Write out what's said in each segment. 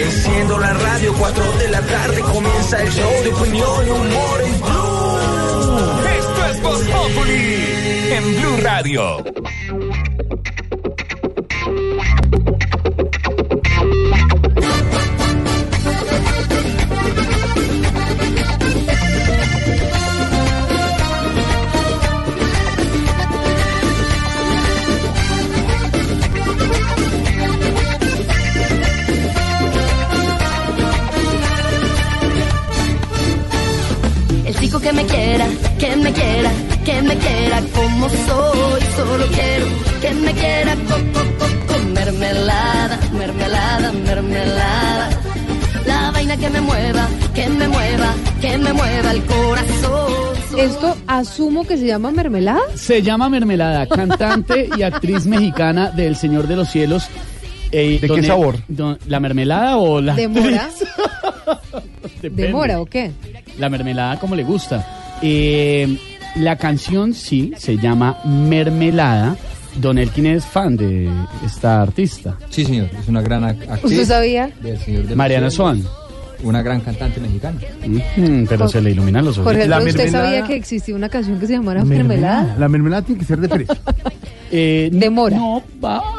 Enciendo la radio, 4 de la tarde comienza el show de opinión y humor en Blue. Esto es Voz Populi en Blue Radio. Que me quiera, que me quiera como soy. Solo quiero que me quiera con, con, con, con mermelada, mermelada, mermelada. La vaina que me mueva, que me mueva, que me mueva el corazón. Esto asumo que se llama mermelada. Se llama Mermelada, cantante y actriz mexicana del Señor de los Cielos. Eh, ¿De qué sabor? don- ¿La mermelada o la ¿De mora? ¿De mora o qué? La mermelada como le gusta. Eh, la canción sí se llama Mermelada. Don Elkin es fan de esta artista. Sí, señor, es una gran ac- actriz. ¿Usted sabía? del Señor de Mariana Swan. Una gran cantante mexicana. Pero Jorge- se le iluminan los ojos. Jorge, La ¿usted mermelada- sabía que existía una canción que se llamara mermelada? La mermelada tiene que ser de fresa. Eh, De mora. No,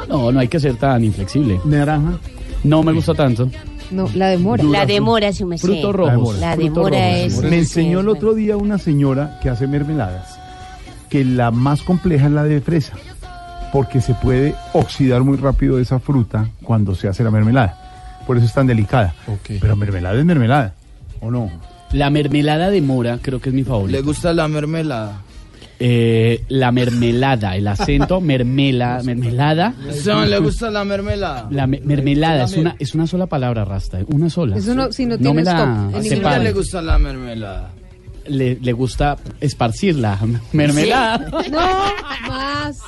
no, no hay que ser tan inflexible. Naranja. No me gusta tanto. No, la de mora. La demora, si me sé. Frutos La rojos. demora. La demora rojos. es- Me enseñó el otro día una señora que hace mermeladas que la más compleja es la de fresa, porque se puede oxidar muy rápido esa fruta cuando se hace la mermelada. Por eso es tan delicada. Pero mermelada es mermelada, ¿o no? La mermelada de mora creo que es mi favorita. gusta la mermelada? Eh, la mermelada, el acento mermela, mermelada. le gusta la mermelada? La me- mermelada es una, es una sola palabra, Rasta, una sola. Eso no- si no me la ningún separe. lado le gusta la mermelada? Le, le gusta esparcirla, mermelada. No, más.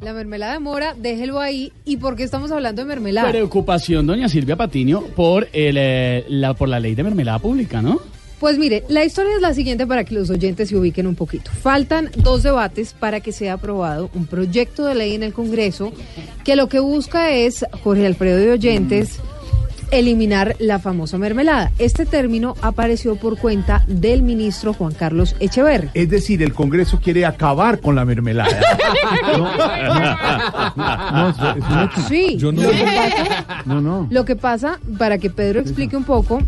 La mermelada de mora, déjelo ahí. ¿Y por qué estamos hablando de mermelada? Preocupación, doña Silvia Patiño, por, el, eh, la, por la ley de mermelada pública, ¿no? Pues mire, la historia es la siguiente para que los oyentes se ubiquen un poquito. Faltan dos debates para que sea aprobado un proyecto de ley en el Congreso que lo que busca es, Jorge Alfredo de Oyentes, eliminar la famosa mermelada. Este término apareció por cuenta del ministro Juan Carlos Echeverri. Es decir, el Congreso quiere acabar con la mermelada. No, no, no. Sí, Yo no- lo, que pasa, No, no. lo que pasa, para que Pedro explique un poco,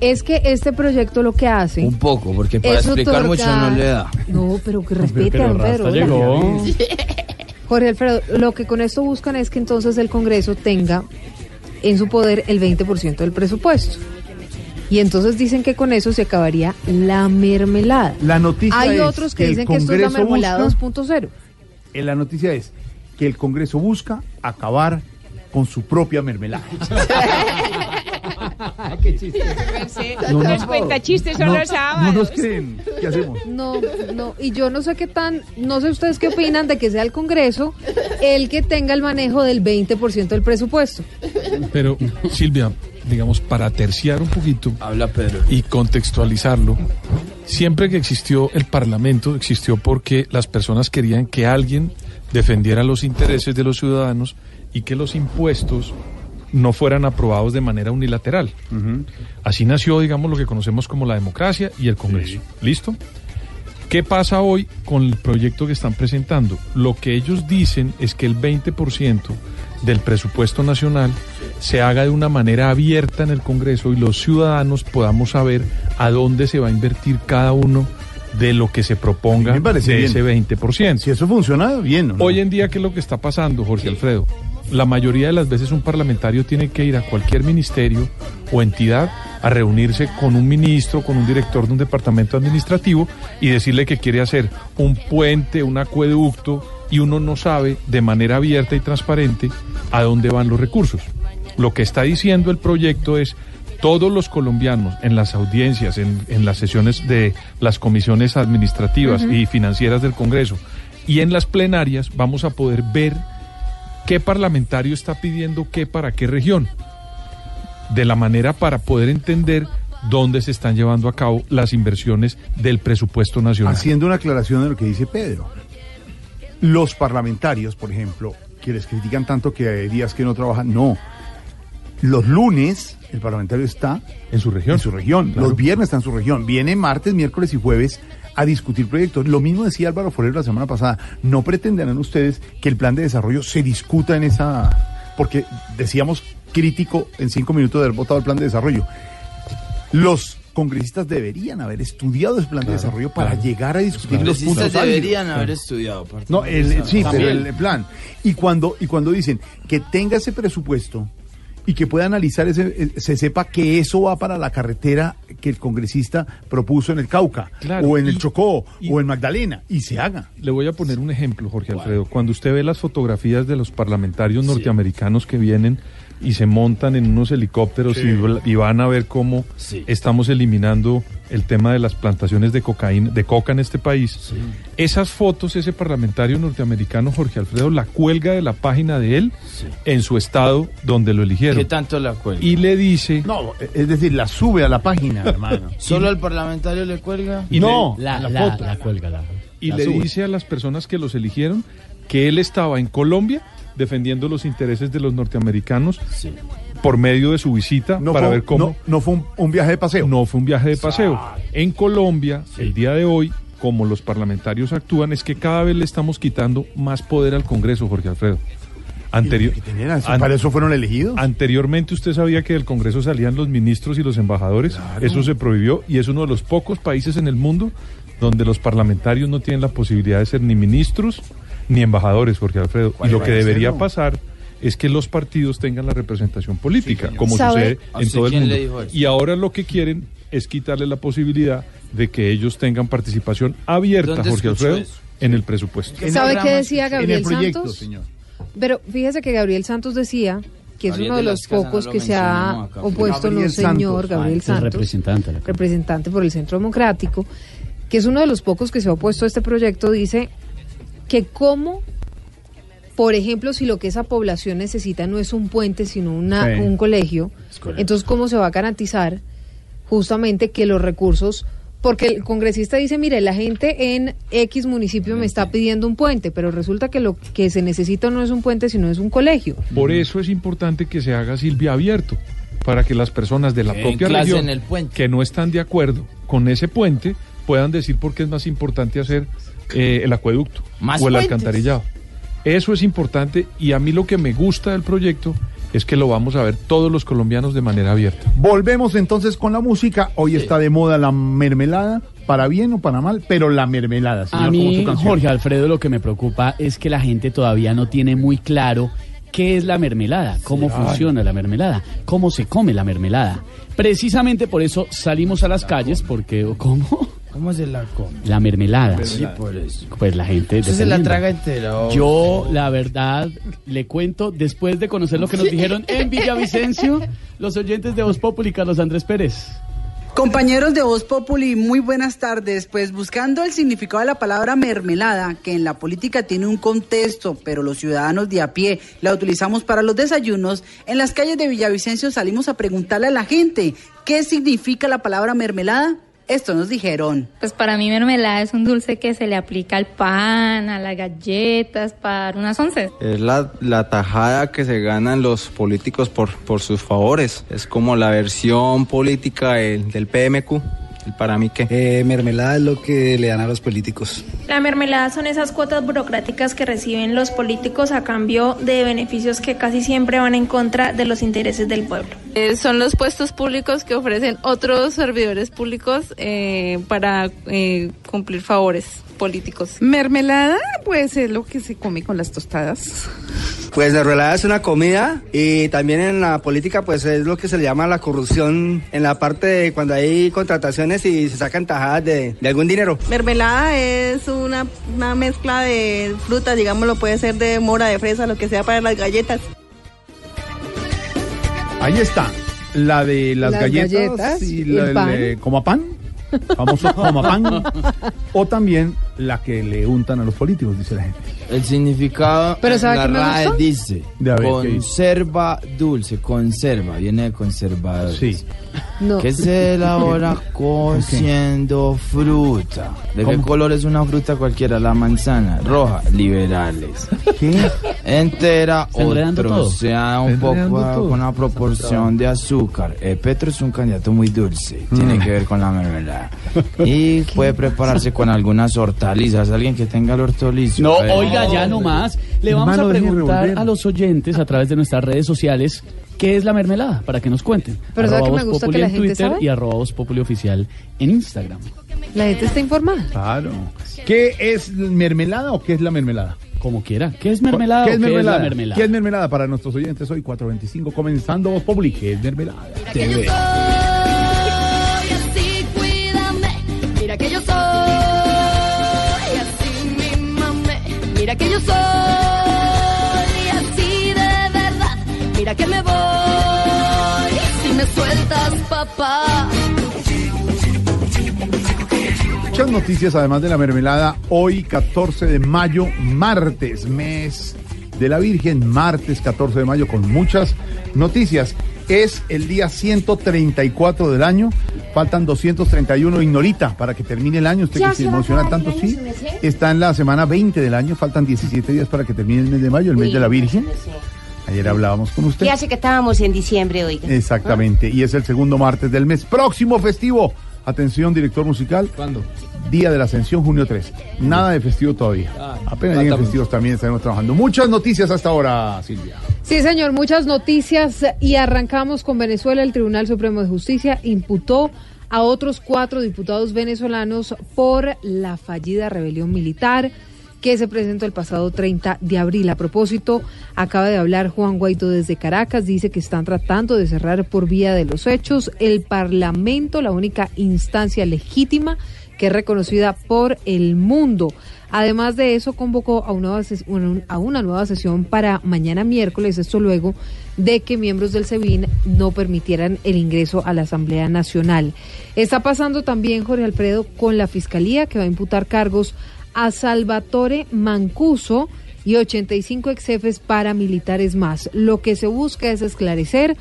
es que este proyecto lo que hace... Un poco, porque para explicar mucho no le da. No, pero que respete Pero a don Pedro. Llegó. Jorge Alfredo, lo que con esto buscan es que entonces el Congreso tenga en su poder el 20% del presupuesto. Y entonces dicen que con eso se acabaría la mermelada. La noticia Hay es otros que, el dicen que esto es la Congreso mermelada busca- 2.0. Eh, La noticia es que el Congreso busca acabar con su propia mermelada. No, no, Los cuentachistes son no, los no sábados. nos creen. ¿Qué hacemos? No, no, y yo no sé qué tan, no sé ustedes qué opinan de que sea el Congreso el que tenga el manejo del 20% del presupuesto. Pero, Silvia, digamos, para terciar un poquito Habla Pedro. y contextualizarlo, siempre que existió el Parlamento, existió porque las personas querían que alguien defendiera los intereses de los ciudadanos y que los impuestos no fueran aprobados de manera unilateral. Así nació, digamos, lo que conocemos como la democracia y el Congreso. ¿Listo? ¿Qué pasa hoy con el proyecto que están presentando? Lo que ellos dicen es que el 20% del presupuesto nacional se haga de una manera abierta en el Congreso y los ciudadanos podamos saber a dónde se va a invertir cada uno de lo que se proponga Me parece de bien. ese 20%. Si eso funciona, bien. ¿o no? Hoy en día, ¿qué es lo que está pasando, Jorge Alfredo? La mayoría de las veces un parlamentario tiene que ir a cualquier ministerio o entidad a reunirse con un ministro, con un director de un departamento administrativo y decirle que quiere hacer un puente, un acueducto y uno no sabe de manera abierta y transparente a dónde van los recursos. Lo que está diciendo el proyecto es todos los colombianos en las audiencias, en, en las sesiones de las comisiones administrativas y financieras del Congreso y en las plenarias vamos a poder ver qué parlamentario está pidiendo qué para qué región. De la manera para poder entender dónde se están llevando a cabo las inversiones del presupuesto nacional. Haciendo una aclaración de lo que dice Pedro. Los parlamentarios, por ejemplo, que les critican tanto que hay días que no trabajan, no. Los lunes el parlamentario está en su región. En su región. Claro. Los viernes está en su región. Viene martes, miércoles y jueves a discutir proyectos. Lo mismo decía Álvaro Forero la semana pasada. No pretenderán ustedes que el plan de desarrollo se discuta en esa... Porque decíamos crítico en cinco minutos de haber votado el plan de desarrollo. Los congresistas deberían haber estudiado ese plan de desarrollo para claro. llegar a discutir Los los puntos congresistas deberían haber estudiado. parte No, el, sí, pero el plan. Y cuando, y cuando dicen que tenga ese presupuesto y que pueda analizar ese, se sepa que eso va para la carretera que el congresista propuso en el Cauca, Claro, o en el y- Chocó, o en Magdalena, y se haga. Le voy a poner un ejemplo, Jorge Alfredo. Cuando usted ve las fotografías de los parlamentarios norteamericanos que vienen y se montan en unos helicópteros Sí. y, van a ver cómo estamos eliminando el tema de las plantaciones de cocaína, de coca en este país. Esas fotos, ese parlamentario norteamericano, Jorge Alfredo, la cuelga de la página de él en su estado donde lo eligieron. ¿Qué tanto la cuelga? Y le dice... No, es decir, la sube a la página, hermano. ¿Solo al parlamentario le cuelga? Y no, le- la, la la, foto. la cuelga. La, y la le sube. dice a las personas que los eligieron que él estaba en Colombia defendiendo los intereses de los norteamericanos por medio de su visita No para fue- ver cómo no- no fue un, un viaje de paseo. no fue un viaje de paseo. En Colombia, el día de hoy, como los parlamentarios actúan, es que cada vez le estamos quitando más poder al Congreso, Jorge Alfredo. Anterior, an- ¿Para eso fueron elegidos? Anteriormente usted sabía que del Congreso salían los ministros y los embajadores. Eso se prohibió y es uno de los pocos países en el mundo donde los parlamentarios no tienen la posibilidad de ser ni ministros ni embajadores, Jorge Alfredo. Y ¿Cuál lo que debería no? pasar es que los partidos tengan la representación política, como ¿Sabe? sucede ¿A en todo el mundo. Y ahora lo que quieren es quitarle la posibilidad de que ellos tengan participación abierta, ¿Dónde Jorge Alfredo, eso? en el presupuesto. ¿Sabe qué decía Gabriel en el proyecto, Santos? señor. Pero fíjese que Gabriel Santos decía que es Gabriel uno de de los pocos no lo que se ha opuesto, no señor, Santos. Gabriel Ah, Santos, representante representante por el Centro Democrático, que es uno de los pocos que se ha opuesto a este proyecto, dice que cómo, por ejemplo, si lo que esa población necesita no es un puente, sino una, Sí. un colegio, entonces cómo se va a garantizar justamente que los recursos porque el congresista dice, mire, la gente en X municipio me está pidiendo un puente, pero resulta que lo que se necesita no es un puente, sino es un colegio. Por eso es importante que se haga Silvia abierto, para que las personas de la Que propia región en el puente. que no están de acuerdo con ese puente puedan decir por qué es más importante hacer eh, el acueducto Más o el puentes. alcantarillado. Eso es importante y a mí lo que me gusta del proyecto es que lo vamos a ver todos los colombianos de manera abierta. Volvemos entonces con la música. Hoy está de moda la mermelada, para bien o para mal, pero la mermelada. señor, A como mí, su canción. Jorge Alfredo, lo que me preocupa es que la gente todavía no tiene muy claro qué es la mermelada, cómo funciona la mermelada, cómo se come la mermelada. Precisamente por eso salimos a las calles, porque ¿cómo? ¿Cómo se la come? La mermelada. Sí, por eso. Pues la gente. Usted se la traga entera. oh. Yo, la verdad, le cuento, después de conocer lo que nos dijeron en Villavicencio, los oyentes de Voz Populi, Carlos Andrés Pérez. Compañeros de Voz Populi, muy buenas tardes. Pues buscando el significado de la palabra mermelada, que en la política tiene un contexto, pero los ciudadanos de a pie la utilizamos para los desayunos, en las calles de Villavicencio salimos a preguntarle a la gente qué significa la palabra mermelada. Esto nos dijeron. Pues para mí mermelada es un dulce que se le aplica al pan, a las galletas, para unas once. Es la, la tajada que se ganan los políticos por, por sus favores. Es como la versión política del, del PMQ. El para mí que. mermelada es lo que le dan a los políticos. La mermelada son esas cuotas burocráticas que reciben los políticos a cambio de beneficios que casi siempre van en contra de los intereses del pueblo. Eh, son los puestos públicos que ofrecen otros servidores públicos eh, para eh, cumplir favores. Políticos? Mermelada, pues es lo que se come con las tostadas. Pues la mermelada es una comida y también en la política pues es lo que se le llama la corrupción en la parte de cuando hay contrataciones y se sacan tajadas de, de algún dinero. Mermelada es una, una mezcla de frutas, digámoslo, puede ser de mora, de fresa, lo que sea para las galletas. Ahí está. La de las, Las galletas, galletas y y la el del, eh, como pan. Famoso como pan. O también la que le untan a los políticos, dice la gente. El significado Pero ¿sabe la qué RAE dice ver, ¿qué conserva dulce, conserva, viene de conservador. Sí. No. Que se elabora cociendo fruta. ¿De qué ¿Cómo? color es una fruta cualquiera? La manzana, roja, liberales. ¿Qué? Entera o troceada un poco con una proporción de azúcar. El Petro es un candidato muy dulce, tiene que ver con la mermelada. Y puede prepararse con algunas hortalizas. Alguien que tenga el hortolizo. No, Eh, oiga, ya nomás. Le vamos a preguntar a los oyentes a través de nuestras redes sociales qué es la mermelada, para que nos cuenten. Pero ¿sabe Arroba que me gusta que la en gente Twitter sabe? y arroba Populi oficial en Instagram. La gente está informada. Claro. ¿Qué es mermelada o qué es la mermelada? Como quiera. ¿Qué es mermelada ¿Qué o es qué mermelada? es la mermelada? ¿Qué es mermelada para nuestros oyentes hoy? 425 comenzando Voz Populi. ¿Qué es mermelada? TV. así, Mira que yo soy así de verdad. Mira que me voy si me sueltas, papá. Muchas noticias además de la mermelada. Hoy 14 de mayo, martes, mes de la Virgen, martes 14 de mayo con muchas noticias. Es el día 134 del año. Faltan 231 ignorita para que termine el año. Usted Ya que se emociona tanto, sí. merced. Está en la semana 20 del año. Faltan 17 días para que termine el mes de mayo, el mes de la Virgen. Ayer hablábamos con usted. ¿Qué hace que estábamos en diciembre, oiga? Exactamente, y es el segundo martes del mes. Próximo festivo. Atención, director musical. ¿Cuándo? Día de la Ascensión, junio 3. Nada de festivo todavía. Ah, Apenas lleguen festivos también estaremos trabajando. Muchas noticias hasta ahora, Silvia. Sí, señor, muchas noticias y arrancamos con Venezuela. El Tribunal Supremo de Justicia imputó a otros cuatro diputados venezolanos por la fallida rebelión militar que se presentó el pasado 30 de abril. A propósito, acaba de hablar Juan Guaidó desde Caracas, dice que están tratando de cerrar por vía de los hechos el Parlamento, la única instancia legítima que es reconocida por el mundo. Además de eso, convocó a una, a una nueva sesión para mañana miércoles, esto luego de que miembros del SEBIN no permitieran el ingreso a la Asamblea Nacional. Está pasando también, Jorge Alfredo, con la Fiscalía, que va a imputar cargos a Salvatore Mancuso y 85 ex jefes paramilitares más. Lo que se busca es esclarecer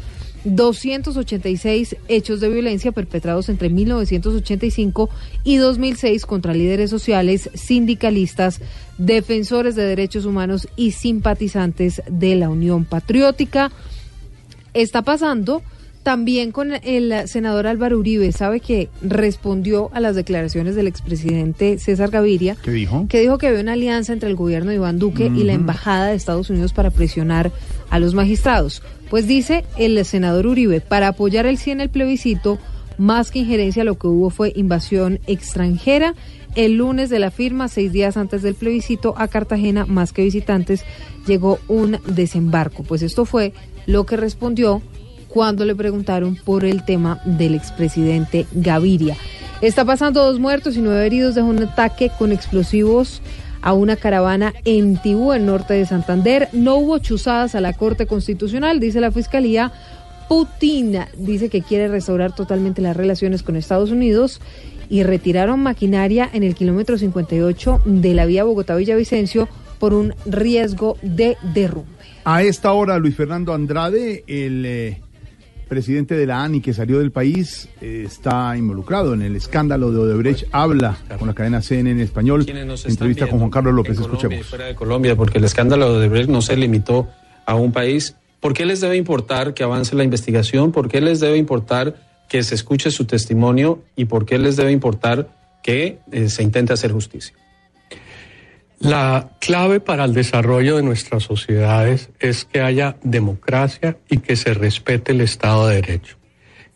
286 hechos de violencia perpetrados entre 1985 y 2006 contra líderes sociales, sindicalistas, defensores de derechos humanos y simpatizantes de la Unión Patriótica. Está pasando también con el senador Álvaro Uribe, sabe que respondió a las declaraciones del expresidente César Gaviria, ¿Qué dijo? que dijo que había una alianza entre el gobierno de Iván Duque y la embajada de Estados Unidos para presionar a los magistrados. Pues dice el senador Uribe, para apoyar el sí en el plebiscito, más que injerencia, lo que hubo fue invasión extranjera. El lunes de la firma, seis días antes del plebiscito, a Cartagena, más que visitantes, llegó un desembarco. Pues esto fue lo que respondió cuando le preguntaron por el tema del expresidente Gaviria. Está pasando dos muertos y nueve heridos de un ataque con explosivos a una caravana en Tibú, en norte de Santander. No hubo chuzadas a la Corte Constitucional, dice la Fiscalía. Putin dice que quiere restaurar totalmente las relaciones con Estados Unidos y retiraron maquinaria en el kilómetro 58 de la vía Bogotá-Villavicencio por un riesgo de derrumbe. A esta hora, Luis Fernando Andrade, el eh, presidente de la ANI que salió del país, eh, está involucrado en el escándalo de Odebrecht. Habla con la cadena CNN en español. Entrevista con Juan Carlos López. Escuchemos. fuera de Colombia, porque el escándalo de Odebrecht no se limitó a un país. ¿Por qué les debe importar que avance la investigación? ¿Por qué les debe importar que se escuche su testimonio? ¿Y por qué les debe importar que eh, se intente hacer justicia? La clave para el desarrollo de nuestras sociedades es que haya democracia y que se respete el Estado de Derecho,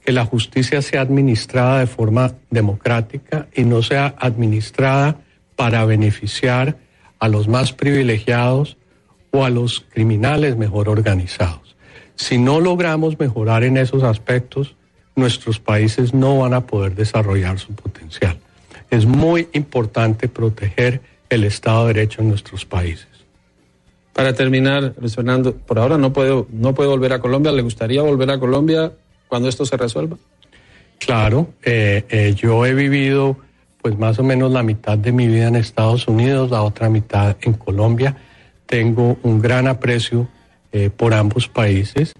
que la justicia sea administrada de forma democrática y no sea administrada para beneficiar a los más privilegiados o a los criminales mejor organizados. Si no logramos mejorar en esos aspectos, nuestros países no van a poder desarrollar su potencial. Es muy importante proteger el Estado de Derecho en nuestros países. Para terminar, Luis Fernando, por ahora no puedo, no puedo volver a Colombia. ¿Le gustaría volver a Colombia cuando esto se resuelva? Claro, eh, eh, yo he vivido pues más o menos la mitad de mi vida en Estados Unidos, la otra mitad en Colombia. Tengo un gran aprecio eh, por ambos países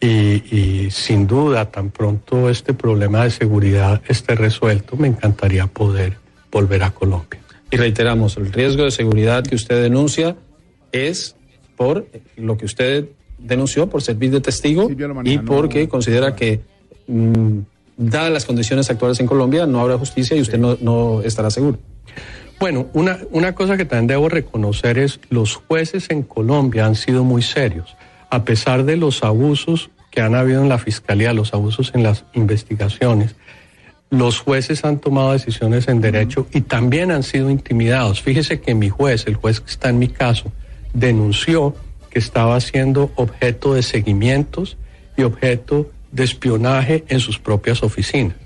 y, y sin duda, tan pronto este problema de seguridad esté resuelto, me encantaría poder volver a Colombia. Y reiteramos, el riesgo de seguridad que usted denuncia es por lo que usted denunció, por servir de testigo y porque considera que, mm, dadas las condiciones actuales en Colombia, no habrá justicia y usted no, no estará seguro. Bueno, una, una cosa que también debo reconocer es los jueces en Colombia han sido muy serios. A pesar de los abusos que han habido en la fiscalía, los abusos en las investigaciones, los jueces han tomado decisiones en derecho y también han sido intimidados. Fíjese que mi juez, el juez que está en mi caso, denunció que estaba siendo objeto de seguimientos y objeto de espionaje en sus propias oficinas.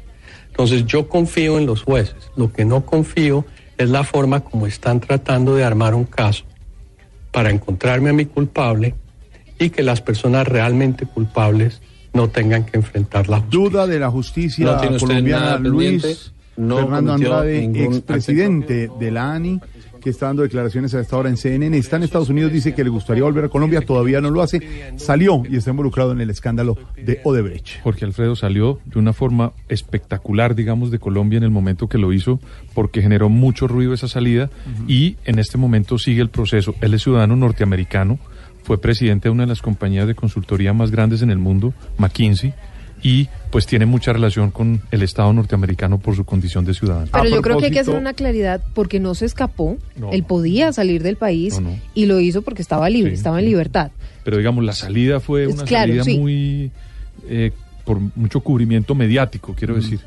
Entonces yo confío en los jueces. Lo que no confío es la forma como están tratando de armar un caso para encontrarme a mi culpable y que las personas realmente culpables no tengan que enfrentar la justicia. Duda de la justicia No tiene usted colombiana, Luis no Fernando Andrade, expresidente de la ANI, que está dando declaraciones a esta hora en CNN. Está en Estados Unidos, dice que le gustaría volver a Colombia, todavía no lo hace. Salió y está involucrado en el escándalo de Odebrecht. Jorge Alfredo salió de una forma espectacular, digamos, de Colombia en el momento que lo hizo, porque generó mucho ruido esa salida y en este momento sigue el proceso. Él es ciudadano norteamericano, fue presidente de una de las compañías de consultoría más grandes en el mundo, McKinsey, y pues tiene mucha relación con el Estado norteamericano por su condición de ciudadano. Pero yo creo que hay que hacer una claridad porque no se escapó. No. Él podía salir del país No, no. y lo hizo porque estaba libre, Sí, estaba en libertad. Pero digamos, la salida fue Es una claro, salida sí. muy... eh, por mucho cubrimiento mediático, quiero decir.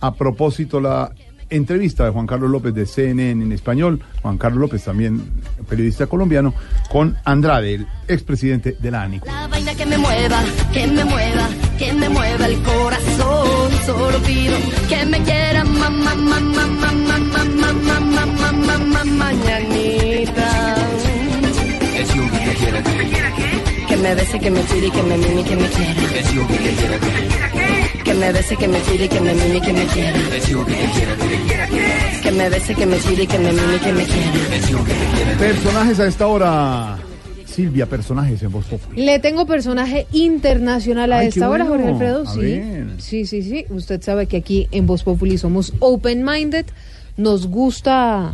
A propósito, la entrevista de Juan Carlos López de CNN en español, Juan Carlos López también periodista colombiano, con Andrade, el expresidente de la ANI. La vaina que me mueva, que me mueva, que me mueva el corazón. Solo pido que me quiera mamá, mamá, mamá, mamá, mamá, mamá, mamá, mañanita. Que me bese, que me tire, que me mime, que me quiera. Que me bese, que me tire, que me mime, que me quiera. Que me bese, que me tire, que me mime, que me quiera. Personajes a esta hora. Silvia, personajes en Voz Populi. Le tengo personaje internacional a Ay, esta hora, bueno. Jorge Alfredo. A Sí, ver. sí, sí, sí. Usted sabe que aquí en Voz Populi somos open-minded. Nos gusta,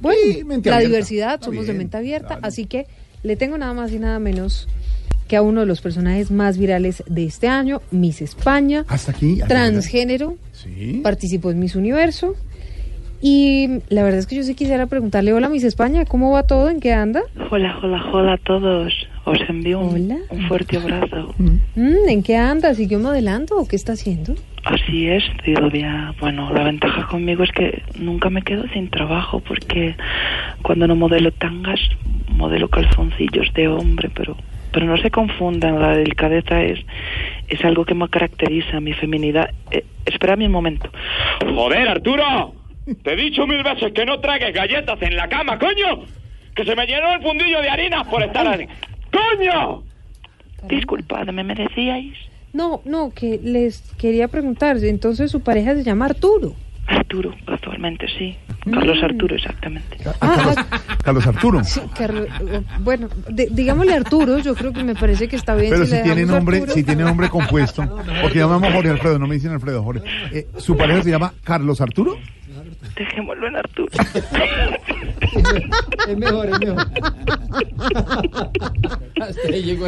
bueno, la abierta. diversidad, Está somos de mente abierta. Así que le tengo nada más y nada menos que a uno de los personajes más virales de este año, Miss España, Hasta aquí. hasta transgénero, Sí. participó en Miss Universo. Y la verdad es que yo sí quisiera preguntarle, hola Miss España, ¿cómo va todo? ¿En qué anda? Hola, hola, hola a todos. Os envío un, un fuerte abrazo. Mm, ¿En qué anda? ¿Siguió modelando o qué está haciendo? Así es, todavía, bueno, la ventaja conmigo es que nunca me quedo sin trabajo porque cuando no modelo tangas, modelo calzoncillos de hombre, pero pero no se confundan, la delicadeza es es algo que me caracteriza, mi feminidad. Eh, espera un momento. Joder, Arturo. Te he dicho mil veces que no tragues galletas en la cama, coño. Que se me llenó el fundillo de harina por estar así. ¡Coño! Disculpadme, ¿me decíais? No, no, que les quería preguntar, entonces su pareja se llama Arturo. Arturo, actualmente sí. Carlos Arturo, exactamente. Carlos Arturo. Sí, Carlos- bueno, de- digámosle Arturo, yo creo que me parece que está bien. Pero si si le tiene nombre, Arturo. si tiene nombre compuesto, porque llamamos Jorge Alfredo, no me dicen Alfredo, Jorge. Eh, ¿Su pareja se llama Carlos Arturo? Dejémoslo en Arturo. Es mejor, es mejor.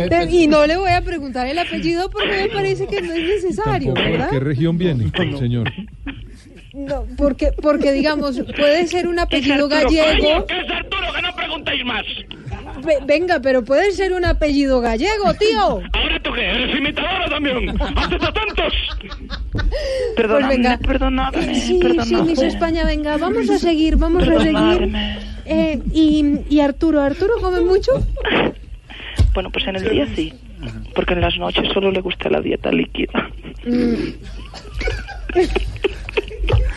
Te- Y no le voy a preguntar el apellido porque me parece que no es necesario, ¿De ¿verdad? qué región viene, señor? No, porque, porque digamos, puede ser un apellido gallego. ¿Qué es Arturo? Que no preguntéis más. Ve- venga, pero puede ser un apellido gallego, tío. ¿Ahora tú qué? ¿Eres imitadora también? ¡Haces atentos! Perdóname, Pues venga. perdonadme, Sí, perdonadme. sí, Miss España, venga, vamos a seguir, vamos a seguir. Eh, y, y Arturo, ¿Arturo come mucho? Bueno, pues en el día sí. Porque en las noches solo le gusta la dieta líquida. Mm.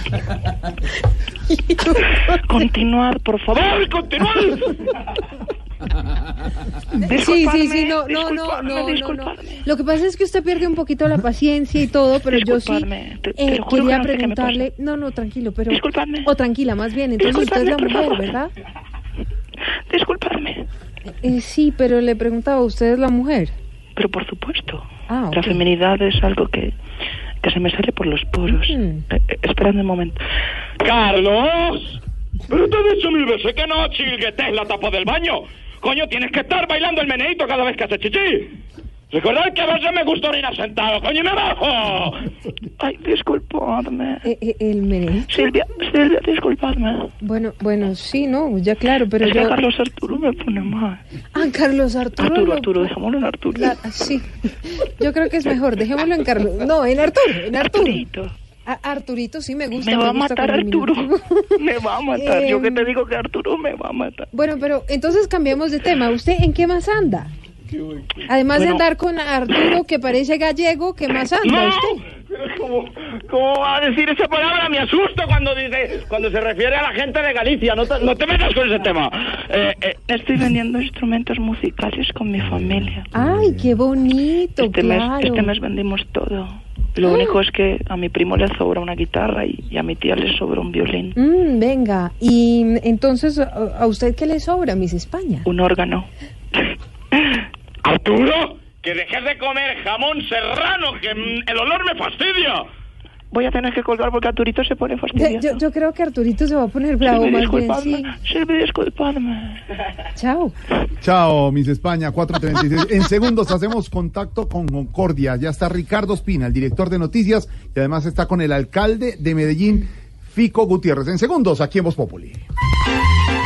Continuad, por favor, continuad. Sí, sí, sí, no, no, no. Lo que pasa es que usted pierde un poquito la paciencia y todo, pero yo sí eh, quería preguntarle, no, no, tranquilo, pero o tranquila, más bien, entonces usted es la mujer. ¿verdad? Disculpadme. Eh, sí, pero le preguntaba, ¿usted es la mujer? Pero por supuesto. Ah, La feminidad es algo que, que se me sale por los poros. Mm. Eh, eh, esperadme un momento. ¡Carlos! Pero te he dicho mil veces que no chilguetes la tapa del baño. Coño, tienes que estar bailando el meneíto cada vez que haces chichi. Recordad que a veces me gusta orinar sentado. ¡Coño, y me bajo! Ay, disculpadme. Eh, el menú. Silvia, Silvia, disculpadme. Bueno, bueno, sí, no, ya claro, pero es que yo... Carlos Arturo me pone mal. Ah, Carlos Arturo. Arturo, lo- Arturo, dejémoslo en Arturo. La- sí, yo creo que es mejor, dejémoslo en Carlos. No, en Arturo, en Arturo. Arturito. A- Arturito sí me gusta. Me va a gusta matar el Arturo. Me va a matar. Yo que Em, te digo que Arturo me va a matar. Bueno, pero entonces cambiamos de tema. ¿Usted en qué más anda? Además de Bueno. andar con Arturo que parece gallego, ¿qué más anda ¡No! usted? ¿Cómo, ¿Cómo va a decir esa palabra? Me asusto cuando dice, cuando se refiere a la gente de Galicia. No te, no te metas con ese tema. Eh, eh, Estoy vendiendo instrumentos musicales con mi familia. Ay, qué bonito, Este mes, claro. este mes vendimos todo. Lo único es que a mi primo le sobra una guitarra y, y a mi tía le sobra un violín. Mm, venga, y entonces, ¿a a usted qué le sobra, Miss España? Un órgano. Arturo, que dejes de comer jamón serrano, que mm, el olor me fastidia. Voy a tener que colgar porque Arturito se pone fastidioso. yo, yo creo que Arturito se va a poner bravo más bien, sí. disculpadme. Silvia, disculpadme. Chao. Chao, Miss España, 436. En segundos hacemos contacto con Concordia. Ya está Ricardo Espina, el director de noticias, y además está con el alcalde de Medellín, Fico Gutiérrez. En segundos, aquí en Voz Populi.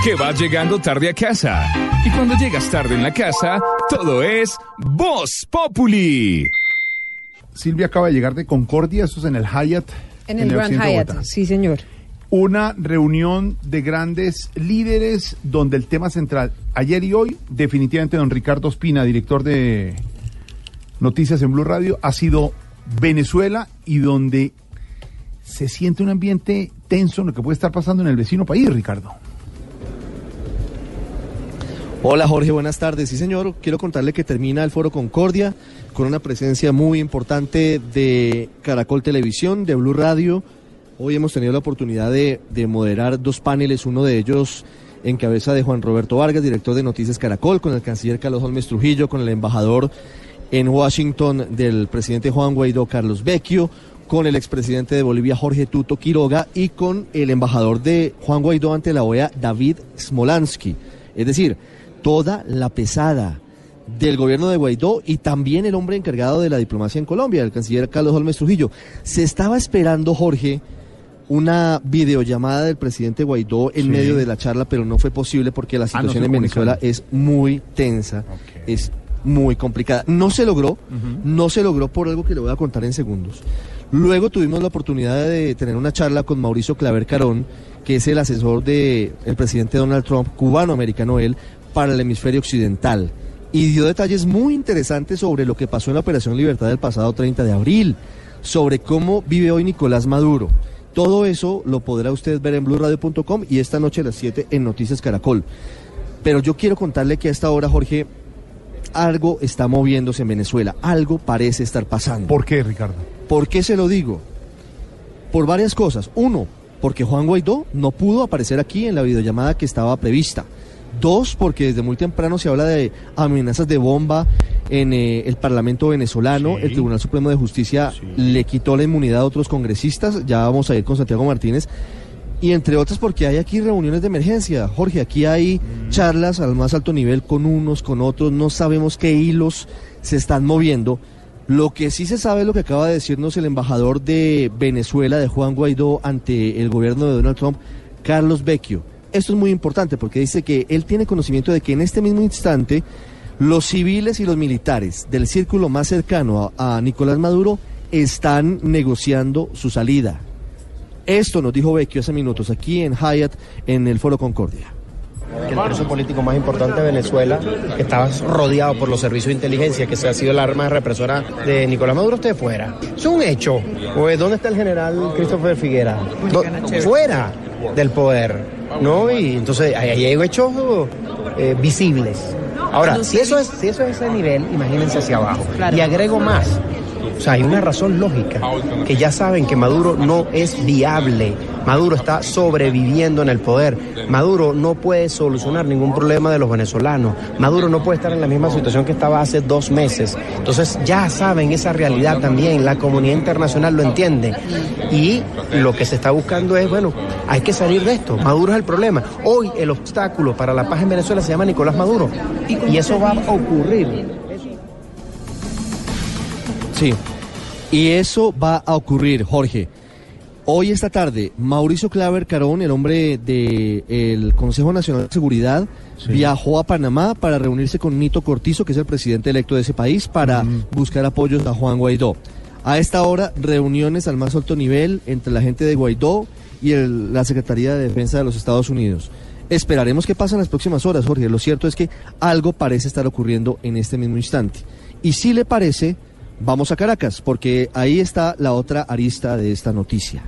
Que vas llegando tarde a casa. Y cuando llegas tarde en la casa, todo es Voz Populi. Silvia acaba de llegar de Concordia, eso es en el Hyatt. En el Grand occidente de Hyatt, sí, señor. Una reunión de grandes líderes donde el tema central, ayer y hoy, definitivamente don Ricardo Espina, director de Noticias en Blue Radio, ha sido Venezuela y donde se siente un ambiente tenso en lo que puede estar pasando en el vecino país, Ricardo. Hola Jorge, buenas tardes. Sí señor, quiero contarle que termina el Foro Concordia con una presencia muy importante de Caracol Televisión, de Blue Radio. Hoy hemos tenido la oportunidad de, de moderar dos paneles, uno de ellos en cabeza de Juan Roberto Vargas, director de Noticias Caracol, con el canciller Carlos Holmes Trujillo, con el embajador en Washington del presidente Juan Guaidó, Carlos Vecchio, con el expresidente de Bolivia, Jorge Tuto Quiroga, y con el embajador de Juan Guaidó ante la OEA, David Smolansky. Es decir, toda la pesada del gobierno de Guaidó y también el hombre encargado de la diplomacia en Colombia, el canciller Carlos Holmes Trujillo. Se estaba esperando, Jorge, una videollamada del presidente Guaidó en Sí. medio de la charla, pero no fue posible porque la Ah, no situación en Venezuela es muy tensa, es muy complicada. No se logró, no se logró por algo que le voy a contar en segundos. Luego tuvimos la oportunidad de tener una charla con Mauricio Claver Carón, que es el asesor del presidente Donald Trump, cubano-americano él, para el hemisferio occidental. Y dio detalles muy interesantes sobre lo que pasó en la Operación Libertad del pasado 30 de abril, sobre cómo vive hoy Nicolás Maduro. Todo eso lo podrá usted ver en blurradio.com y esta noche a las 7 en Noticias Caracol. Pero yo quiero contarle que a esta hora, Jorge, algo está moviéndose en Venezuela, algo parece estar pasando. ¿Por qué, Ricardo? ¿Por qué se lo digo? Por varias cosas. Uno, porque Juan Guaidó no pudo aparecer aquí en la videollamada que estaba prevista. Dos, porque desde muy temprano se habla de amenazas de bomba en eh, el Parlamento venezolano. El Tribunal Supremo de Justicia le quitó la inmunidad a otros congresistas. Ya vamos a ir con Santiago Martínez. Y entre otras porque hay aquí reuniones de emergencia. Jorge, aquí hay charlas al más alto nivel con unos, con otros. No sabemos qué hilos se están moviendo. Lo que sí se sabe es lo que acaba de decirnos el embajador de Venezuela, de Juan Guaidó, ante el gobierno de Donald Trump, Carlos Vecchio. Esto es muy importante porque dice que él tiene conocimiento de que en este mismo instante los civiles y los militares del círculo más cercano a, Nicolás Maduro están negociando su salida. Esto nos dijo Vecchio hace minutos aquí en Hyatt, en el Foro Concordia. Que el preso político más importante de Venezuela, que estaba rodeado por los servicios de inteligencia, que se ha sido la arma represora de Nicolás Maduro, esté fuera. Es un hecho. Pues, ¿Dónde está el general Christopher Figuera? Fuera del poder. ¿No? Y entonces ahí ahí hay hechos eh, visibles. Ahora, si eso, es, si eso es ese nivel, imagínense hacia abajo. Y agrego más. O sea, hay una razón lógica, que ya saben que Maduro no es viable. Maduro está sobreviviendo en el poder. Maduro no puede solucionar ningún problema de los venezolanos. Maduro no puede estar en la misma situación que estaba hace dos meses. Entonces ya saben esa realidad también. La comunidad internacional lo entiende. Y lo que se está buscando es, bueno, hay que salir de esto. Maduro es el problema. Hoy el obstáculo para la paz en Venezuela se llama Nicolás Maduro. Y eso va a ocurrir. Sí. Y eso va a ocurrir, Jorge. Hoy esta tarde, Mauricio Claver Carón, el hombre del Consejo Nacional de Seguridad, viajó a Panamá para reunirse con Nito Cortizo, que es el presidente electo de ese país, para buscar apoyos a Juan Guaidó. A esta hora, reuniones al más alto nivel entre la gente de Guaidó y el- la Secretaría de Defensa de los Estados Unidos. Esperaremos qué pasa en las próximas horas, Jorge. Lo cierto es que algo parece estar ocurriendo en este mismo instante. Y si le parece, vamos a Caracas, porque ahí está la otra arista de esta noticia.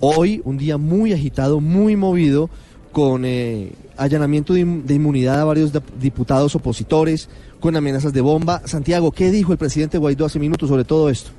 Hoy, un día muy agitado, muy movido, con eh, allanamiento de, in- de inmunidad a varios dip- diputados opositores, con amenazas de bomba. Santiago, ¿qué dijo el presidente Guaidó hace minutos sobre todo esto?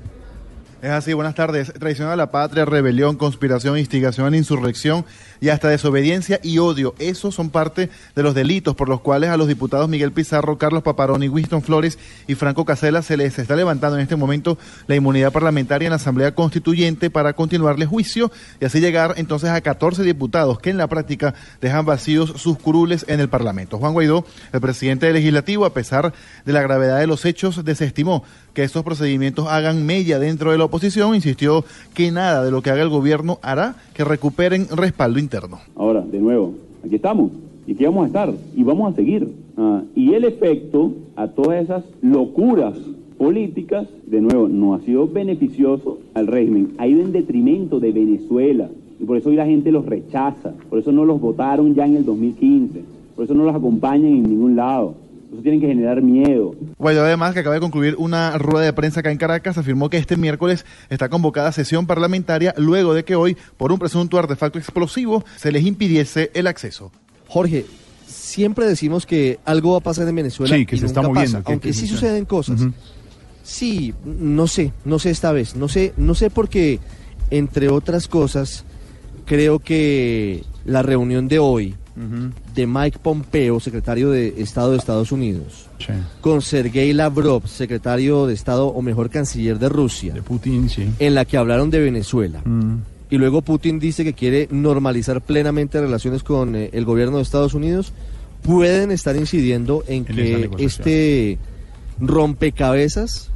Es así, buenas tardes. Traición a la patria, rebelión, conspiración, instigación insurrección y hasta desobediencia y odio. Esos son parte de los delitos por los cuales a los diputados Miguel Pizarro, Carlos Paparoni, Winston Flores y Franco Casela se les está levantando en este momento la inmunidad parlamentaria en la Asamblea Constituyente para continuarle juicio y así llegar entonces a 14 diputados que en la práctica dejan vacíos sus curules en el Parlamento. Juan Guaidó, el presidente del Legislativo, a pesar de la gravedad de los hechos, desestimó que estos procedimientos hagan mella dentro de la oposición, insistió que nada de lo que haga el gobierno hará que recuperen respaldo interno. Ahora, de nuevo, aquí estamos y aquí vamos a estar y vamos a seguir. Ah, y el efecto a todas esas locuras políticas, de nuevo, no ha sido beneficioso al régimen, ha ido en detrimento de Venezuela. Y por eso hoy la gente los rechaza, por eso no los votaron ya en el 2015, por eso no los acompañan en ningún lado, eso tienen que generar miedo. Guaidó además, que acaba de concluir una rueda de prensa acá en Caracas, afirmó que este miércoles está convocada sesión parlamentaria luego de que hoy, por un presunto artefacto explosivo, se les impidiese el acceso. Jorge, siempre decimos que algo va a pasar en Venezuela Sí, que y se está nunca moviendo, pasa, que- aunque que sí suceden cosas. Sí, no sé, no sé esta vez, no sé, no sé porque entre otras cosas creo que la reunión de hoy de Mike Pompeo, secretario de Estado de Estados Unidos, con Sergei Lavrov, secretario de Estado o mejor canciller de Rusia, Putin, sí. en la que hablaron de Venezuela. Mm. Y luego Putin dice que quiere normalizar plenamente relaciones con eh, el gobierno de Estados Unidos, pueden estar incidiendo en En que este rompecabezas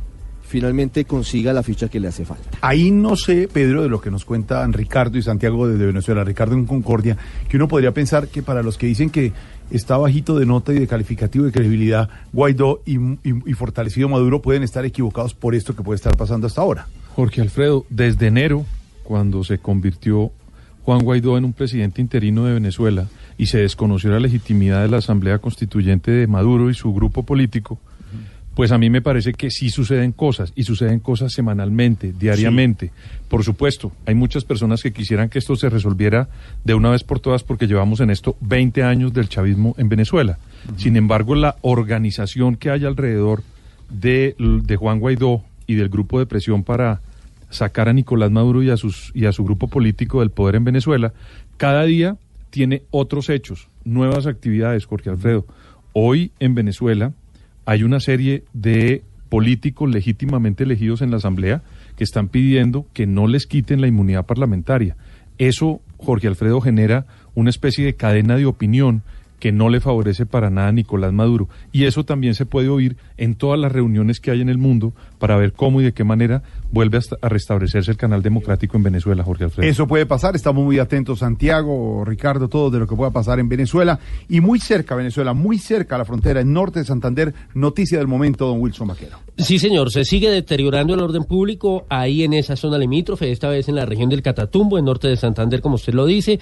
finalmente consiga la ficha que le hace falta. Ahí no sé, Pedro, de lo que nos cuentan Ricardo y Santiago desde Venezuela, Ricardo en Concordia, que uno podría pensar que para los que dicen que está bajito de nota y de calificativo de credibilidad, Guaidó y, y- y fortalecido Maduro pueden estar equivocados por esto que puede estar pasando hasta ahora. Jorge Alfredo, desde enero, cuando se convirtió Juan Guaidó en un presidente interino de Venezuela y se desconoció la legitimidad de la Asamblea Constituyente de Maduro y su grupo político, pues a mí me parece que sí suceden cosas y suceden cosas semanalmente, diariamente. Por supuesto, hay muchas personas que quisieran que esto se resolviera de una vez por todas porque llevamos en esto 20 años del chavismo en Venezuela. Sin embargo, la organización que hay alrededor de, de Juan Guaidó y del grupo de presión para sacar a Nicolás Maduro y a, sus, y a su grupo político del poder en Venezuela, cada día tiene otros hechos, nuevas actividades, Jorge Alfredo. Hoy en Venezuela hay una serie de políticos legítimamente elegidos en la Asamblea que están pidiendo que no les quiten la inmunidad parlamentaria. Eso, Jorge Alfredo, genera una especie de cadena de opinión que no le favorece para nada a Nicolás Maduro. Y eso también se puede oír en todas las reuniones que hay en el mundo para ver cómo y de qué manera vuelve hasta- a restablecerse el canal democrático en Venezuela, Jorge Alfredo. Eso puede pasar, estamos muy atentos, Santiago, Ricardo, todo de lo que pueda pasar en Venezuela. Y muy cerca, Venezuela, muy cerca a la frontera, en norte de Santander, noticia del momento, don Wilson Vaquero. Sí, señor, se sigue deteriorando el orden público ahí en esa zona limítrofe, esta vez en la región del Catatumbo, en norte de Santander, como usted lo dice.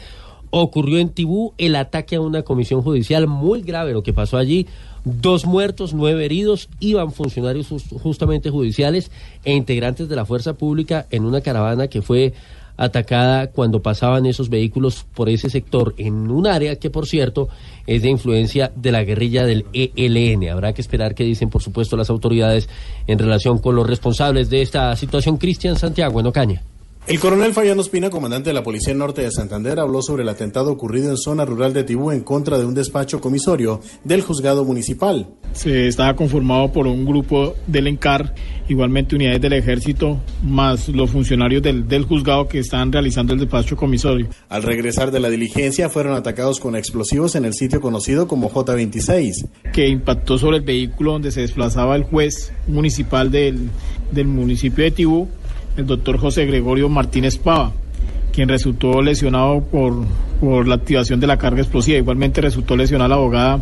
Ocurrió en Tibú el ataque a una comisión judicial muy grave lo que pasó allí. Dos muertos, nueve heridos, iban funcionarios jus- justamente judiciales e integrantes de la fuerza pública en una caravana que fue atacada cuando pasaban esos vehículos por ese sector en un área que por cierto es de influencia de la guerrilla del ELN. Habrá que esperar qué dicen por supuesto las autoridades en relación con los responsables de esta situación. Cristian Santiago en Ocaña. El coronel Fayano Espina, comandante de la Policía Norte de Santander, habló sobre el atentado ocurrido en zona rural de Tibú en contra de un despacho comisorio del juzgado municipal. Se estaba conformado por un grupo del ENCAR, igualmente unidades del ejército, más los funcionarios del, del juzgado que estaban realizando el despacho comisorio. Al regresar de la diligencia, fueron atacados con explosivos en el sitio conocido como J26. que impactó sobre el vehículo donde se desplazaba el juez municipal del, del municipio de Tibú, el doctor José Gregorio Martínez Pava, quien resultó lesionado por, por la activación de la carga explosiva. Igualmente resultó lesionada la abogada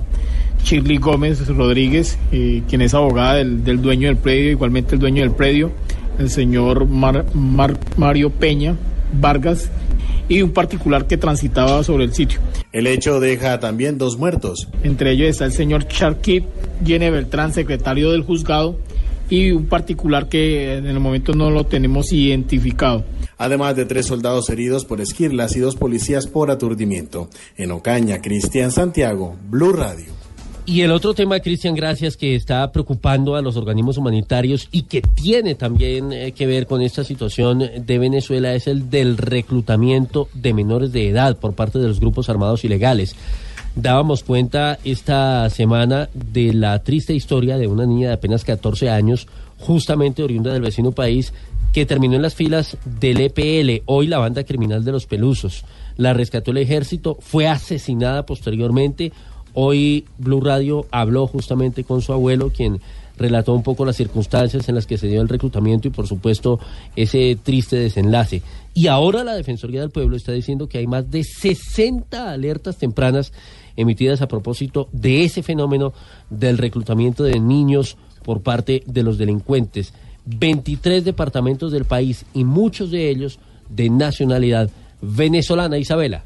Shirley Gómez Rodríguez, eh, quien es abogada del, del dueño del predio, igualmente el dueño del predio, el señor Mar- Mar- Mario Peña Vargas, y un particular que transitaba sobre el sitio. El hecho deja también dos muertos. Entre ellos está el señor Charquit Yene Beltrán, secretario del juzgado, y un particular que en el momento no lo tenemos identificado. Además de tres soldados heridos por esquirlas y dos policías por aturdimiento. En Ocaña, Cristian Santiago, Blue Radio. Y el otro tema, Cristian, gracias, que está preocupando a los organismos humanitarios y que tiene también eh, que ver con esta situación de Venezuela es el del reclutamiento de menores de edad por parte de los grupos armados ilegales. Dábamos cuenta esta semana de la triste historia de una niña de apenas 14 años, justamente oriunda del vecino país, que terminó en las filas del EPL, hoy la banda criminal de los Pelusos. La rescató el ejército, fue asesinada posteriormente. Hoy Blue Radio habló justamente con su abuelo, quien relató un poco las circunstancias en las que se dio el reclutamiento y por supuesto ese triste desenlace. Y ahora la Defensoría del Pueblo está diciendo que hay más de 60 alertas tempranas emitidas a propósito de ese fenómeno del reclutamiento de niños por parte de los delincuentes. 23 departamentos del país y muchos de ellos de nacionalidad venezolana. Isabela.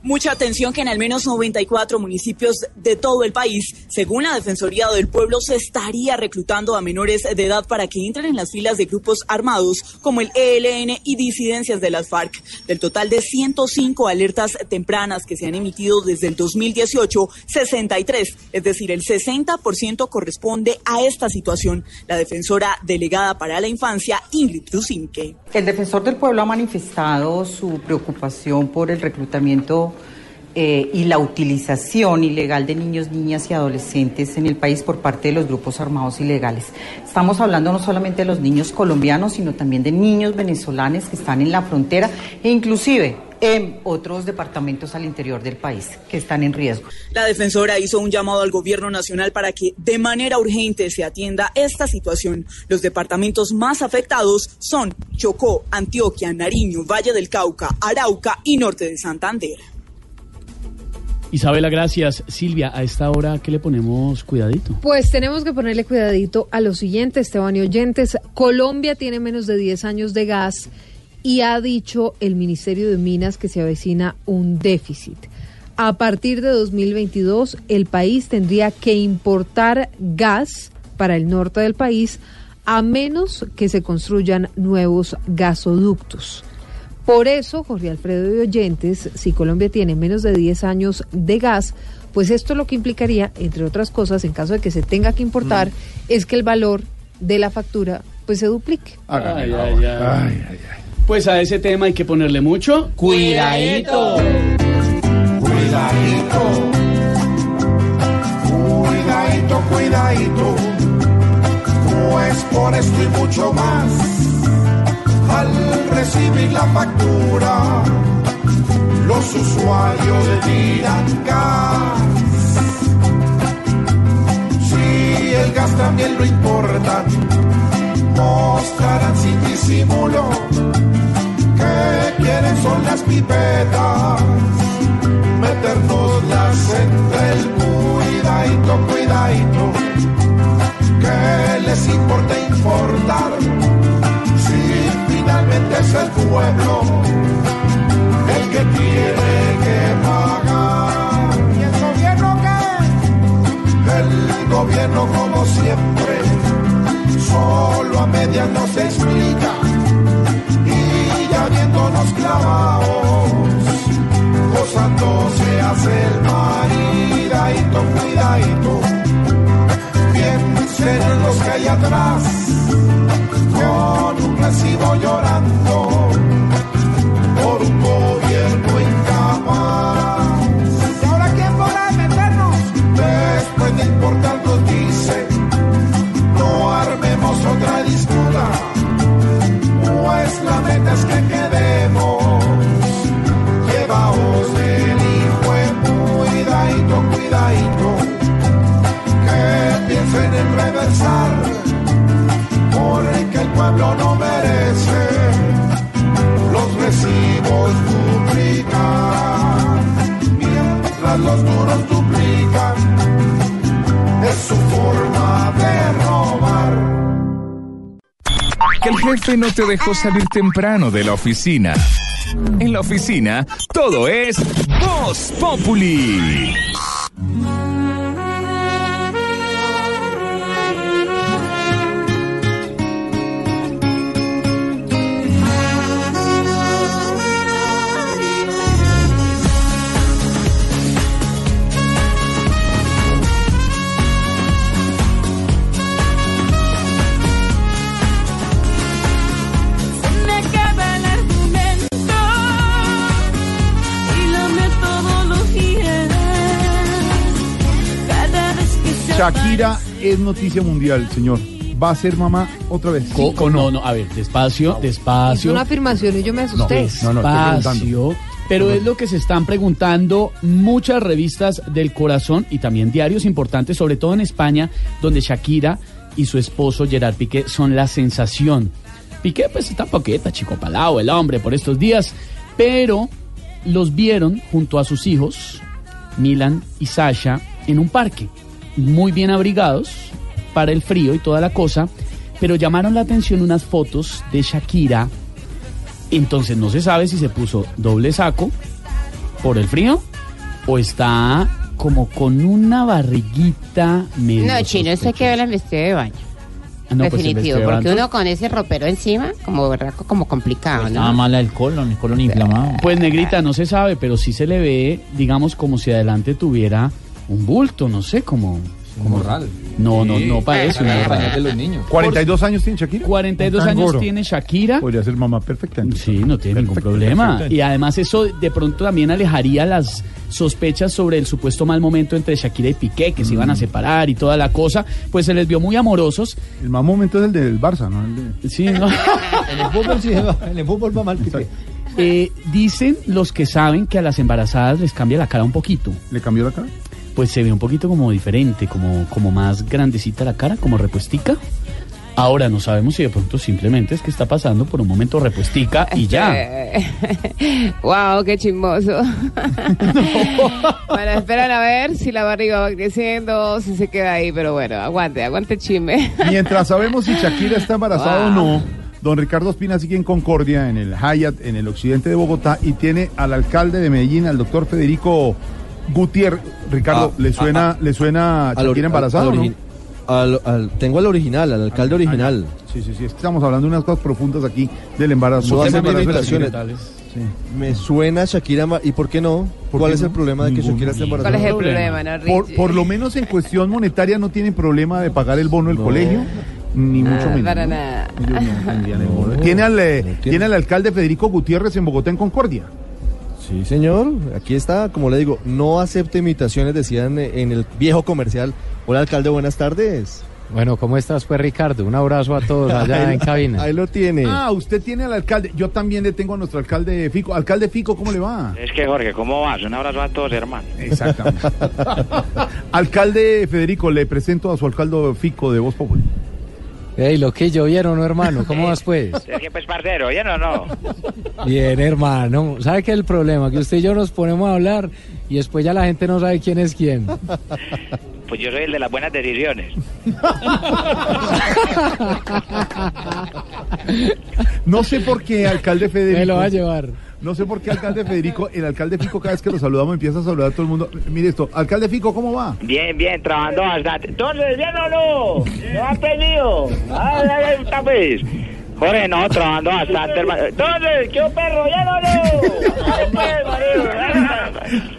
Mucha atención que en al menos 94 municipios de todo el país, según la Defensoría del Pueblo, se estaría reclutando a menores de edad para que entren en las filas de grupos armados como el ELN y disidencias de las FARC. Del total de 105 alertas tempranas que se han emitido desde el 2018, 63, es decir, el 60% corresponde a esta situación. La defensora delegada para la infancia, Ingrid Dusinque. El defensor del pueblo ha manifestado su preocupación por el reclutamiento eh, y la utilización ilegal de niños, niñas y adolescentes en el país por parte de los grupos armados ilegales. Estamos hablando no solamente de los niños colombianos, sino también de niños venezolanos que están en la frontera e inclusive en otros departamentos al interior del país que están en riesgo. La defensora hizo un llamado al gobierno nacional para que de manera urgente se atienda esta situación. Los departamentos más afectados son Chocó, Antioquia, Nariño, Valle del Cauca, Arauca y Norte de Santander. Isabela, gracias. Silvia, a esta hora, ¿qué le ponemos cuidadito? Pues tenemos que ponerle cuidadito a lo siguiente, Esteban y oyentes. Colombia tiene menos de 10 años de gas y ha dicho el Ministerio de Minas que se avecina un déficit. A partir de 2022, el país tendría que importar gas para el norte del país a menos que se construyan nuevos gasoductos. Por eso, Jorge Alfredo y oyentes, si Colombia tiene menos de 10 años de gas, pues esto lo que implicaría, entre otras cosas, en caso de que se tenga que importar, es que el valor de la factura pues se duplique. Ay, ay, ay. Pues a ese tema hay que ponerle mucho cuidadito. Cuidadito, cuidadito, cuidadito, pues por esto y mucho más, al recibir la factura, los usuarios dirán gas. Si el gas también lo importan, mostrarán sin disimulo que quieren son las pipetas, Meternos las entre el cuidadito, cuidadito, que les importa importar es el pueblo el que tiene que pagar. ¿Y el gobierno qué? El gobierno como siempre, solo a medias nos explica y ya viéndonos clavados, gozando se hace el maridadito, cuidadito, en los que hay atrás, con un recibo llorando jefe no te dejó salir temprano de la oficina. En la oficina, todo es Voz Populi. Shakira es noticia mundial, señor. ¿Va a ser mamá otra vez? Co- no, no, a ver, despacio, Es despacio. una afirmación y yo me asusté. no, no, Despacio. Pero es lo que se están preguntando muchas revistas del corazón y también diarios importantes, sobre todo en España, donde Shakira y su esposo Gerard Piqué son la sensación. Piqué pues está poqueta, chico palao, el hombre por estos días, pero los vieron junto a sus hijos, Milan y Sasha, en un parque, muy bien abrigados para el frío y toda la cosa, pero llamaron la atención unas fotos de Shakira entonces no se sabe si se puso doble saco por el frío o está como con una barriguita medio. No, chino, eso hay que verla en vestido de baño. Ah, no, pues el Definitivo, porque uno con ese ropero encima, como berraco, como complicado, ¿no? Nada mala el colon, el colon inflamado. Pues negrita, no se sabe, pero sí se le ve, digamos, como si adelante tuviera un bulto, no sé, como... Morral. No, no, no parece un Para morral. de los niños. 42 años tiene Shakira. 42 Un años canguro. tiene Shakira. Podría ser mamá perfecta. Sí, no tiene ningún problema. Y además eso de pronto también alejaría las sospechas sobre el supuesto mal momento entre Shakira y Piqué, que se iban a separar y toda la cosa. Pues se les vio muy amorosos. El mal momento es el del Barça, ¿no? El de... Sí, ¿no? En el fútbol sí, en el fútbol va mal. Piqué. Eh, dicen los que saben que a las embarazadas les cambia la cara un poquito. ¿Le cambió la cara? Pues se ve un poquito como diferente, como, como más grandecita la cara, como repuestica. Ahora no sabemos si de pronto simplemente es que está pasando por un momento repuestica y ya. wow, qué chismoso. bueno, esperan a ver si la barriga va creciendo o si se queda ahí, pero bueno, aguante, aguante el chisme. Mientras sabemos si Shakira está embarazada o no, don Ricardo Espina sigue en Concordia, en el Hyatt, en el occidente de Bogotá, y tiene al alcalde de Medellín, al doctor Federico Gutiérrez. Ricardo, Ah, ¿le suena, ah, ah. ¿le suena Al ori- Shakira embarazada al o no? origi- al- al- tengo al original, al alcalde original. Sí, sí, sí, es que estamos hablando de unas cosas profundas aquí del embarazo. No. Me suena Shakira, ¿y por qué no? ¿Por ¿Cuál qué es el problema de que Ningún- Shakira esté embarazada? ¿Cuál es el problema, no, Por, por lo menos en cuestión monetaria no tienen problema de pagar el bono del No. colegio, ni mucho menos. para ¿no? nada. ¿Tiene, al, eh, tiene al alcalde Federico Gutiérrez en Bogotá, en Concordia. Sí, señor. Aquí está, como le digo, no acepte imitaciones, decían eh, en el viejo comercial. Hola, alcalde, buenas tardes. Bueno, ¿cómo estás, pues, Ricardo? Un abrazo a todos allá Ahí- en cabina. Ahí lo tiene. Ah, usted tiene al alcalde. Yo también le tengo a nuestro alcalde Fico. Alcalde Fico, ¿cómo le va? Es que Jorge, ¿cómo vas? Un abrazo a todos, hermano. Exactamente. alcalde Federico, le presento a su alcalde Fico de Voz Popular. Ey, lo que yo vieron, ¿no, hermano? ¿Cómo vas, pues? Es pues, parcero, ¿ya no, no? Bien, hermano. ¿Sabe qué es el problema? Que usted y yo nos ponemos a hablar y después ya la gente no sabe quién es quién. Pues yo soy el de las buenas decisiones. No sé por qué, alcalde Federico. Me lo va a llevar. No sé por qué, alcalde Federico, el alcalde Fico, cada vez que lo saludamos, empieza a saludar a todo el mundo. Mire esto, alcalde Fico, ¿cómo va? Bien, bien, trabajando bastante. Entonces, ¿bien o no? ¿No? Ay, ay, ay, está pues. Jorge, no, trabajando bastante, hermano. Entonces, ¿qué perro? ¿Bien o no? Marido.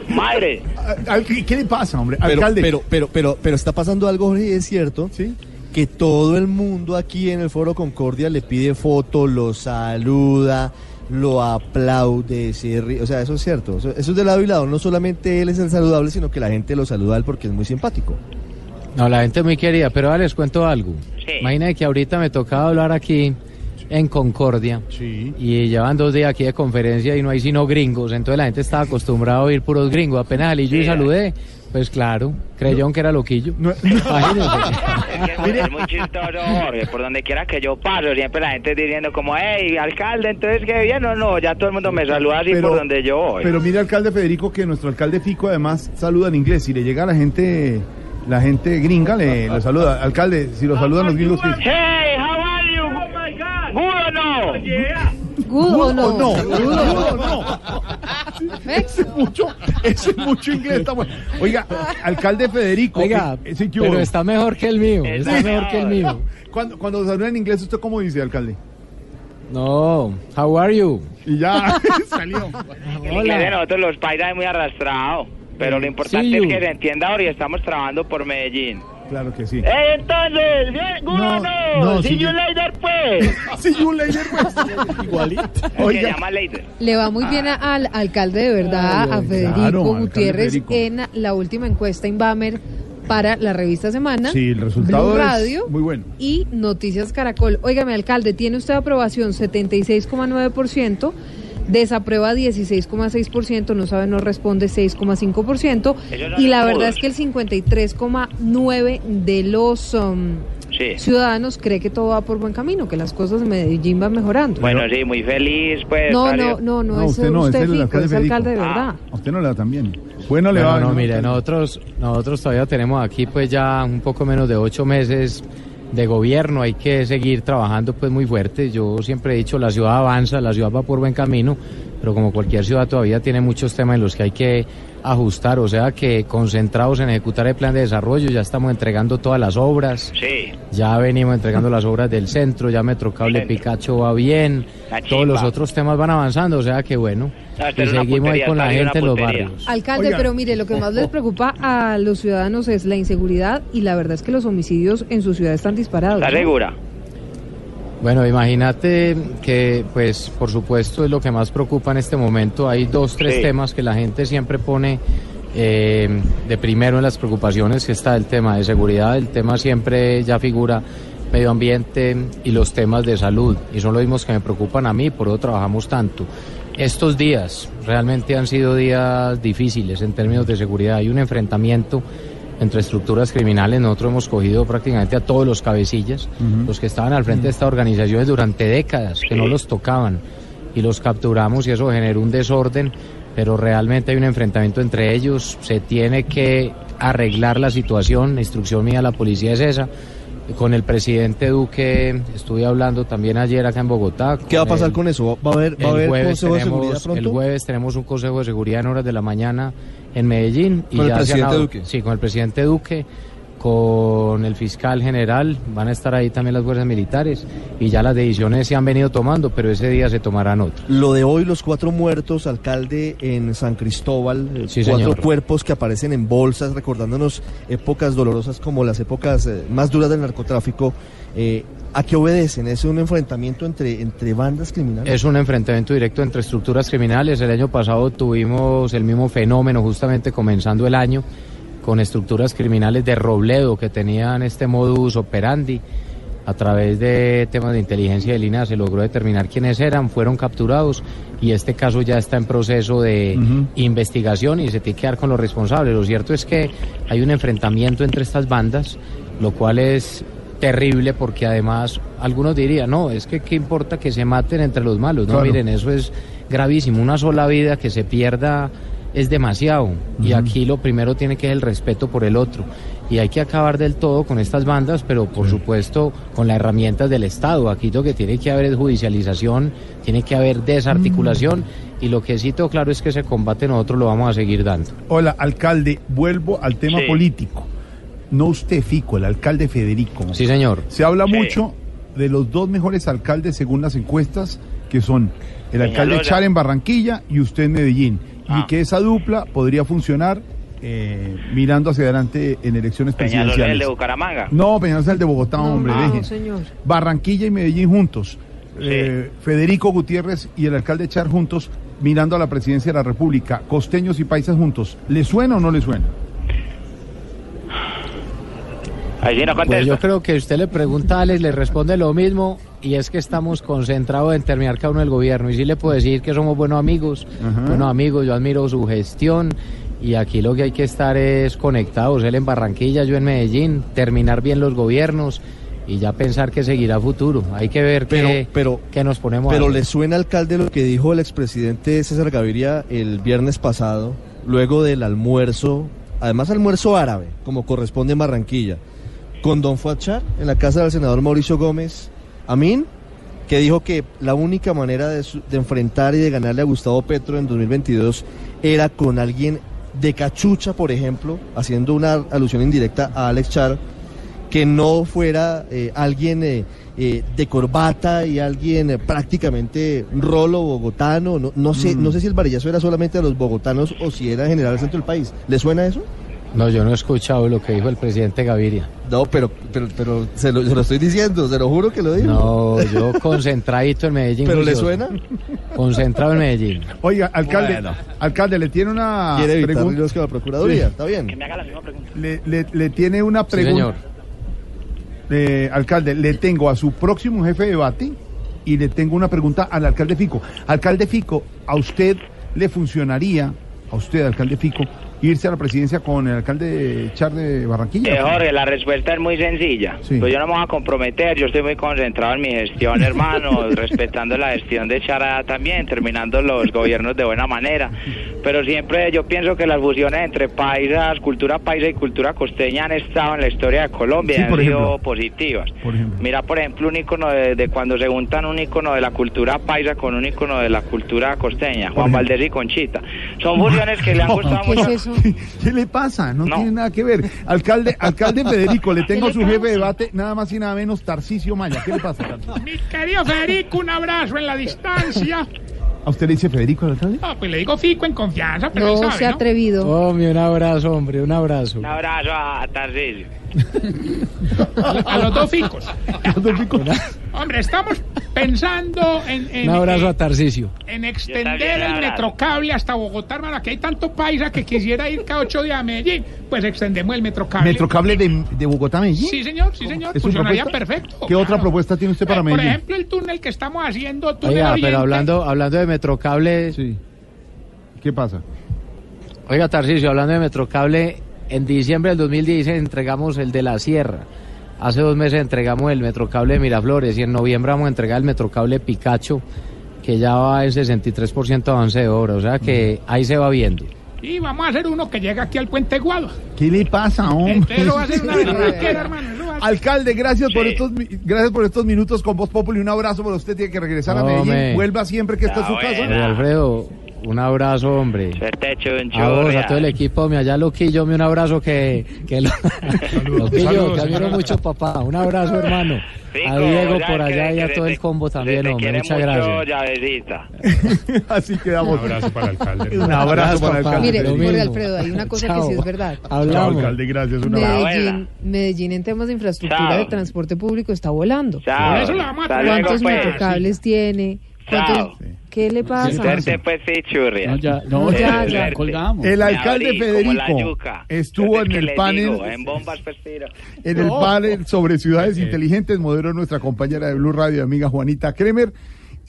Madre. ¿Qué, qué le pasa, hombre? Pero, Alcalde. pero, pero, pero, pero está pasando algo, Jorge, y es cierto. Que todo el mundo aquí en el Foro Concordia le pide foto, lo saluda, lo aplaude, se ríe. O sea, eso es cierto. Eso, eso es de lado y lado. No solamente él es el saludable, sino que la gente lo saluda a él porque es muy simpático. No, la gente es muy querida, pero ahora les cuento algo. Imagínate que ahorita me tocaba hablar aquí en Concordia y llevan dos días aquí de conferencia y no hay sino gringos, entonces la gente estaba acostumbrada a oír puros gringos. Apenas salí yo y Sí. saludé, pues claro, creyeron que era loquillo. Imagínense. Es, que es muy chistoso, Jorge. Por donde quiera que yo paso, siempre la gente diciendo como, hey, alcalde, entonces, ¿qué bien o no? Ya todo el mundo me saluda así por donde yo voy. Pero mire, alcalde Federico, que nuestro alcalde Fico además saluda en inglés. Si le llega a la gente, la gente gringa, le, le saluda. Alcalde, si lo saludan los gringos, ¿qué? Hey, how are you? Oh my God. ¿Good o no? ¿Good o no? no? ¿Good o no? Ese es mucho, ese es mucho inglés. Está bueno. Oiga, alcalde Federico. Oiga, eh, ese que pero está mejor que el mío, está mejor que el mío. Cuando, cuando saluda en inglés, ¿usted cómo dice, alcalde? No, how are you? Y ya salió. El inglés de nosotros los paisas es muy arrastrado. Pero lo importante Sí, es you. que se entienda ahora y estamos trabajando por Medellín. Claro que sí. Eh, entonces, bien, ¿good No, no? sí, you yo- later, pues. See you later, pues. Igualito. Se llama later. Le va muy bien a- al alcalde de verdad, Ay, a Federico claro, Gutiérrez, Federico. en la última encuesta Inbamer para la revista Semana. Sí, el resultado Blue es Radio muy bueno. y Noticias Caracol. Óigame, alcalde, tiene usted aprobación 76,9%, desaprueba 16,6%, no sabe, no responde 6,5%, Ellos son y la verdad es que el 53,9% de los um, Sí. ciudadanos cree que todo va por buen camino, que las cosas en Medellín van mejorando. Bueno, sí, muy feliz, pues. No, no, no, no, No, es usted no, usted, es el Fico, alcalde es alcalde de Ah. verdad. A usted no le da tan bien. Bueno, le No, va. no, mire, nosotros, nosotros todavía tenemos aquí pues ya un poco menos de ocho meses de gobierno, hay que seguir trabajando pues muy fuerte. Yo siempre he dicho, la ciudad avanza, la ciudad va por buen camino, pero como cualquier ciudad todavía tiene muchos temas en los que hay que ajustar, o sea que concentrados en ejecutar el plan de desarrollo, ya estamos entregando todas las obras. Sí. Ya venimos entregando las obras del centro, ya Metrocable Picacho va bien, todos los otros temas van avanzando, o sea que bueno, No, y seguimos ahí con la está gente en los barrios. Alcalde, pero mire, lo que más les preocupa a los ciudadanos es la inseguridad y la verdad es que los homicidios en su ciudad están disparados. ¿Estás ¿no? segura? Bueno, imagínate que, pues, por supuesto, es lo que más preocupa en este momento. Hay dos, tres Sí. temas que la gente siempre pone eh, de primero en las preocupaciones, que está el tema de seguridad, el tema siempre ya figura medio ambiente y los temas de salud. Y son los mismos que me preocupan a mí, por eso trabajamos tanto. Estos días realmente han sido días difíciles en términos de seguridad. Hay un enfrentamiento entre estructuras criminales. Nosotros hemos cogido prácticamente a todos los cabecillas, los que estaban al frente de estas organizaciones durante décadas, que no los tocaban, y los capturamos y eso generó un desorden, pero realmente hay un enfrentamiento entre ellos. Se tiene que arreglar la situación. La instrucción mía a la policía es esa. Con el presidente Duque estuve hablando también ayer acá en Bogotá. ¿Qué va a pasar el- con eso? ¿Va a haber, va a haber de tenemos- seguridad pronto? El jueves tenemos un consejo de seguridad en horas de la mañana en Medellín. ¿Con el ya presidente Duque? Sí, con el presidente Duque, con el fiscal general, van a estar ahí también las fuerzas militares y ya las decisiones se han venido tomando, pero ese día se tomarán otras. Lo de hoy, los cuatro muertos, alcalde, en San Cristóbal, eh, Sí, cuatro señor. cuerpos que aparecen en bolsas, recordándonos épocas dolorosas como las épocas eh, más duras del narcotráfico. eh, ¿A qué obedecen? ¿Es un enfrentamiento entre, entre bandas criminales? Es un enfrentamiento directo entre estructuras criminales. El año pasado tuvimos el mismo fenómeno justamente comenzando el año con estructuras criminales de Robledo que tenían este modus operandi. A través de temas de inteligencia de línea se logró determinar quiénes eran, fueron capturados y este caso ya está en proceso de investigación y se tiene que dar con los responsables. Lo cierto es que hay un enfrentamiento entre estas bandas, lo cual es terrible porque además algunos dirían, no, es que qué importa que se maten entre los malos. No, Claro. miren, eso es gravísimo. Una sola vida que se pierda es demasiado. Y aquí lo primero tiene que ser el respeto por el otro. Y hay que acabar del todo con estas bandas, pero por supuesto con las herramientas del Estado. Aquí lo que tiene que haber es judicialización, tiene que haber desarticulación. Y lo que sí tengo claro es que ese combate nosotros lo vamos a seguir dando. Hola, alcalde, vuelvo al tema Sí. político. No usted, Fico, el alcalde Federico. Sí, señor. Se habla mucho de los dos mejores alcaldes según las encuestas, que son el alcalde. Char en Barranquilla y usted en Medellín. Ah. Y que esa dupla podría funcionar eh, mirando hacia adelante en elecciones Peñalol, el presidenciales. de Bucaramanga. No, Peñalol es el de Bogotá, hombre, no, deje. señor. Barranquilla y Medellín juntos. Eh, Federico Gutiérrez y el alcalde Char juntos mirando a la presidencia de la República. Costeños y paisas juntos. ¿Le suena o no le suena? Ahí sí no Pues yo creo que usted le pregunta a Alex, le responde lo mismo y es que estamos concentrados en terminar cada uno del gobierno. Y sí le puedo decir que somos buenos amigos, Ajá. buenos amigos, yo admiro su gestión y aquí lo que hay que estar es conectados, él en Barranquilla, yo en Medellín, terminar bien los gobiernos y ya pensar que seguirá futuro, hay que ver qué, pero, qué nos ponemos a Pero le suena alcalde lo que dijo el expresidente César Gaviria el viernes pasado, luego del almuerzo, además almuerzo árabe, como corresponde en Barranquilla, con Don Fuachar en la casa del senador Mauricio Gómez Amín, que dijo que la única manera de, su- de enfrentar y de ganarle a Gustavo Petro en 2022 era con alguien de cachucha, por ejemplo, haciendo una alusión indirecta a Alex Char, que no fuera eh, alguien eh, eh, de corbata y alguien prácticamente rolo bogotano. No, no sé, Mm. no sé si el varillazo era solamente a los bogotanos o si era en general al centro del país. ¿Le suena eso? No, yo no he escuchado lo que dijo el presidente Gaviria. No, pero, pero, pero se, lo, se lo estoy diciendo, se lo juro que lo digo. No, yo concentradito en Medellín. ¿Pero le suena? Concentrado en Medellín. Oiga, alcalde, Bueno. alcalde, le tiene una Quiere pregunta. con la Procuraduría, Sí. está bien. Que me haga la misma pregunta. Le, le- le tiene una Sí, pregunta. señor. Eh, alcalde, le tengo a su próximo jefe de debate y le tengo una pregunta al alcalde Fico. Alcalde Fico, ¿a usted le funcionaría, a usted, alcalde Fico, irse a la presidencia con el alcalde Char de Barranquilla? Eh, Jorge, la respuesta es muy sencilla. Sí. Pues yo no me voy a comprometer, yo estoy muy concentrado en mi gestión, hermano, respetando la gestión de Chara también, terminando los gobiernos de buena manera. Pero siempre yo pienso que las fusiones entre paisas, cultura paisa y cultura costeña han estado en la historia de Colombia Sí, y han por sido ejemplo. positivas. Por ejemplo. Mira, por ejemplo, un icono de, de cuando se juntan un icono de la cultura paisa con un icono de la cultura costeña, Juan Valdés y Conchita. Son fusiones que le han gustado ¿Qué mucho. es eso? ¿Qué le pasa? No, tiene nada que ver. Alcalde, alcalde Federico, le tengo ¿Qué su jefe de debate, nada más y nada menos, Tarcisio Maya. ¿Qué le pasa? Tarcisio? Mi querido Federico, un abrazo en la distancia. ¿A usted le dice Federico al alcalde? Ah, pues le digo Fico en confianza, pero No sabe, se ha ¿no? atrevido. Hombre, un abrazo, hombre, un abrazo. Un abrazo a Tarcisio. A los dos Ficos. Hombre, estamos pensando en, en, Un abrazo en- a Tarcisio. en extender el abrazo. metrocable hasta Bogotá, hermano. Aquí hay tanto paisa que quisiera ir cada ocho días a Medellín. Pues extendemos el metrocable. ¿Metrocable de, de Bogotá a Medellín? Sí, señor, sí, señor. ¿Es su Funcionaría propuesta? perfecto. ¿Qué otra propuesta tiene usted para Eh, Por Medellín? ejemplo, el túnel que estamos haciendo, túnel Oiga, Oriente. pero hablando, hablando de Metrocable. Sí. ¿Qué pasa? Oiga, Tarcisio, hablando de Metrocable, en diciembre del 2016 entregamos el de la Sierra. Hace dos meses entregamos el Metrocable de Miraflores y en noviembre vamos a entregar el Metrocable Picacho, que ya va en 63% de avance de obra. O sea que ahí se va viendo. Y vamos a hacer uno que llega aquí al Puente Guado. ¿Qué le pasa, hombre? Entonces lo va a hacer una hermano. Alcalde, gracias por Sí. estos mi- gracias por estos minutos con Voz Populi. Un abrazo para usted. Tiene que regresar a Medellín. Vuelva siempre que esté en su Ah, casa. Alfredo, un abrazo, hombre. Suerte, chuncho. A vos, a todo el equipo, mi allá Loquillo, me un abrazo que, que lo- Loquillo, saludos, te admiro mucho, papá. Un abrazo, hermano. Fico, A Diego ya por que- allá y que a todo te- el combo también, hombre. Muchas mucho, gracias. llavecita. Así quedamos. Un abrazo para el alcalde. Un abrazo para el alcalde. Mire, Jorge. Alfredo, hay una cosa que sí es verdad. Chao, Hablamos. alcalde, gracias. Un abrazo. Medellín, Medellín en temas de infraestructura Chao. de transporte público está volando. Chao. ¿Cuántos pues. metrocables tiene? ¿Cuántos-. ¿Qué le pasa? Suerte, pues, sí, churria. No, ya, no, Ya, ya, ya. ya colgamos. El alcalde abrí Federico estuvo Suerte en el panel digo, en bombas, pues, tiro. en el panel sobre ciudades inteligentes, moderó nuestra compañera de Blue Radio, amiga Juanita Kremer.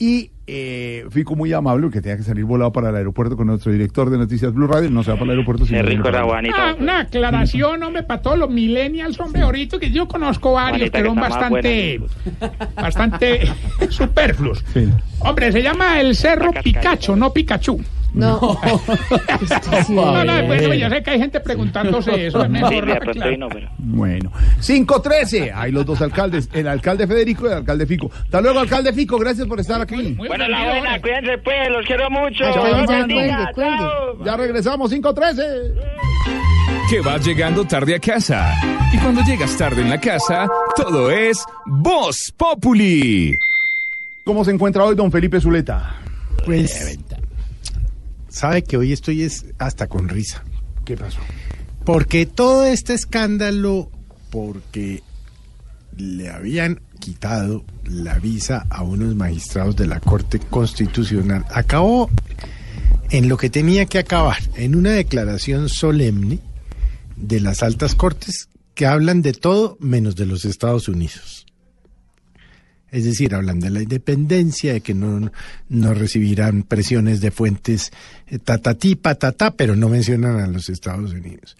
Y eh, Fico muy amable, que tenía que salir volado para el aeropuerto con nuestro director de noticias Blue Radio. No se va para el aeropuerto. sino Qué rico era Juanito. Ah, una aclaración, hombre, para todos los millennials, hombre, ahorita que yo conozco varios Juanita, que son bastante, bastante superfluos. Sí. Hombre, se llama el Cerro. Picacho, no Pikachu. No. No, no, bueno, yo sé que hay gente preguntándose eso. Es mejor no aclarar. Bueno, 513. Hay los dos alcaldes, el alcalde Federico y el alcalde Fico. Hasta luego, alcalde Fico. Gracias por estar aquí. Bueno, la buena, cuídense pues, los quiero mucho. Ay, ya, bendiga, cuelgue, chao. Ya regresamos, 513. Que vas llegando tarde a casa. Y cuando llegas tarde en la casa, todo es Voz Populi. ¿Cómo se encuentra hoy don Felipe Zuleta? Pues, sabe que hoy estoy es hasta con risa. ¿Qué pasó? Porque todo este escándalo, porque le habían quitado la visa a unos magistrados de la Corte Constitucional, acabó en lo que tenía que acabar, en una declaración solemne de las altas cortes que hablan de todo menos de los Estados Unidos. Es decir, hablan de la independencia, de que no, no recibirán presiones de fuentes eh, tatatí, patatá, pero no mencionan a los Estados Unidos.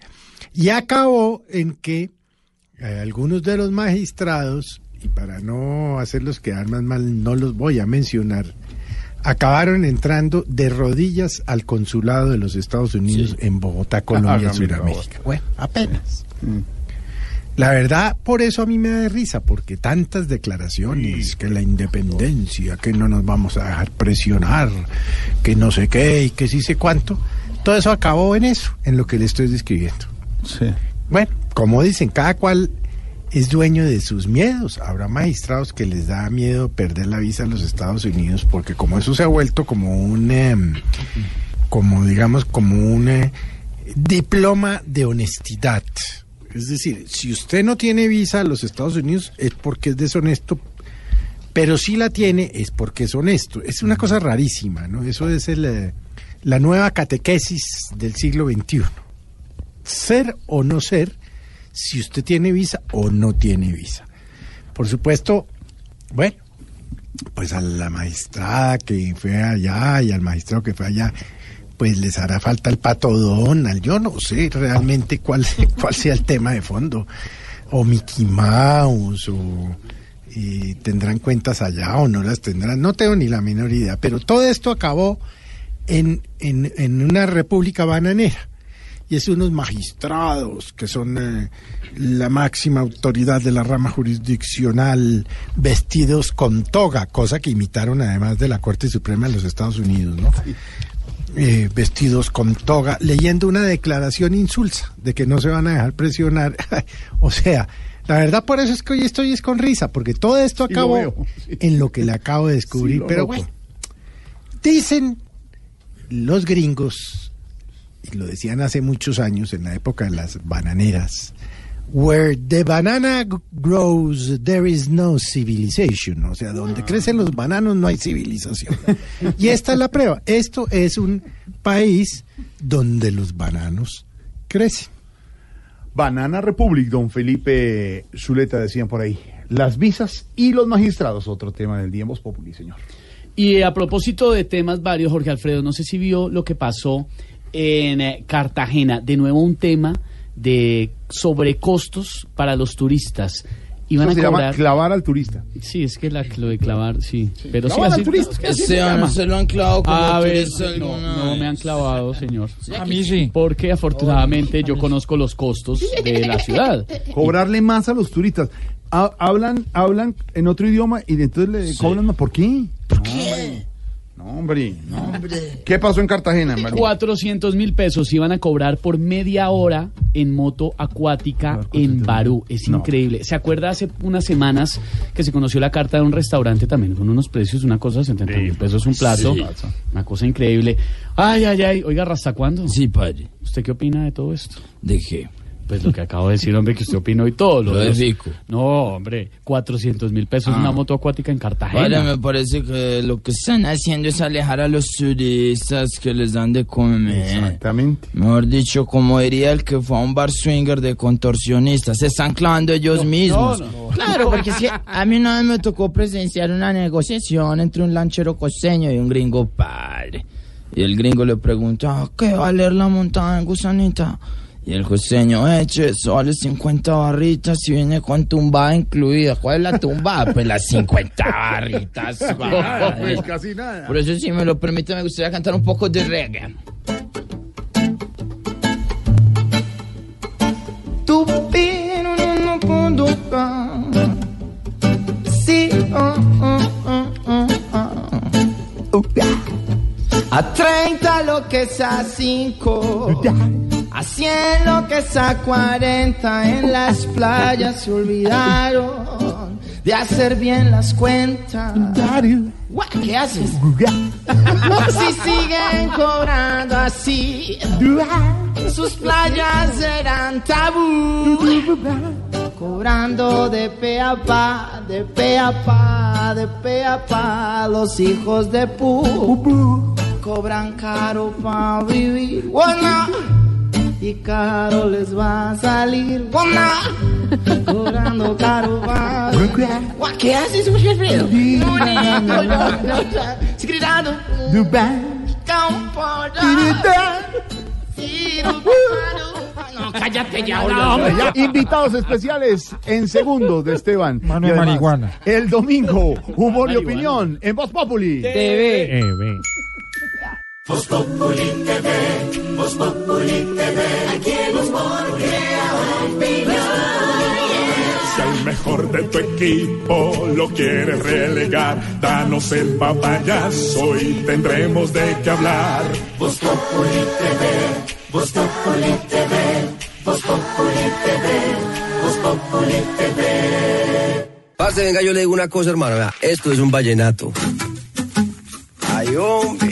Y acabó en que eh, algunos de los magistrados, y para no hacerlos quedar más mal, no los voy a mencionar, acabaron entrando de rodillas al consulado de los Estados Unidos en Bogotá, Colombia, favor. Sudamérica. Bueno, apenas. La verdad, por eso a mí me da risa, porque tantas declaraciones, que la independencia, que no nos vamos a dejar presionar, que no sé qué y que sí sé cuánto, todo eso acabó en eso, en lo que le estoy describiendo. Sí. Bueno, como dicen, cada cual es dueño de sus miedos. Habrá magistrados que les da miedo perder la visa a los Estados Unidos, porque como eso se ha vuelto como un, em, como digamos, como un eh, diploma de honestidad. Es decir, si usted no tiene visa a los Estados Unidos es porque es deshonesto, pero si la tiene es porque es honesto. Es una cosa rarísima, ¿no? Eso es el, la nueva catequesis del siglo XXI. Ser o no ser, si usted tiene visa o no tiene visa. Por supuesto, bueno, pues a la magistrada que fue allá y al magistrado que fue allá, pues les hará falta el pato Donald. Yo no sé realmente cuál, cuál sea el tema de fondo. O Mickey Mouse, o tendrán cuentas allá o no las tendrán. No tengo ni la menor idea. Pero todo esto acabó en, en, una república bananera. Y es unos magistrados que son eh, la máxima autoridad de la rama jurisdiccional vestidos con toga, cosa que imitaron además de la Corte Suprema de los Estados Unidos, ¿no? Eh, vestidos con toga, leyendo una declaración insulsa de que no se van a dejar presionar. o sea, la verdad por eso es que hoy estoy es con risa, porque todo esto Sí, lo acabó en lo que le acabo de descubrir. Sí, Pero bueno, dicen los gringos, y lo decían hace muchos años, en la época de las bananeras, where the banana grows, there is no civilization. O sea, donde crecen los bananos no hay civilización. y esta es la prueba. Esto es un país donde los bananos crecen. Banana Republic, don Felipe Zuleta decían por ahí. Las visas y los magistrados, otro tema del día en Voz Populi, señor. Y a propósito de temas varios, Jorge Alfredo, no sé si vio lo que pasó en eh, Cartagena. De nuevo un tema de sobrecostos para los turistas. Iban Eso a se llama clavar al turista. Sí, es que la, lo de clavar, sí. Pero sí, al así- turista. es que así Ese se no llama. se lo han clavado como A ver, no, no me han clavado, señor. A mí sí. Porque afortunadamente yo conozco los costos de la ciudad. Cobrarle más a los turistas. Ha- hablan, hablan en otro idioma y entonces le cobran más. ¿Por qué? ¿Por qué? No, hombre. No. ¿Qué pasó en Cartagena, María? 400 mil pesos iban a cobrar por media hora en moto acuática en Barú. Es No. increíble. ¿Se acuerda hace unas semanas que se conoció la carta de un restaurante también con unos precios, una cosa de 70 mil pesos un plato? Sí. Una cosa increíble. Ay, ay, ay. Oiga, ¿hasta cuándo? Sí, padre. ¿Usted qué opina de todo esto? ¿De qué? Pues lo que acabo de decir, hombre, que usted opinó y todo. Lo de rico. No, hombre, 400 mil pesos Ah. una moto acuática en Cartagena. Padre, me parece que lo que están haciendo es alejar a los turistas que les dan de comer. Exactamente. Mejor dicho, como diría el que fue a un bar swinger de contorsionistas, se están clavando ellos mismos. no, no. Claro, porque que a mí una vez me tocó presenciar una negociación entre un lanchero costeño y un gringo padre. Y el gringo le preguntó, "¿A ¿qué va a leer la montaña, gusanita? Y el costeño, eche, vale 50 barritas y viene con tumbada incluida. ¿Cuál es la tumbada? Pues las 50 barritas. Pues casi nada. Por eso, si me lo permite, me gustaría cantar un poco de reggae. Tu pino no puedo Sí, oh, oh, oh, oh, oh. Uh. A 30 lo que es a 5. A 100 lo que es a 40. En las playas se olvidaron de hacer bien las cuentas. ¿Qué haces? Si siguen cobrando así, sus playas eran tabú. Cobrando de pe a pa, de pe a pa, de pe a pa, los hijos de pu. Cobran caro pa vivir, Guana. Y caro les va a salir, Guana. Cobrando caro. Guau, ¿Qué haces, Wilfredo? Se gritando. No, cállate ya, ya. Invitados especiales en segundos de Esteban. Mano Y de además, marihuana. El domingo, humor y opinión en Voz Populi. TV. Voz Populi TV, Voz Populi TV, aquí humor crea Si al mejor de tu equipo lo quieres relegar, danos el papayazo y tendremos de qué hablar. Voz Populi TV, Voz Populi TV, Voz Populi TV, Voz Populi TV. Parce, venga, yo le digo una cosa, hermano. esto es un vallenato. Ay, hombre.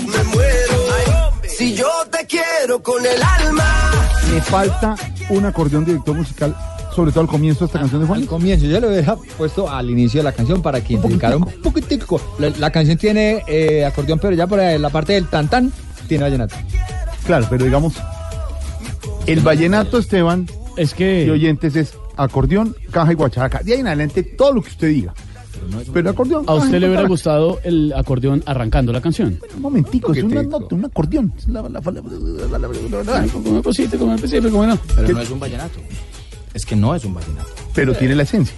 Si yo te quiero con el alma. Me falta un acordeón director musical, sobre todo al comienzo de esta canción de Juan. Al comienzo, yo lo había puesto al inicio de la canción para que indicara un poquitico. La, la canción tiene eh, acordeón, pero ya por la parte del tan tan tiene vallenato. Claro, pero digamos, el vallenato, Esteban, es que y oyentes es acordeón, caja y guachaca. De ahí en adelante, todo lo que usted diga. Pero acordeón. ¿A usted le hubiera gustado el acordeón arrancando la canción? Un momentico, es una nota, un acordeón. Como cosita, como como no. Pero no es un vallenato. Es que no es un vallenato. Pero tiene la esencia.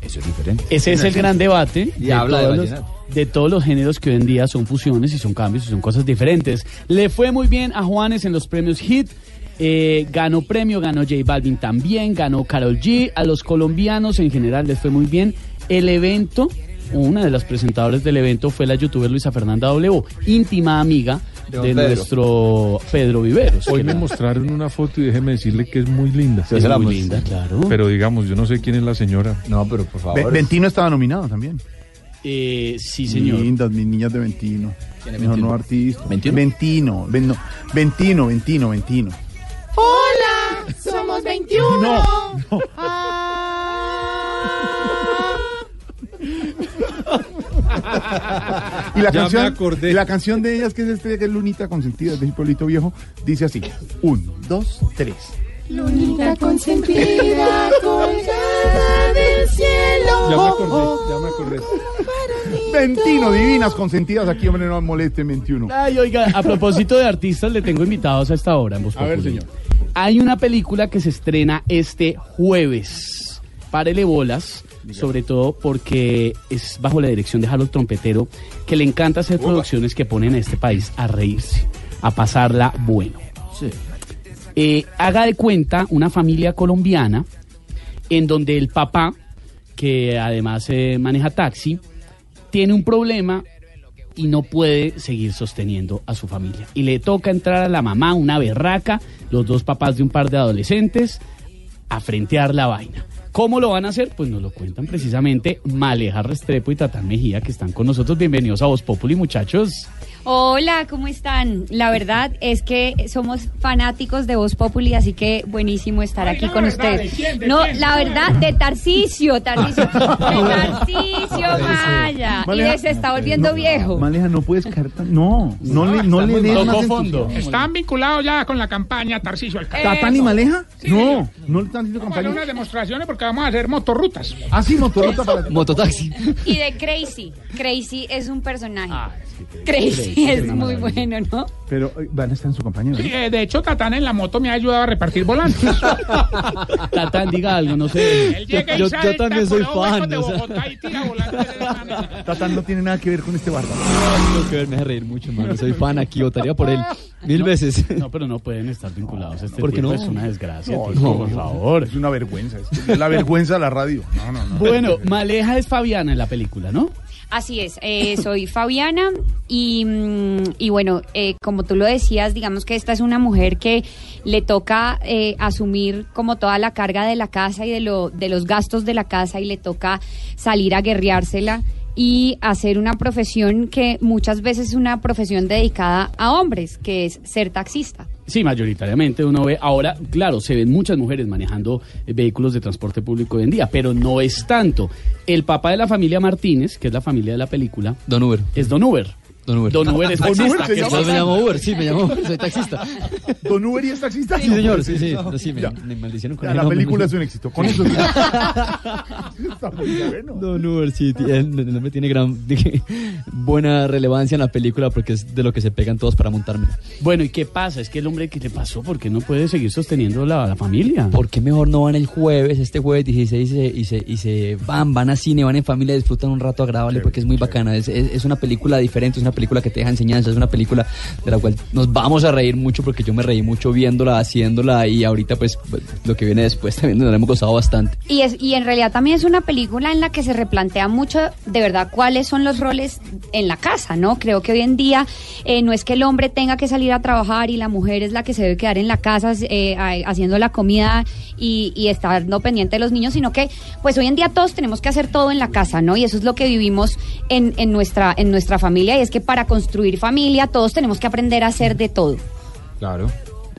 Eso es diferente. Ese es el gran debate Y habla de todos los, vallenato. de todos los géneros que hoy en día son fusiones y son cambios y son cosas diferentes. Le fue muy bien a Juanes en los premios Hit. eh, ganó premio, ganó J Balvin también, ganó Carol G. A los colombianos en general les fue muy bien. El evento, una de las presentadoras del evento fue la youtuber Luisa Fernanda W, íntima amiga De de, don Pedro. nuestro Pedro Viveros. Hoy me la- mostraron una foto y déjeme decirle que es muy linda. Es muy linda, claro. Pero digamos, yo no sé quién es la señora. No, pero por Ve- Ventino estaba nominado también. Eh, sí, señor. Lindas, mis niñas de Ventino. ¿Quién es Mejor Ventino? no artista. ¿Ventino? Ventino. Ven- no, Ventino, Ventino, Ventino. Hola, somos 21. No, Y la Ya canción, me acordé. y la canción de ellas, que es este, que es Lunita Consentida, de Hipólito Viejo, dice así: un, dos, tres. Lunita consentida, colgada del cielo. Ya me acordé, ya me acordé. Ventino, divinas consentidas, aquí, hombre, no molesten 21. Ay, oiga, a propósito de artistas, le tengo invitados a esta hora en Voz A ver, señor. Hay una película que se estrena este jueves. Párele bolas, sobre todo porque es bajo la dirección de Harold Trompetero, que le encanta hacer producciones que ponen a este país a reírse, a pasarla bueno. Eh, haga de cuenta una familia colombiana en donde el papá, que además eh, maneja taxi, tiene un problema y no puede seguir sosteniendo a su familia. Y le toca entrar a la mamá, una berraca, los dos papás de un par de adolescentes, a frentear la vaina. ¿Cómo lo van a hacer? Pues nos lo cuentan precisamente Maleja Restrepo y Tatán Mejía, que están con nosotros. Bienvenidos a Voz Populi, muchachos. Hola, ¿cómo están? La verdad es que somos fanáticos de Voz Populi, así que buenísimo estar aquí con ustedes. No, la verdad, de Tarcisio, Tarcisio, de Tarcisio Maya. Y se está volviendo viejo. Maleja, no puedes caer tan... No, no le, no le des más entusiasmo. Están vinculados ya con la campaña Tarcisio Alcalde. ¿Tatán y Maleja? No, no le están haciendo Vamos a hacer campaña. unas demostraciones porque vamos a hacer motorrutas. Ah, sí, motorruta para... Mototaxi. Y de Crazy. Crazy es un personaje. Ah, Crazy Crazy es muy bueno, ¿no? Pero eh, van a estar en su campaña, ¿no? Sí, eh, de hecho, Tatán en la moto me ha ayudado a repartir volantes. Tatán, diga algo, no sé. Él llega y Yo- salta yo también soy fan, de o sea. Bogotá y tira volantes de esa manera. Tatán no tiene nada que ver con este barco. Tengo que ver, me hace reír mucho, mano. Soy fan aquí, votaría por él mil veces. No, pero no pueden estar vinculados. Este ¿Por qué tipo no? es una desgracia, No, tipo, no, por no. favor. Es una vergüenza. Es la vergüenza de la radio. No, no, no. Bueno, Maleja es Fabiana en la película, ¿no? Así es, eh, soy Fabiana y, mm, y bueno, eh, como tú lo decías, digamos que esta es una mujer que le toca eh, asumir como toda la carga de la casa y de, lo, de los gastos de la casa y le toca salir a guerreársela y hacer una profesión que muchas veces es una profesión dedicada a hombres, que es ser taxista. Sí, mayoritariamente uno ve, ahora, claro, se ven muchas mujeres manejando eh, vehículos de transporte público hoy en día, pero no es tanto. El papá de la familia Martínez, que es la familia de la película, Don Uber. es Don Uber. Don Uber. Don Uber es taxista. Uber que me llamo Uber, sí, me llamo Uber, soy taxista. ¿Don Uber y es taxista? Sí, señor, sí, sí. No, sí, me, me maldicieron con Ya, la película es un éxito. Con eso está muy bueno. Don Uber, sí, el nombre tiene gran, buena relevancia en la película porque es de lo que se pegan todos para montarme. Bueno, ¿y qué pasa? Es que el hombre, ¿qué le pasó? ¿Por qué no puede seguir sosteniendo la, la familia? ¿Por qué mejor no van el jueves, este jueves 16 y se, y se, y se van, van a cine, van en familia, disfrutan un rato agradable porque es muy bacana. Es, es, es una película diferente, es una película que te deja enseñanza, es una película de la cual nos vamos a reír mucho porque yo me reí mucho viéndola, haciéndola y ahorita pues lo que viene después también nos hemos gozado bastante. Y, es, y en realidad también es una película en la que se replantea mucho de verdad cuáles son los roles en la casa, ¿no? Creo que hoy en día eh, no es que el hombre tenga que salir a trabajar y la mujer es la que se debe quedar en la casa eh, haciendo la comida y, y estando pendiente de los niños, sino que pues hoy en día todos tenemos que hacer todo en la casa, ¿no? Y eso es lo que vivimos en, en, nuestra, en nuestra familia y es que para construir familia todos tenemos que aprender a hacer de todo. Claro.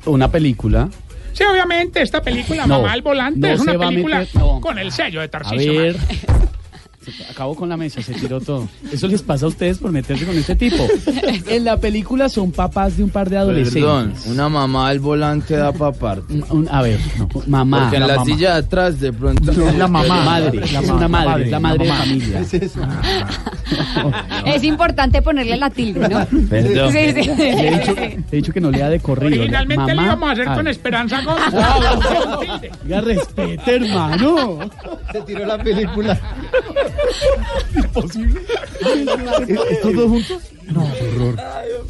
Una película. Sí, obviamente, esta película, No, Mamá al Volante, no es una película meter- no. con el sello de A Tarcisio. Acabó con la mesa, se tiró todo. Eso les pasa a ustedes por meterse con este tipo. En la película son papás de un par de adolescentes. Perdón, una mamá al volante da un- a ver, no, mamá. Porque en la, silla de atrás de pronto. No, la mamá. Madre, La es mamá. una madre, es la madre de mamá. familia. Es importante ponerle la tilde, ¿no? Perdón. Sí, sí. Le he dicho, le he dicho que no lea de corrido. Originalmente lo Mamá, íbamos a hacer con Esperanza Gómez. Ah, Oiga, respete, hermano. Se tiró la película. ¿Imposible? ¿Estos dos juntos? No, horror.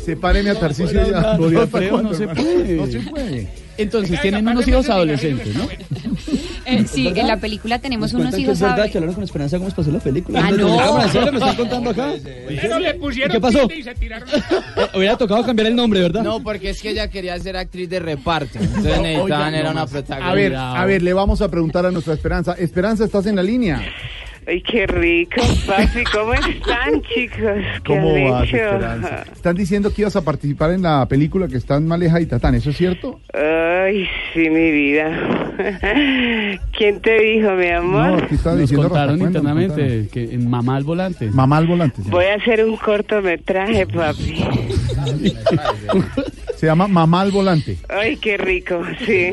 Sepáreme a Tarcisio ya. No, ¿Hasta Alfredo, cuándo, no se puede. No se puede. Entonces tienen unos hijos adolescentes, ¿no? Eh, sí, en la película tenemos unos hijos es verdad adolescentes. que hablaron con Esperanza cómo pasó la película. Ah, ¿En no. cámara, ¿En serio me están contando acá? Pero le pusieron ¿Qué pasó? y se tiraron. Eh, Hubiera tocado cambiar el nombre, ¿verdad? No, porque es que ella quería ser actriz de reparto. Entonces necesitaban, era una protagonista. A ver, a ver, le vamos a preguntar a nuestra Esperanza. Esperanza, ¿estás en la línea? Ay, qué rico, papi. ¿Cómo están, chicos? ¿Qué ¿Cómo han vas? Esperanza? Están diciendo que ibas a participar en la película que están Maleja y Tatán, ¿eso es cierto? Ay, sí, mi vida. ¿Quién te dijo, mi amor? No, aquí está Nos diciendo contaron internamente que en Mamá al Volante. Mamá al volante. Voy a hacer un cortometraje, papi. Se llama Mamá al volante. Ay, qué rico, sí.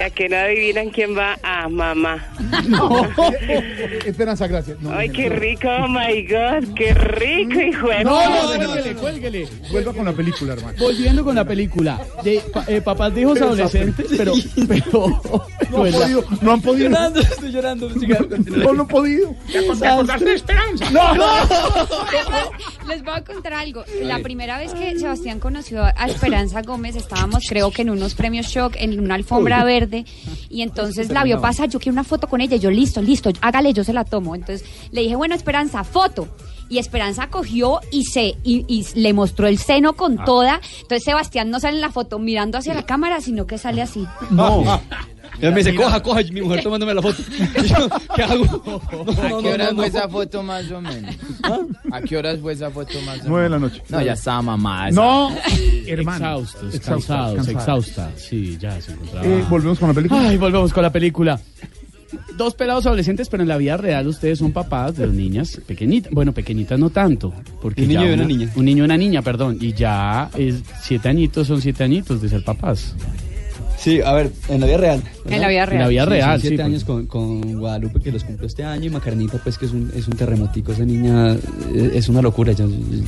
Ya que no adivinan quién va a mamá. Esperanza, gracias. No, Ay, qué rico, oh my God, qué rico, hijo de No, no, puta. cuélguele, cuélguele. Vuelva con la película, hermano. Volviendo con la película de eh, papás de hijos adolescentes, pero, pero, No han podido, no han podido. Llorando, estoy llorando. No, no han podido. ¿Te acordaste de Esperanza? No, no. Les voy a contar algo. La primera vez que Sebastián conoció a Esperanza Gómez, estábamos creo que en unos premios shock, en una alfombra verde, y entonces la vio pasar, yo quiero una foto con ella, y yo listo, listo, hágale, yo se la tomo. Entonces le dije, bueno, Esperanza, foto. Y Esperanza cogió y se y, y le mostró el seno con toda. Entonces Sebastián no sale en la foto mirando hacia la cámara, sino que sale así. No. Ella me dice, coja, coja, mi mujer tomándome la foto. Y yo, ¿qué hago? ¿A qué horas fue esa foto más o menos? ¿A qué horas fue esa foto más o menos? Nueve de la noche. No, ya estaba mamada. esa. No, Exhaustos, Exhausta, cansados, cansada. exhausta. Sí, ya se encontraba. Eh, volvemos con la película. Ay, volvemos con la película. Dos pelados adolescentes, pero en la vida real ustedes son papás de dos niñas pequeñitas. Bueno, pequeñitas no tanto. Porque Un niño ya y una niña. Un niño y una niña, perdón. Y ya es siete añitos, son siete añitos de ser papás. Sí, a ver, en la vida real. En la vida real. En la vida Sí, real, sí. siete pues. años con, con Guadalupe que los cumple este año y Macarnita pues que es un, es un terremotico. Esa niña eh, es una locura.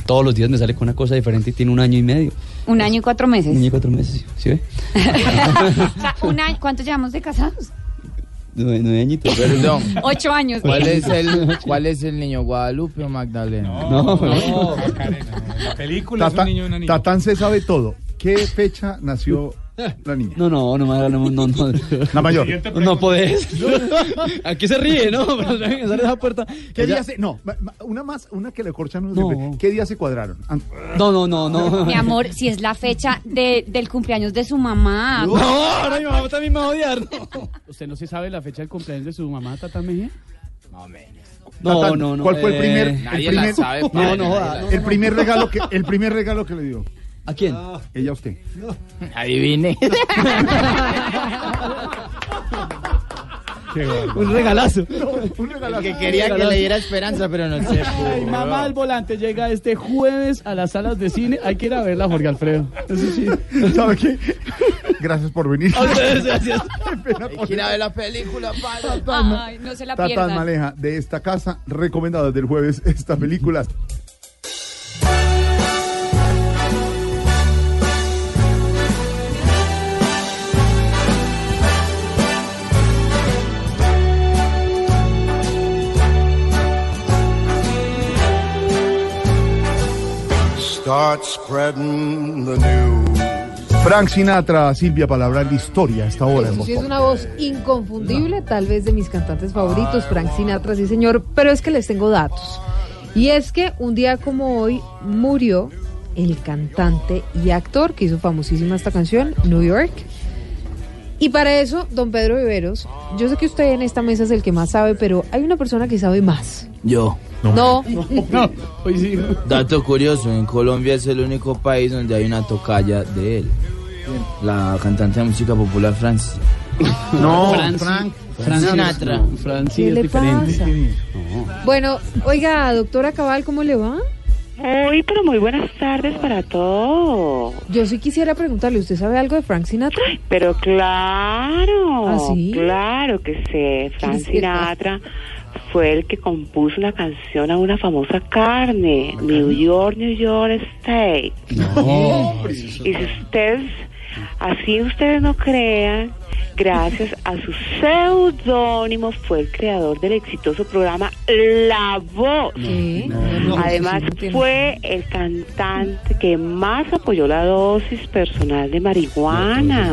todos los días me sale con una cosa diferente y tiene un año y medio. Un año y cuatro meses. Un año y cuatro meses, ¿sí ve? O sea, un año, ¿Cuántos llevamos de casados? Nueve, nueve añitos. Perdón. Ocho años. ¿Cuál es el, cuál es el niño, Guadalupe o Magdalena? No, No, Macarena, no. La película es un niño y una niña. Tatán se sabe todo. ¿Qué fecha nació la niña? No, no, no, no, no, no, no. La mayor. No podés. Aquí se ríe, ¿no? Pero sale esa puerta. ¿Qué Ella- día se.? No, una más, una que le corchan unos No. siempre. ¿Qué día se cuadraron? An- No, no, no, no. Mi amor, si es la fecha de, del cumpleaños de su mamá. No, ahora mi mamá también me va a odiar. No, ¿Usted no se sabe la fecha del cumpleaños de su mamá, Tata Mejía? no, Tatán, no. no, ¿Cuál fue el eh, primer, el nadie la primer, sabe, No, no, no. el primer regalo que, el primer regalo que le dio? ¿A quién? Ella a usted. Adivine. Un regalazo. Un regalo. que quería que le diera esperanza, pero no sé. Ay, mamá al volante llega este jueves a las salas de cine. Hay que ir a verla, Jorge Alfredo. Eso sí. ¿Sabe qué? Gracias por venir. A ustedes, gracias. Hay por que ir a ver la película, padre. Ay, no se la Tatán pierdan. Maleja de esta casa, recomendada desde el jueves esta película. Start spreading the news. Frank Sinatra, Silvia Palabra, la historia a esta hora. en Eso Voz sí es una voz inconfundible, tal vez de mis cantantes favoritos, Frank Sinatra, sí señor, pero es que les tengo datos. Y es que un día como hoy murió el cantante y actor que hizo famosísima esta canción, New York. Y para eso, don Pedro Viveros, yo sé que usted en esta mesa es el que más sabe, pero hay una persona que sabe más. Yo. No, No, hoy sí. Dato curioso, en Colombia es el único país donde hay una tocaya de él. La cantante de música popular Francis. No, Francis. Frank. Francis, Sinatra. no, Francis ¿Qué es le diferente. pasa? Bueno, oiga, doctora Cabal, ¿cómo le va? Muy, pero muy buenas tardes para todos. Yo sí quisiera preguntarle, ¿usted sabe algo de Frank Sinatra? Pero claro, ¿Ah, sí? claro que sé. Frank. Sinatra fue el que compuso una canción a una famosa carne, New York, New York Steak. No, Y si ustedes, así ustedes no crean, gracias a su seudónimo fue el creador del exitoso programa La Voz. Además sí fue el cantante que más apoyó la dosis personal de No, no, marihuana.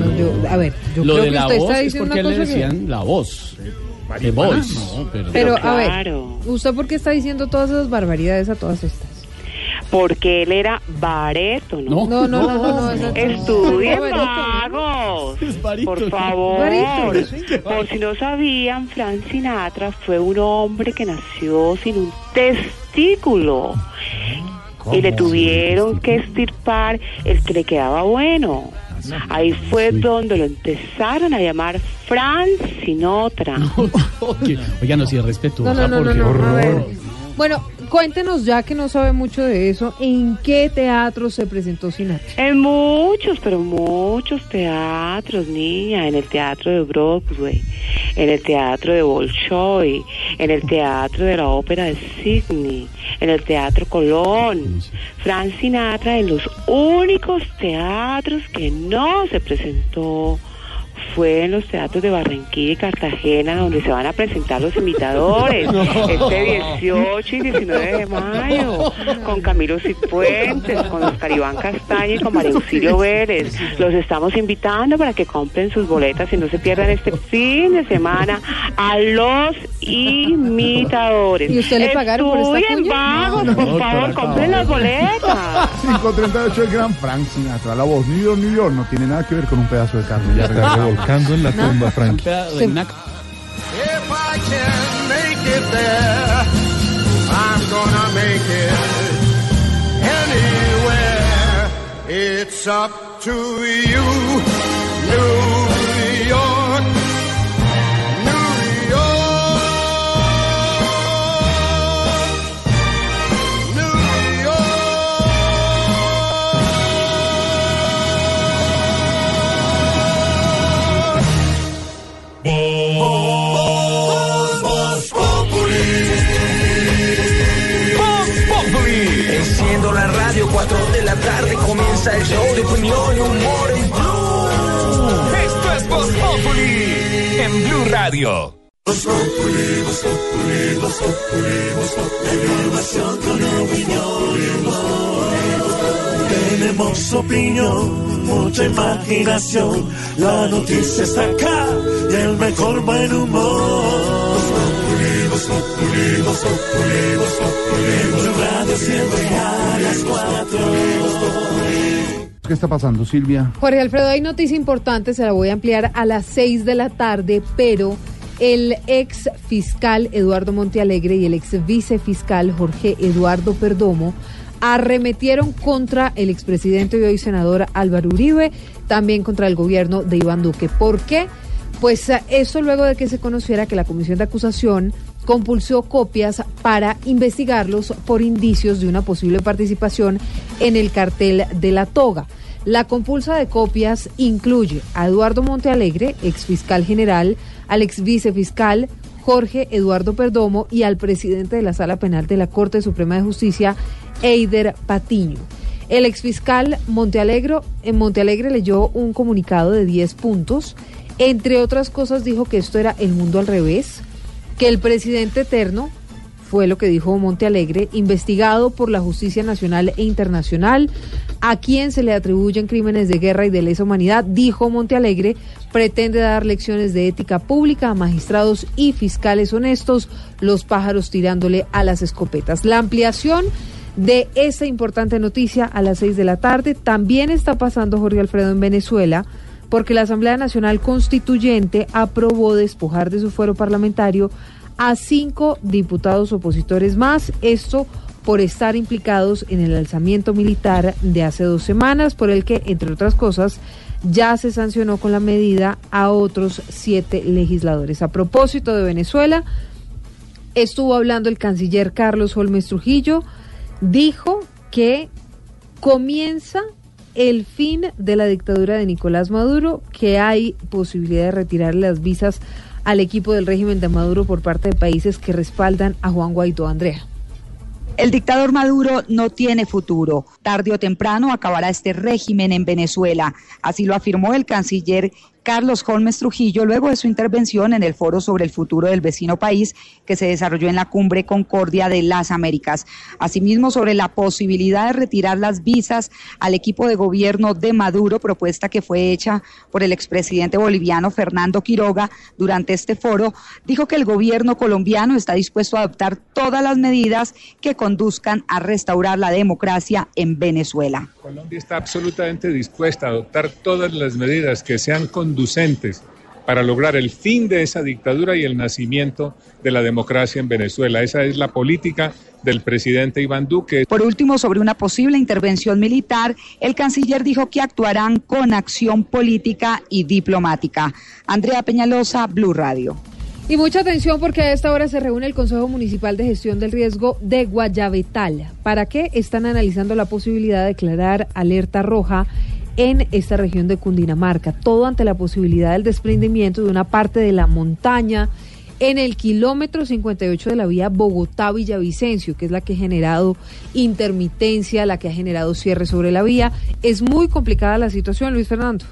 no, yo- a ver, yo Lo creo de que la usted voz está es diciendo porque le que... decían la voz. The voice. No, pero, Pero, a ver. ¿usted por qué está diciendo todas esas barbaridades a todas estas? Porque él era barétono. No. No, no, no, no, Estudien magos. Por favor. Por si no sabían, Frank Sinatra fue un hombre que nació sin un testículo. Y le tuvieron que estirpar el que le quedaba bueno. Ahí fue donde lo empezaron a llamar Frank Sinatra. Ok. Oiga, no, si es respetuosa, No, no, no, no, porque ver. Bueno, cuéntenos ya que no sabe mucho de eso, ¿en qué teatro se presentó Sinatra? En muchos, pero muchos teatros, niña. En el teatro de Broadway, en el teatro de Bolshoi, en el teatro de la ópera de Sydney, en el teatro Colón. Frank Sinatra en los únicos teatros que no se presentó fue en los teatros de Barranquilla y Cartagena donde se van a presentar los imitadores este 18 y 19 de mayo con Camilo Cifuentes, con Oscar Iván Castaña y con María Auxilio Vélez. Los estamos invitando para que compren sus boletas y no se pierdan este fin de semana a los imitadores. ¿Y usted le pagaron por esta cuña? vagos, No, por no, favor, por compren las boletas. 538 el gran Frank Sinatra, la voz New York, New York, no tiene nada que ver con un pedazo de carne. Ya roncando en la tumba, Frank. If I can make it there, I'm gonna make it anywhere. It's up to you, opinión, mucha imaginación. La noticia está acá y el mejor buen humor. Radio siempre a las cuatro. ¿Qué está pasando, Silvia? Jorge Alfredo, hay noticia importante, se la voy a ampliar a las 6 de la tarde, pero el ex fiscal Eduardo Montealegre y el ex vicefiscal Jorge Eduardo Perdomo arremetieron contra el expresidente y hoy senador Álvaro Uribe, también contra el gobierno de Iván Duque. ¿Por qué? Pues eh, eso luego de que se conociera que la Comisión de Acusación compulsó copias para investigarlos por indicios de una posible participación en el cartel de la toga. La compulsa de copias incluye a Eduardo Montealegre, ex fiscal general, al ex vicefiscal Jorge Eduardo Perdomo y al presidente de la Sala Penal de la Corte Suprema de Justicia, Eider Patiño. El exfiscal Montealegre, en Montealegre leyó un comunicado de 10 puntos. Entre otras cosas dijo que esto era el mundo al revés, que el presidente eterno, fue lo que dijo Montealegre, investigado por la justicia nacional e internacional, a quien se le atribuyen crímenes de guerra y de lesa humanidad, dijo Montealegre, pretende dar lecciones de ética pública a magistrados y fiscales honestos, los pájaros tirándole a las escopetas. La ampliación de esta importante noticia a las seis de la tarde también está pasando Jorge Alfredo en Venezuela porque la Asamblea Nacional Constituyente aprobó despojar de su fuero parlamentario a cinco diputados opositores más, esto por estar implicados en el alzamiento militar de hace dos semanas, por el que, entre otras cosas, ya se sancionó con la medida a otros siete legisladores. A propósito de Venezuela, estuvo hablando el canciller Carlos Holmes Trujillo, dijo que comienza el fin de la dictadura de Nicolás Maduro, que hay posibilidad de retirar las visas al equipo del régimen de Maduro por parte de países que respaldan a Juan Guaidó. Andrea. El dictador Maduro no tiene futuro. Tarde o temprano acabará este régimen en Venezuela. Así lo afirmó el canciller Carlos Holmes Trujillo luego de su intervención en el foro sobre el futuro del vecino país que se desarrolló en la cumbre Concordia de las Américas. Asimismo, sobre la posibilidad de retirar las visas al equipo de gobierno de Maduro, propuesta que fue hecha por el expresidente boliviano Fernando Quiroga durante este foro, dijo que el gobierno colombiano está dispuesto a adoptar todas las medidas que conduzcan a restaurar la democracia en Venezuela. Colombia está absolutamente dispuesta a adoptar todas las medidas que sean para lograr el fin de esa dictadura y el nacimiento de la democracia en Venezuela. Esa es la política del presidente Iván Duque. Por último, sobre una posible intervención militar, el canciller dijo que actuarán con acción política y diplomática. Andrea Peñalosa, Blue Radio. Y mucha atención porque a esta hora se reúne el Consejo Municipal de Gestión del Riesgo de Guayabetal. ¿Para qué? Están analizando la posibilidad de declarar alerta roja en esta región de Cundinamarca. Todo ante la posibilidad del desprendimiento de una parte de la montaña en el kilómetro 58 de la vía Bogotá-Villavicencio, que es la que ha generado intermitencia, la que ha generado cierre sobre la vía. Es muy complicada la situación, Luis Fernando.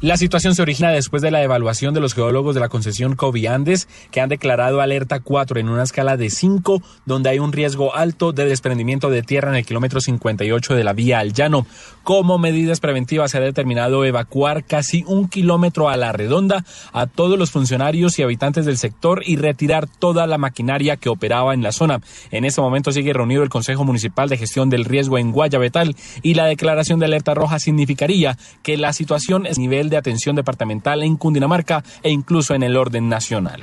La situación se origina después de la evaluación de los geólogos de la concesión Coviandes, que han declarado alerta 4 en una escala de 5, donde hay un riesgo alto de desprendimiento de tierra en el kilómetro 58 de la vía al llano. Como medidas preventivas se ha determinado evacuar casi un kilómetro a la redonda a todos los funcionarios y habitantes del sector y retirar toda la maquinaria que operaba en la zona. En este momento sigue reunido el Consejo Municipal de Gestión del Riesgo en Guayabetal y la declaración de alerta roja significaría que la situación es nivel nivel de atención departamental en Cundinamarca e incluso en el orden nacional.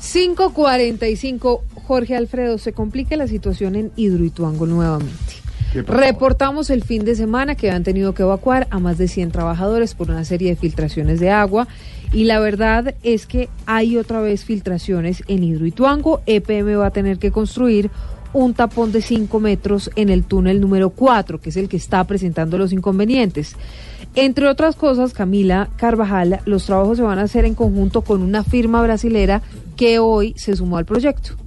545, Jorge Alfredo, se complica la situación en Hidroituango nuevamente. Reportamos el fin de semana que han tenido que evacuar a más de 100 trabajadores por una serie de filtraciones de agua y la verdad es que hay otra vez filtraciones en Hidroituango. EPM va a tener que construir un tapón de 5 metros en el túnel número 4, que es el que está presentando los inconvenientes. Entre otras cosas, Camila Carvajal, los trabajos se van a hacer en conjunto con una firma brasilera que hoy se sumó al proyecto.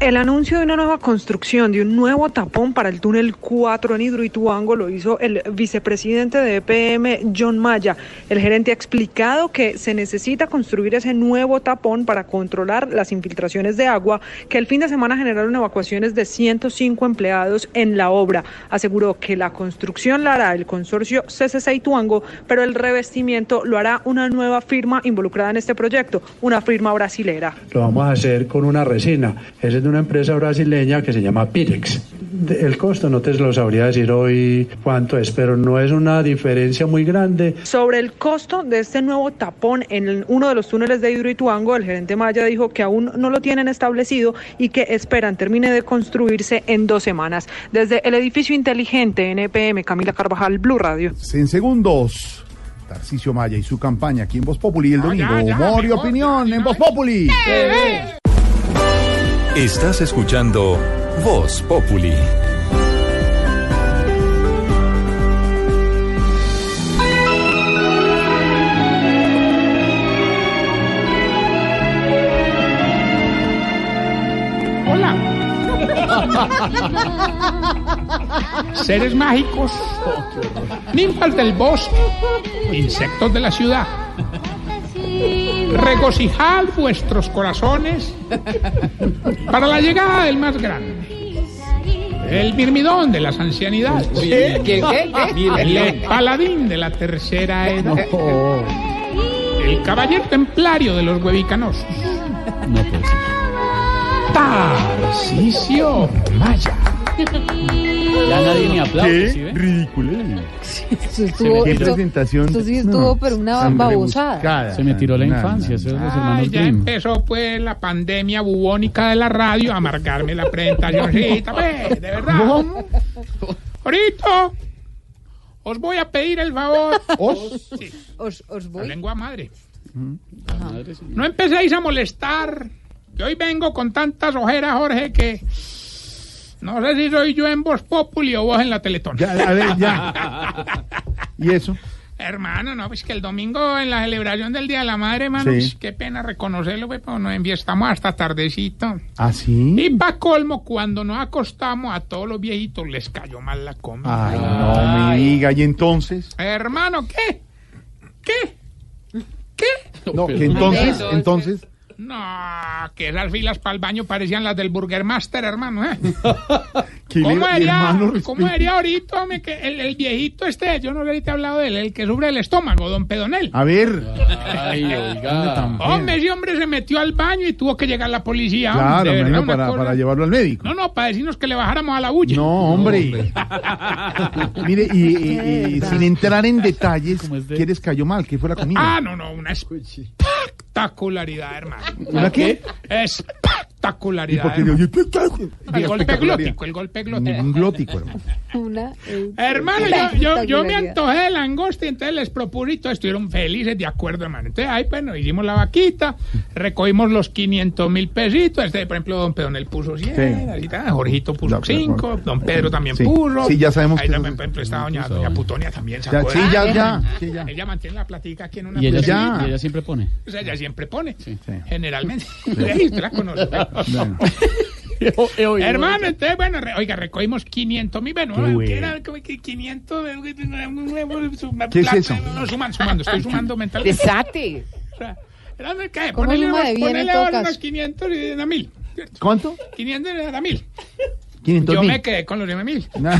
El anuncio de una nueva construcción de un nuevo tapón para el túnel 4 en Hidroituango lo hizo el vicepresidente de EPM, John Maya. El gerente ha explicado que se necesita construir ese nuevo tapón para controlar las infiltraciones de agua que el fin de semana generaron evacuaciones de 105 empleados en la obra. Aseguró que la construcción la hará el consorcio CCC Ituango, pero el revestimiento lo hará una nueva firma involucrada en este proyecto, una firma brasilera. Lo vamos a hacer con una resina. Ese es una empresa brasileña que se llama Pirex. El costo no te lo sabría decir hoy cuánto es, pero no es una diferencia muy grande. Sobre el costo de este nuevo tapón en uno de los túneles de Hidroituango, el gerente Maya dijo que aún no lo tienen establecido y que esperan termine de construirse en dos semanas. Desde el edificio inteligente en EPM, Camila Carvajal, Blue Radio. En segundos, Tarcisio Maya y su campaña aquí en Voz Populi el domingo. ya, ya, Humor y opinión en Voz Populi. Estás escuchando Voz Populi. Seres mágicos, ninfas del bosque, insectos de la ciudad. Regocijad vuestros corazones para la llegada del más grande. El mirmidón de las ancianidades. ¿Qué? ¿Qué? ¿Qué? ¿Qué? El paladín de la tercera edad. El caballero templario de los huevicanosos. No puede ser. Tarcisio Maya. Ya nadie ni aplaude, ¿sí ridículo. Eso estuvo, Qué esto- presentación. esto sí estuvo, no, pero una tan babosada. rebuscada, Se me tiró la infancia, eso es los hermanos Ay, ya Grimm. empezó pues la pandemia bubónica de la radio a amargarme la presentacióncita, pues, de verdad. Ahorita os voy a pedir el favor. ¿Os? Sí, Os, os la voy. lengua madre. No empecéis a molestar. Que hoy vengo con tantas ojeras, Jorge, que no sé si soy yo en Voz Populi o vos en la Teletón. Ya, a ver, ya. ¿Y eso? Hermano, no, pues que el domingo en la celebración del Día de la Madre, hermano, Sí. pues, qué pena reconocerlo, pues, pero nos enfiestamos hasta tardecito. ¿Ah, sí? Y pa' colmo, cuando nos acostamos, a todos los viejitos les cayó mal la comida. Ay, no me diga. ¿Y entonces? Hermano, ¿qué? ¿Qué? ¿Qué? No, que entonces, entonces. No, que esas filas para el baño parecían las del Burger Master, hermano, ¿eh? le- ¿Cómo hermano, ¿cómo sería ahorita, hombre, que el, el viejito este, yo no te he hablado de él, el que sufre el estómago, don Pedonel? A ver. Ay, oiga. Hombre, ese hombre se metió al baño y tuvo que llegar la policía. Claro, verdad, para, llevarlo al médico. No, no, para decirnos que le bajáramos a la bulla. No, hombre. Mire, y, y- y sin entrar en detalles, ¿qué les cayó mal? ¿Qué fue la comida? Ah, no, no, una espectacularidad, hermano. ¿Una qué? ¿Y Espectacularidad. por qué hermano. El golpe glótico, el golpe glótico. Ningún glótico, hermano. Una, eh, Hermano, yo, yo, yo me antojé de langosta y entonces les propuse y todos estuvieron felices, de acuerdo, hermano. Entonces, ahí, bueno, hicimos la vaquita, recogimos los 500 mil pesitos. Este, por ejemplo, don Pedonel puso 100, Sí. así está, Jorgito puso Ya, pero 5, bueno. don Pedro también Sí. puso. Sí, ya sabemos Ahí que también, por ejemplo, está doña, doña Putonia también Ya, sacó. sí, de- ya, ya, sí, ya. Ella mantiene la platica aquí en una Y ella, sí, y ella siempre pone. O sea, ella siempre pone, Sí. generalmente. Sí, usted la conoce. Bueno. Hermano, entonces, bueno, re- oiga, recogimos 500 mil, bueno, Qué ¿qué era? Como que 500 de- ¿Qué es eso? No, sumando, sumando, estoy sumando mentalmente. Desate. O sea, era de qué, ¿Cómo ponele, unos- ahora unos 500 y da mil. ¿Cuánto? 500 y da mil. 500 Yo mil. me quedé con los 9 mil. Nah.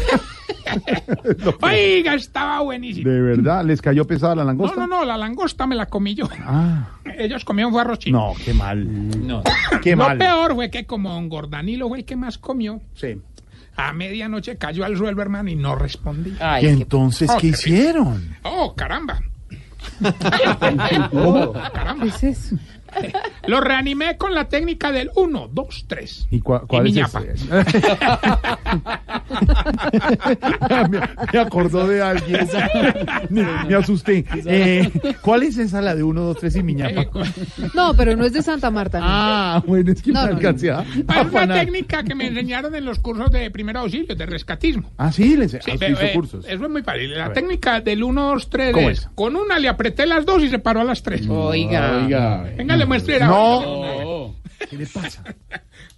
Oiga, estaba buenísimo. ¿De verdad? ¿Les cayó pesada la No, langosta? no, no, la langosta me la comí yo. Ah, Ellos comieron fue arroz chino. no, qué mal. No. Qué Lo mal. peor fue que como don Gordanilo fue el que más comió, Sí. A medianoche cayó al suelo, hermano, y no respondí. ¿Y entonces Oh, qué qué hicieron? Oh, caramba. ¿Cómo? Caramba. Lo reanimé con la técnica del 1, 2, 3. ¿Y cua- cuál mi es me, me acordó de alguien. me, me asusté. Eh, ¿Cuál es esa, la de 1, 2, 3 y mi ñapa? No, pero no es de Santa Marta. no. Ah, bueno, es que No, me no, no. alcancé a Es una técnica que me enseñaron en los cursos de primer auxilio, de rescatismo. Ah, sí, les Sí, ah, sí, pero, hizo eh, cursos. Eso es muy fácil. La técnica del 1, 2, 3 ¿Cómo es, es? con una le apreté las dos y se paró a las tres. Oiga. Oiga. Venga, le muestro. era- No. ¿Qué le pasa?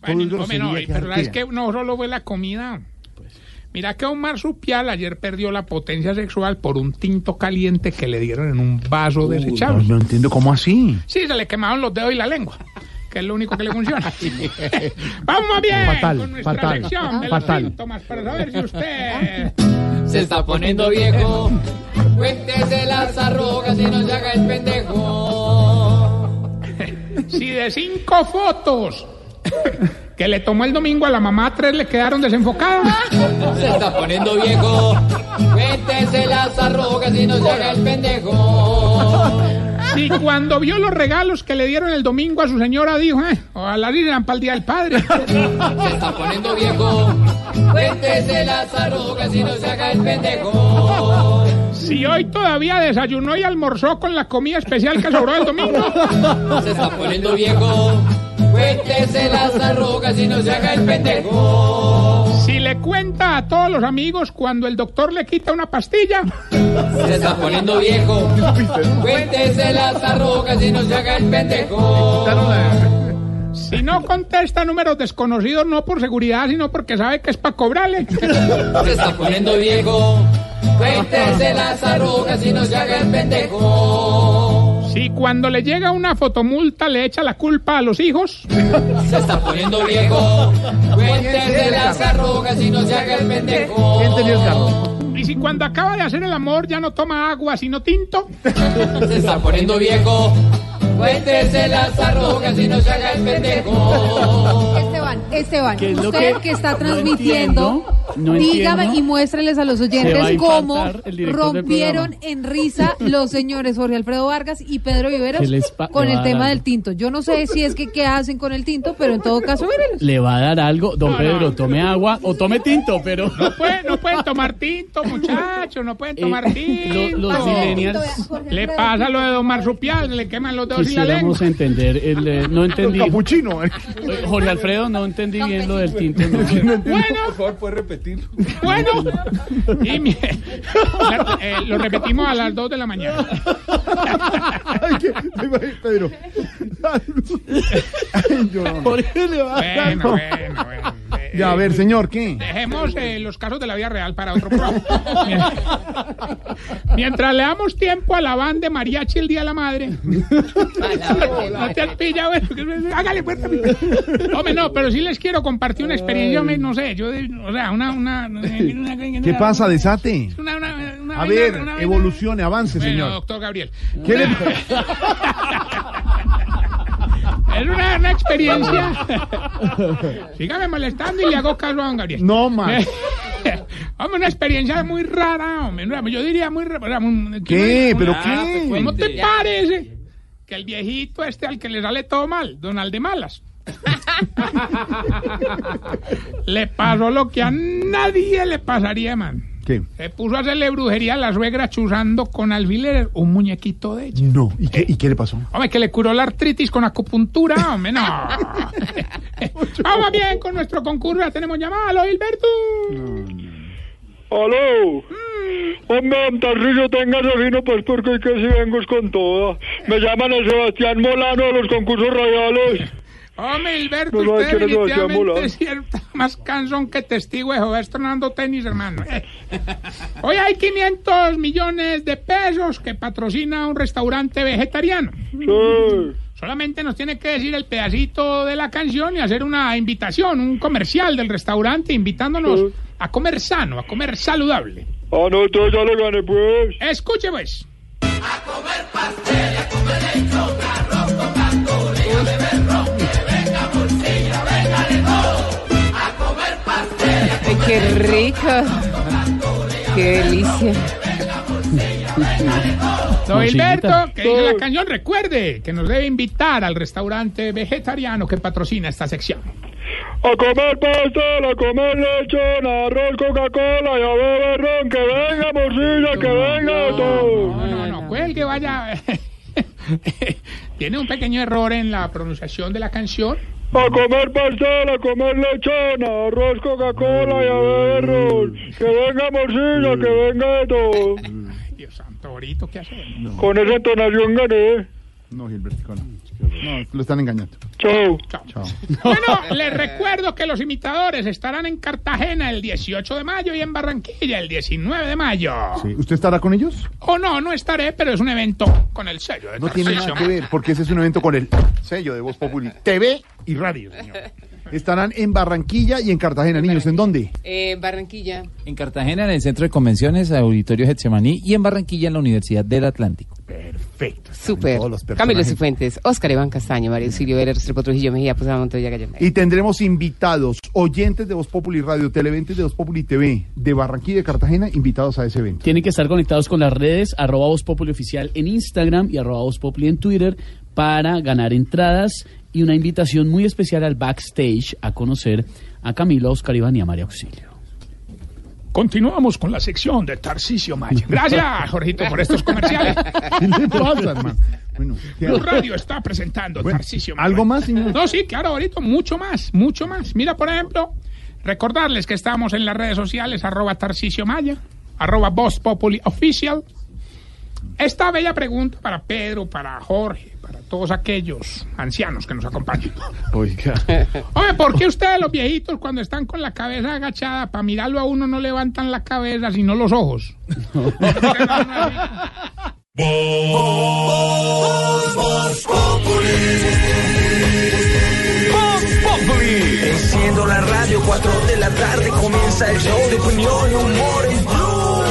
Bueno, hombre, no, pero es que no solo fue la comida. Mira que un marsupial ayer perdió la potencia sexual por un tinto caliente que le dieron en un vaso No, desechable. no entiendo cómo así. Sí, se le quemaron los dedos y la lengua, que es lo único que le funciona. Vamos bien Fatal, con nuestra fatal, sección de fatal. los síntomas para saber si usted... Se está poniendo viejo. Cuéntese las arrugas y no se haga el pendejo. Si de cinco fotos que le tomó el domingo a la mamá, tres le quedaron desenfocadas. Se está poniendo viejo. Cuéntese las arrugas y no se haga el pendejo. Si cuando vio los regalos que le dieron el domingo a su señora dijo, eh, ojalá irán para el Día del Padre. Se está poniendo viejo. Cuéntese las arrugas y no se haga el pendejo. Si hoy todavía desayunó y almorzó con la comida especial que sobró el domingo. Se está poniendo viejo. Cuéntese las arrugas y no se haga el pendejo. Si le cuenta a todos los amigos cuando el doctor le quita una pastilla. Se está poniendo viejo. Cuéntese las arrugas y no se haga el pendejo. Si no contesta números desconocidos, no por seguridad, sino porque sabe que es para cobrarle. Se está poniendo viejo. Cuéntese las arrugas y no se haga el pendejo. Si cuando le llega una fotomulta le echa la culpa a los hijos. Se está poniendo viejo. Cuéntese las arrugas y no se haga el pendejo. ¿Quién tenía el carro? Y si cuando acaba de hacer el amor ya no toma agua, sino tinto. Se está poniendo viejo. Cuéntese las arrugas y no se haga el pendejo. Esteban, Esteban, ¿Qué es lo usted que que, está no transmitiendo, entiendo? No dígame entiendo. y muéstreles a los a oyentes cómo el rompieron en risa los señores Jorge Alfredo Vargas y Pedro Viveros ¿Qué les pa- con el tema del tinto. Yo no sé si es que qué hacen con el tinto, pero en todo caso, mírenlos. Le va a dar algo, don Pedro, tome agua o tome tinto, pero No pueden, no pueden tomar tinto, muchachos, no pueden tomar Eh, tinto. lo- los millennials- Le pasa lo de Don Marsupial, le queman los dedos y la lengua. entender, el, eh, no entendí. Capuchino. Eh, Jorge Alfredo, no entendí bien lo del tinto. no. Bueno, Por favor, puede repetirlo. bueno. Y mi- la- eh, lo repetimos a las 2 de la mañana. Ay, qué- ay, Pedro. Ay, yo no. Jorge le va a Bueno, bueno, bueno. Eh, Ya, a ver, señor, ¿qué? Dejemos eh, los casos de la vida real para otro programa. Mientras le damos tiempo a la banda de mariachi el Día de la Madre. no te has pillado eso. que- Hágale puerta. Hombre, no, pero sí les quiero compartir una experiencia, hombre, no sé, yo, o sea, una... una, una- ¿Qué pasa? Desate. Una, una, una A ver, evolucione, avance, Bueno, señor. doctor Gabriel. ¿Qué le- Es una, una experiencia. Sígame molestando y le hago caso a don Gabriel. No más. Hombre, una experiencia muy rara, hombre. Yo diría muy rara. ¿Qué? ¿Pero qué? ¿Cómo te parece que el viejito este al que le sale todo mal, Donald de Malas, le pasó lo que a nadie le pasaría, man? ¿Qué? Se puso a hacerle brujería a la suegra chuzando con alfileres un muñequito de ella. No. ¿Y qué, ¿Y qué le pasó? Hombre, que le curó la artritis con acupuntura, hombre, no. Vamos bien con nuestro concurso, ya tenemos llamada, ¿aló, Gilberto? ¡Aló! Hombre, don Tarrillo, tenga vino pues porque es que si vengo es con toda. Me llaman el Sebastián Molano de los concursos radiales. Hombre, No, no, usted no definitivamente es cierto, más cansón que testigo de Jehová estrenando tenis, hermano. Hoy hay 500 millones de pesos que patrocina un restaurante vegetariano. Sí. Solamente nos tiene que decir el pedacito de la canción y hacer una invitación, un comercial del restaurante invitándonos a comer sano, a comer saludable. Ah, no, entonces ya le gané, pues. Escuche pues. Qué rico. Qué delicia. Don Hilberto, que dice la canción, recuerde que nos debe invitar al restaurante vegetariano que patrocina esta sección. A comer pastel, a comer lechón, arroz, Coca-Cola y a beber ron. Que venga, morcilla, que venga de todo. No, no, no, cuelgue, vaya. Tiene un pequeño error en la pronunciación de la canción. A comer pastel, a comer lechón, arroz, Coca-Cola y a beber. Que venga, morcilla, que venga de todo. Dios santo, ahorita, ¿qué hace? Con esa entonación gané. No, Gilbertico, no. No, lo están engañando. Chao. Chao. Bueno, les recuerdo que los imitadores estarán en Cartagena el 18 de mayo y en Barranquilla el 19 de mayo. Sí. ¿Usted estará con ellos? O no, no estaré, pero es un evento con el sello de No tiene nada que ver, porque ese es un evento con el sello de Voz Populi. TV y radio, señor. Estarán en Barranquilla y en Cartagena. Niños, ¿en dónde? Eh, Barranquilla. En Cartagena, en el Centro de Convenciones, Auditorio Getsemaní, y en Barranquilla, en la Universidad del Atlántico. Perfecto. Súper. Camilo Cifuentes, Oscar Iván Castaño, María Auxilio Vera, Restrepo Trujillo Mejía, pues Montoya. Y tendremos invitados, oyentes de Voz Populi Radio, televidentes de Voz Populi TV, de Barranquilla y de Cartagena, invitados a ese evento. Tienen que estar conectados con las redes, arroba Voz Populi Oficial en Instagram y arroba Voz Populi en Twitter para ganar entradas y una invitación muy especial al backstage a conocer a Camilo, a Oscar Iván y a María Auxilio. Continuamos con la sección de Tarcisio Maya. Gracias, Jorgito, por estos comerciales. ¿Qué le pasa, hermano? Bueno, ¿qué Blue? Radio está presentando Bueno, Tarcisio Maya. ¿algo más, señor? No, sí, claro, ahorita mucho más, mucho más. Mira, por ejemplo, recordarles que estamos en las redes sociales, arroba Tarcisio Maya, arroba Voz Populi Official. Esta bella pregunta para Pedro, para Jorge, todos aquellos ancianos que nos acompañan. Oiga. Oye, ¿por qué ustedes los viejitos cuando están con la cabeza agachada para mirarlo a uno no levantan la cabeza sino los ojos? Enciendo la radio, 4 de la tarde comienza el show de opinión y humor en Blue.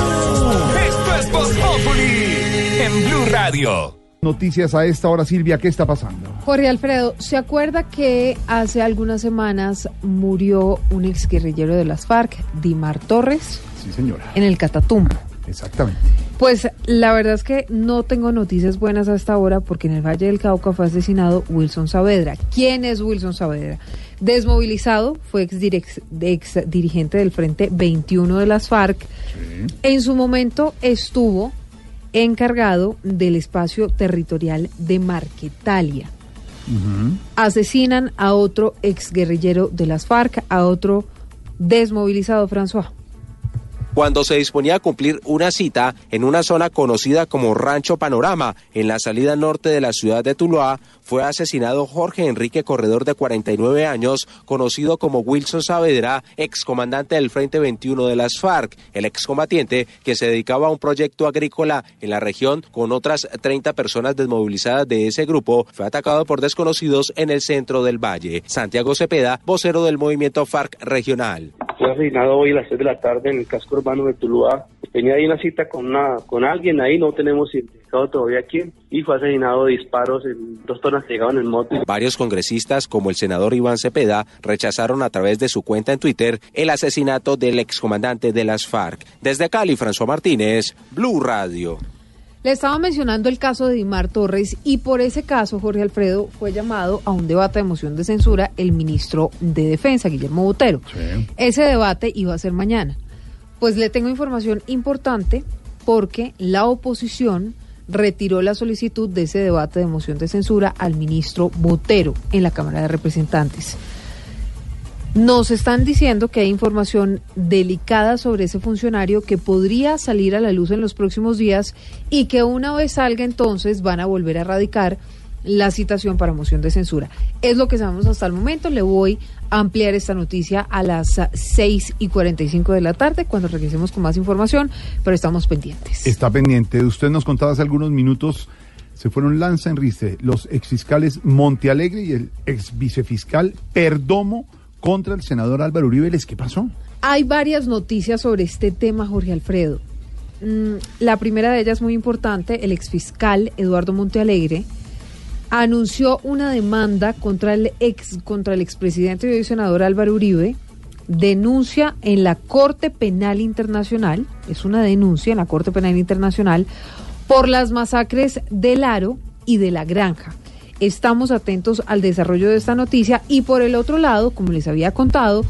Esto es Voz Populi en Blue Radio. Noticias a esta hora, Silvia, ¿qué está pasando? Jorge Alfredo, ¿se acuerda que hace algunas semanas murió un exguerrillero de las FARC, Dimar Torres, Sí, señora. en el Catatumbo? Exactamente. Pues la verdad es que no tengo noticias buenas hasta ahora porque en el Valle del Cauca fue asesinado Wilson Saavedra. ¿Quién es Wilson Saavedra? Desmovilizado, fue ex, dirigente del Frente 21 de las FARC. En su momento estuvo encargado del espacio territorial de Marquetalia. Asesinan a otro exguerrillero de las FARC, a otro desmovilizado, François. Cuando se disponía a cumplir una cita en una zona conocida como Rancho Panorama, en la salida norte de la ciudad de Tuluá, fue asesinado Jorge Enrique Corredor de 49 años, conocido como Wilson Saavedra, excomandante del Frente 21 de las FARC, el excombatiente que se dedicaba a un proyecto agrícola en la región con otras 30 personas desmovilizadas de ese grupo, fue atacado por desconocidos en el centro del valle. Santiago Cepeda, vocero del movimiento FARC regional. Fue asesinado hoy a las 6 de la tarde en el casco urbano de Tuluá. Tenía ahí una cita con una con alguien, ahí no tenemos identificado todavía quién, y fue asesinado de disparos en dos personas que llegaban en moto. Varios congresistas, como el senador Iván Cepeda, rechazaron a través de su cuenta en Twitter el asesinato del excomandante de las FARC. Desde Cali, François Martínez, Blue Radio. Le estaba mencionando el caso de Dimar Torres y por ese caso Jorge Alfredo fue llamado a un debate de moción de censura el ministro de Defensa, Guillermo Botero. Ese debate iba a ser mañana. Pues le tengo información importante porque la oposición retiró la solicitud de ese debate de moción de censura al ministro Botero en la Cámara de Representantes. Nos están diciendo que hay información delicada sobre ese funcionario que podría salir a la luz en los próximos días y que una vez salga entonces van a volver a radicar la citación para moción de censura. Es lo que sabemos hasta el momento. Le voy a ampliar esta noticia a las ah, 6 y 45 de la tarde cuando regresemos con más información, pero estamos pendientes. Está pendiente. Usted nos contaba hace algunos minutos, se fueron lanza en Rice los exfiscales Montealegre y el ex vicefiscal Perdomo contra el senador Álvaro Uribe. Vélez. ¿Qué pasó? Hay varias noticias sobre este tema, Jorge Alfredo. Mm, La primera de ellas muy importante, el exfiscal Eduardo Montealegre anunció una demanda contra el ex contra el expresidente y senador Álvaro Uribe denuncia en la Corte Penal Internacional, es una denuncia en la Corte Penal Internacional, por las masacres del Aro y de la Granja. Estamos atentos al desarrollo de esta noticia y por el otro lado, como les había contado,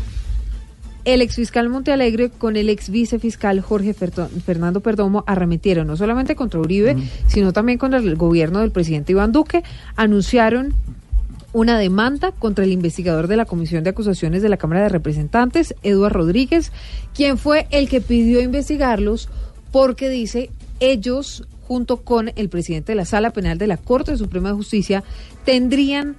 el exfiscal Montealegre con el ex vicefiscal Jorge Fernando Perdomo arremetieron no solamente contra Uribe, sino también contra el gobierno del presidente Iván Duque. Anunciaron una demanda contra el investigador de la Comisión de Acusaciones de la Cámara de Representantes, Eduardo Rodríguez, quien fue el que pidió investigarlos porque dice ellos, junto con el presidente de la Sala Penal de la Corte Suprema de Justicia, tendrían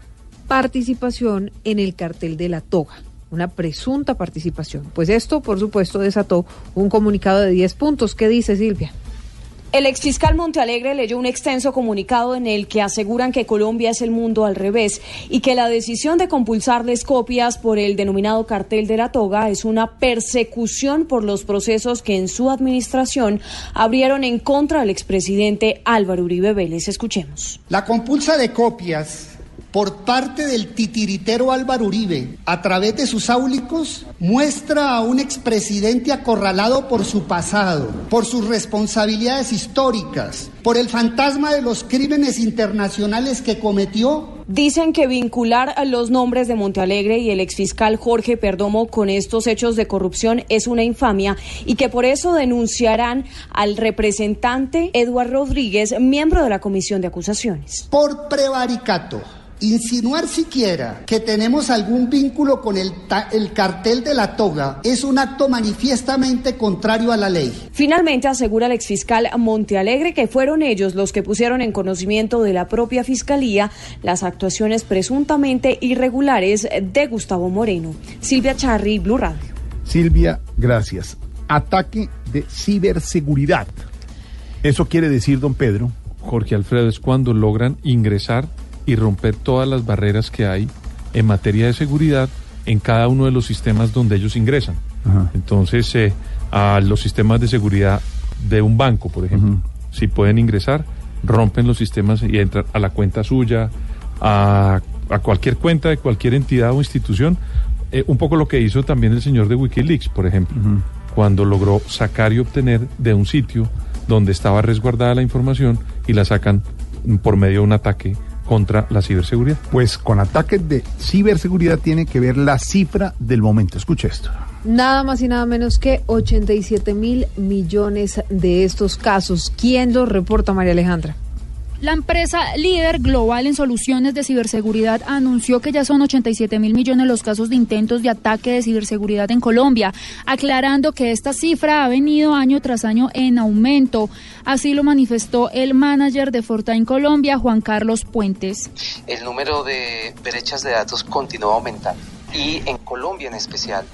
participación en el cartel de la toga, una presunta participación. Pues esto, por supuesto, desató un comunicado de 10 puntos. ¿Qué dice Silvia? El exfiscal Montealegre leyó un extenso comunicado en el que aseguran que Colombia es el mundo al revés y que la decisión de compulsarles copias por el denominado cartel de la toga es una persecución por los procesos que en su administración abrieron en contra del expresidente Álvaro Uribe Vélez. Escuchemos. La compulsa de copias por parte del titiritero Álvaro Uribe a través de sus áulicos muestra a un expresidente acorralado por su pasado, por sus responsabilidades históricas, por el fantasma de los crímenes internacionales que cometió Dicen que vincular a los nombres de Montealegre y el exfiscal Jorge Perdomo con estos hechos de corrupción es una infamia y que por eso denunciarán al representante Eduardo Rodríguez, miembro de la Comisión de Acusaciones. por prevaricato. Insinuar siquiera que tenemos algún vínculo con el, cartel de la toga es un acto manifiestamente contrario a la ley. Finalmente asegura el exfiscal Montealegre que fueron ellos los que pusieron en conocimiento de la propia fiscalía las actuaciones presuntamente irregulares de Gustavo Moreno. Silvia Charri, Blue Radio. Silvia, gracias. Ataque de ciberseguridad. Eso quiere decir, don Pedro. Jorge Alfredo, es cuando logran ingresar y romper todas las barreras que hay en materia de seguridad en cada uno de los sistemas donde ellos ingresan. Entonces, eh, a los sistemas de seguridad de un banco, por ejemplo, si pueden ingresar, rompen los sistemas y entran a la cuenta suya, a, a cualquier cuenta de cualquier entidad o institución. Eh, un poco lo que hizo también el señor de Wikileaks, por ejemplo, cuando logró sacar y obtener de un sitio donde estaba resguardada la información y la sacan por medio de un ataque contra la ciberseguridad. Pues con ataques de ciberseguridad tiene que ver la cifra del momento. Escuche esto. Nada más y nada menos que 87 mil millones de estos casos. ¿Quién los reporta, María Alejandra? La empresa líder global en soluciones de ciberseguridad anunció que ya son 87 mil millones los casos de intentos de ataque de ciberseguridad en Colombia, aclarando que esta cifra ha venido año tras año en aumento. Así lo manifestó el manager de Fortain Colombia, Juan Carlos Puentes. el número de brechas de datos continúa aumentando. Y en Colombia en especial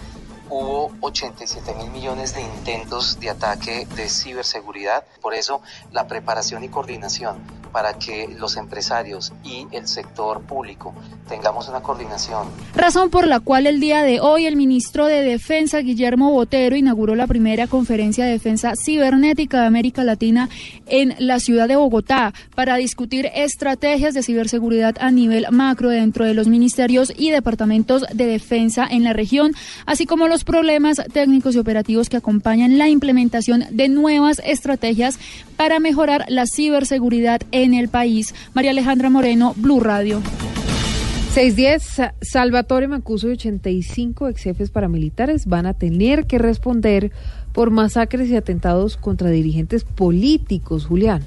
hubo 87 mil millones de intentos de ataque de ciberseguridad. Por eso la preparación y coordinación para que los empresarios y el sector público tengamos una coordinación. Razón por la cual el día de hoy el ministro de Defensa, Guillermo Botero, inauguró la primera conferencia de defensa cibernética de América Latina en la ciudad de Bogotá para discutir estrategias de ciberseguridad a nivel macro dentro de los ministerios y departamentos de defensa en la región, así como los problemas técnicos y operativos que acompañan la implementación de nuevas estrategias para mejorar la ciberseguridad en el país. María Alejandra Moreno, Blue Radio. 610, Sa- Salvatore Mancuso y 85 ex jefes paramilitares van a tener que responder por masacres y atentados contra dirigentes políticos, Julián.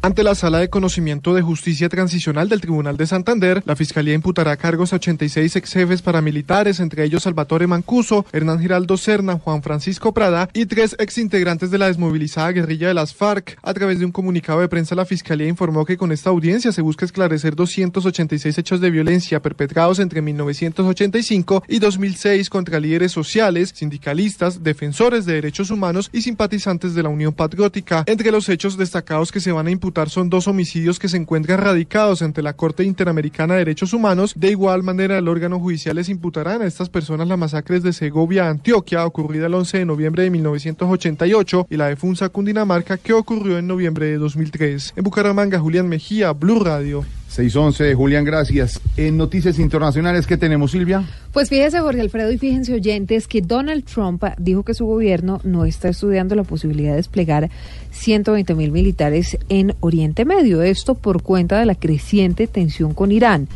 Ante la Sala de Conocimiento de Justicia Transicional del Tribunal de Santander, la Fiscalía imputará cargos a 86 ex jefes paramilitares, entre ellos Salvatore Mancuso, Hernán Giraldo Serna, Juan Francisco Prada y tres ex integrantes de la desmovilizada guerrilla de las FARC. A través de un comunicado de prensa, la Fiscalía informó que con esta audiencia se busca esclarecer 286 hechos de violencia perpetrados entre 1985 y 2006 contra líderes sociales, sindicalistas, defensores de derechos humanos y simpatizantes de la Unión Patriótica. Entre los hechos destacados que se van a imputar son dos homicidios que se encuentran radicados ante la Corte Interamericana de Derechos Humanos. De igual manera, el órgano judicial les imputarán a estas personas las masacres de Segovia, Antioquia, ocurrida el 11 de noviembre de 1988, y la de Funza, Cundinamarca, que ocurrió en noviembre de 2003. En Bucaramanga, Julián Mejía, Blue Radio. 611, Julián, gracias. En noticias internacionales, ¿qué tenemos, Silvia? Pues fíjese, Jorge Alfredo, y fíjense oyentes, que Donald Trump dijo que su gobierno no está estudiando la posibilidad de desplegar 120 mil militares en Oriente Medio. Esto por cuenta de la creciente tensión con Irán.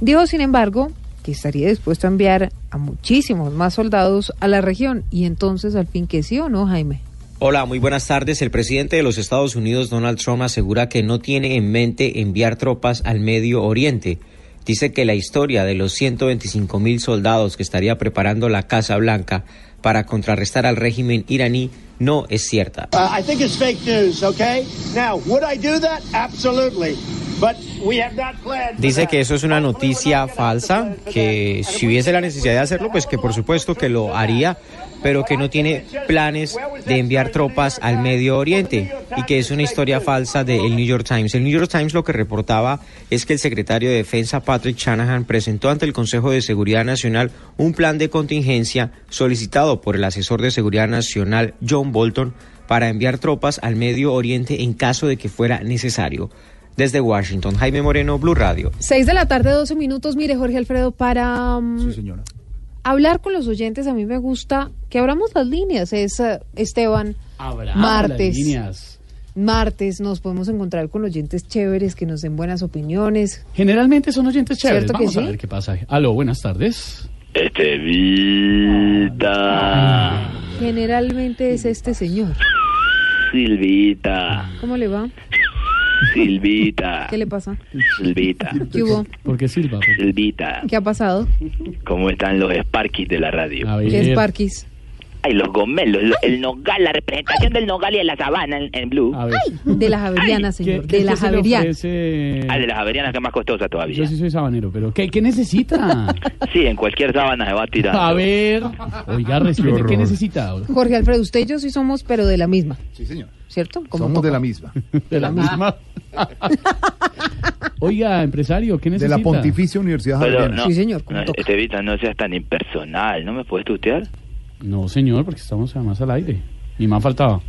Dijo, sin embargo, que estaría dispuesto a enviar a muchísimos más soldados a la región. Y entonces, al fin, que sí o no, Jaime. Hola, muy buenas tardes. El presidente de los Estados Unidos, Donald Trump, asegura que no tiene en mente enviar tropas al Medio Oriente. Dice que la historia de los 125 mil soldados que estaría preparando la Casa Blanca para contrarrestar al régimen iraní no es cierta. Uh, I think it's fake news, okay? Now, would I do that? Absolutely. Dice que eso es una noticia falsa, que si hubiese la necesidad de hacerlo, pues que por supuesto que lo haría, pero que no tiene planes de enviar tropas al Medio Oriente y que es una historia falsa del New York Times. El New York Times lo que reportaba es que el secretario de Defensa Patrick Shanahan presentó ante el Consejo de Seguridad Nacional un plan de contingencia solicitado por el asesor de Seguridad Nacional John Bolton para enviar tropas al Medio Oriente en caso de que fuera necesario. Desde Washington, Jaime Moreno, Blue Radio. Seis de la tarde, 12 minutos. Mire, Jorge Alfredo, para mm, señora. Hablar con los oyentes, a mí me gusta que abramos las líneas. Es eh, Esteban, Abramos martes. las líneas. Martes nos podemos encontrar con oyentes chéveres que nos den buenas opiniones. Generalmente son oyentes chéveres. ¿Cierto que Vamos a sí? ver qué pasa. Aló, buenas tardes. Estevita, Generalmente es este señor. Silvita, ¿Cómo le va? Silvita, ¿Qué le pasa? Silvita, ¿Qué hubo? ¿Por qué Silva? Silvita. ¿Qué ha pasado? ¿Cómo están los Sparkies de la radio? ¿Qué es Parkis? Ay, los gomelos, lo- el nogal, la representación del nogal y de la sabana en, en Blue. De las Javerianas, señor. de las Javerianas. Ah, de las averianas que es más costosa todavía. Yo sí soy sabanero, pero ¿qué, qué necesita? Sí, en cualquier sábana se va a tirar. A ver, oiga, respete, ¿qué, horror. necesita? Jorge Alfredo, usted y yo sí somos, pero de la misma. Sí, señor. ¿Cierto? Como Somos toca. de la misma. De la misma. Oiga, empresario, ¿qué De necesita? la Pontificia Universidad Pero Javeriana. no, no, Estevita, no seas tan impersonal, ¿no me puedes tutear? No, señor, porque estamos además al aire. Ni más faltaba.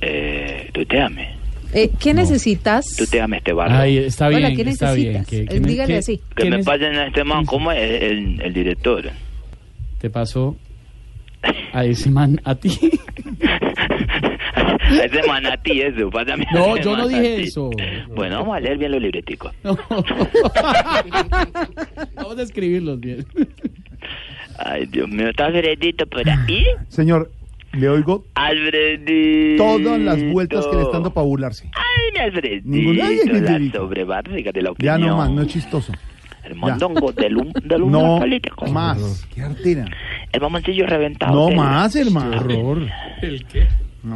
Eh, tuteame, Eh, ¿Qué necesitas? tuteame este barro. Ay, está bien, Hola, ¿qué está bien. necesitas? ¿Qué- Eh, qué- dígale qué- así. Que me pasen a este man, ¿cómo es el, el director? te pasó a ese man a ti? A ese manatí eso, pásame No, ese yo no dije eso. Bueno, vamos a leer bien los libreticos. Vamos a escribirlos bien. Ay, Dios mío, ¿está Alfredito por ahí? Señor, le oigo Alfredito. todas las vueltas que le están dando para burlarse. Ay, mi Alfredito, Ningún- Ay, ay, ay, la sobrebarriga de la Ya opinión. no más, no es chistoso. El mondongo del, hum- del humor No político. más. Qué artera. El mamoncillo reventado. No del- más, hermano. ¿El qué?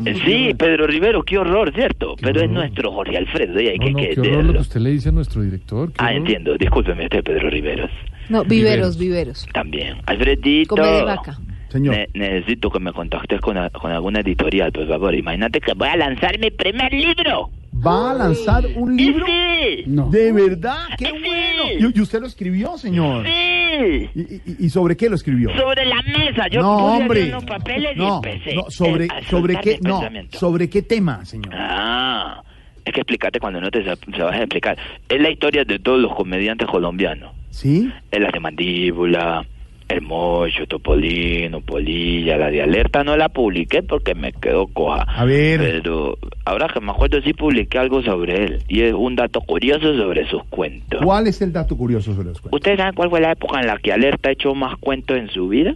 Eh, Sí, Pedro Rivero, qué horror, ¿cierto? Pero es nuestro Jorge Alfredo, y hay No, que no, qué horror lo que usted le dice a nuestro director. qué Ah, horror. entiendo, discúlpeme usted, Pedro Riveros. No, viveros, viveros. También. Alfredito. Come de vaca. Señor. Ne- necesito que me contactes con, con alguna editorial, por favor. Imagínate que voy a lanzar mi primer libro. ¿Va a lanzar un libro? Sí. ¿De verdad? ¡Qué bueno! ¿Y, y usted lo escribió, señor? Sí. ¿Y, y- y sobre qué lo escribió? Sobre la mesa. Yo no, puse hombre. unos papeles y no, empecé no, sobre, a sobre qué, no, sobre qué tema, señor. Ah, es que explícate cuando no te sa- sabes explicar. Es la historia de todos los comediantes colombianos. ¿Sí? Es la de Mandíbula, El Mocho, Topolino, Polilla, la de Alerta no la publiqué porque me quedó coja. A ver. Pero ahora que me acuerdo sí publiqué algo sobre él. Y es un dato curioso sobre sus cuentos. ¿Cuál es el dato curioso sobre los cuentos? ¿Ustedes saben cuál fue la época en la que Alerta echó más cuentos en su vida?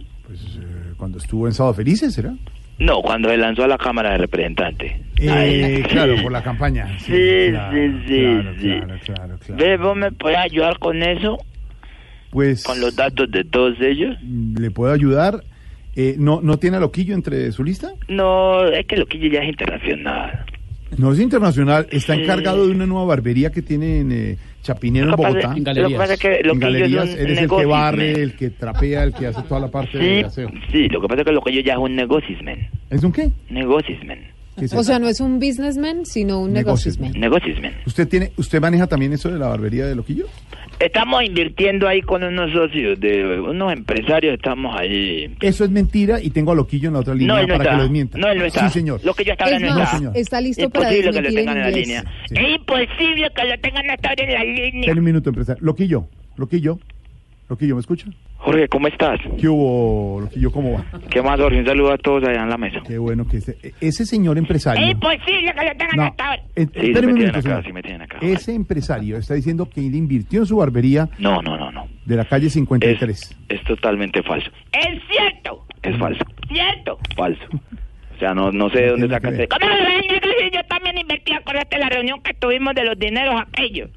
Cuando estuvo en Sábado Felices, ¿será? No, cuando se lanzó a la Cámara de Representantes. Eh, claro, por la campaña. Sí, sí, claro, sí, claro, sí. claro, claro, claro. ¿Ve, vos me podés ayudar con eso? Pues ¿Con los datos de todos ellos? le puedo ayudar. Eh, ¿no, ¿No tiene a Loquillo entre su lista? No, es que lo que ya es internacional. No es internacional, está Sí. encargado de una nueva barbería que tiene en eh, Chapinero, en Lo Bogotá. En lo que pasa es que En Loquillo es galerías, un eres el que barre, el que trapea, el que hace toda la parte de Sí, aseo. sí, lo que pasa es que lo que yo ya es un negocismen. ¿Es un qué? Negocismen. ¿Qué es O sea, no es un businessman, sino un negociosman. Negociosman. ¿Usted tiene, usted maneja también eso de la barbería de Loquillo? Estamos invirtiendo ahí con unos socios de unos empresarios, estamos ahí. Eso es mentira y tengo a Loquillo en la otra línea No, él no para está. que lo desmienta. No, él no está. Sí, señor. Lo que yo estaba Es no más, está. señor. está listo para Imposible que lo desmentir en tengan en la línea. Es imposible que lo tengan hasta ahora en la línea. Espera un minuto, empresario. Loquillo, Loquillo, Loquillo, ¿me escucha? Jorge, ¿cómo estás? ¿Qué hubo, Loquillo? ¿Cómo va? ¿Qué más, Jorge? Un saludo a todos allá en la mesa. Qué bueno que ese, ese señor empresario... Es imposible que lo tengan No, hasta ahora. eh, Sí, se espéreme me tienen acá, sí me tienen acá. Ese empresario está diciendo que él invirtió en su barbería No, no, no, no. de la calle 53. Es totalmente falso. Es cierto. Es falso. Cierto. Falso. O sea, no, no sé de dónde sacan. ese- ¿Cómo yo también invertí? Acuérdate la reunión que tuvimos de los dineros aquellos.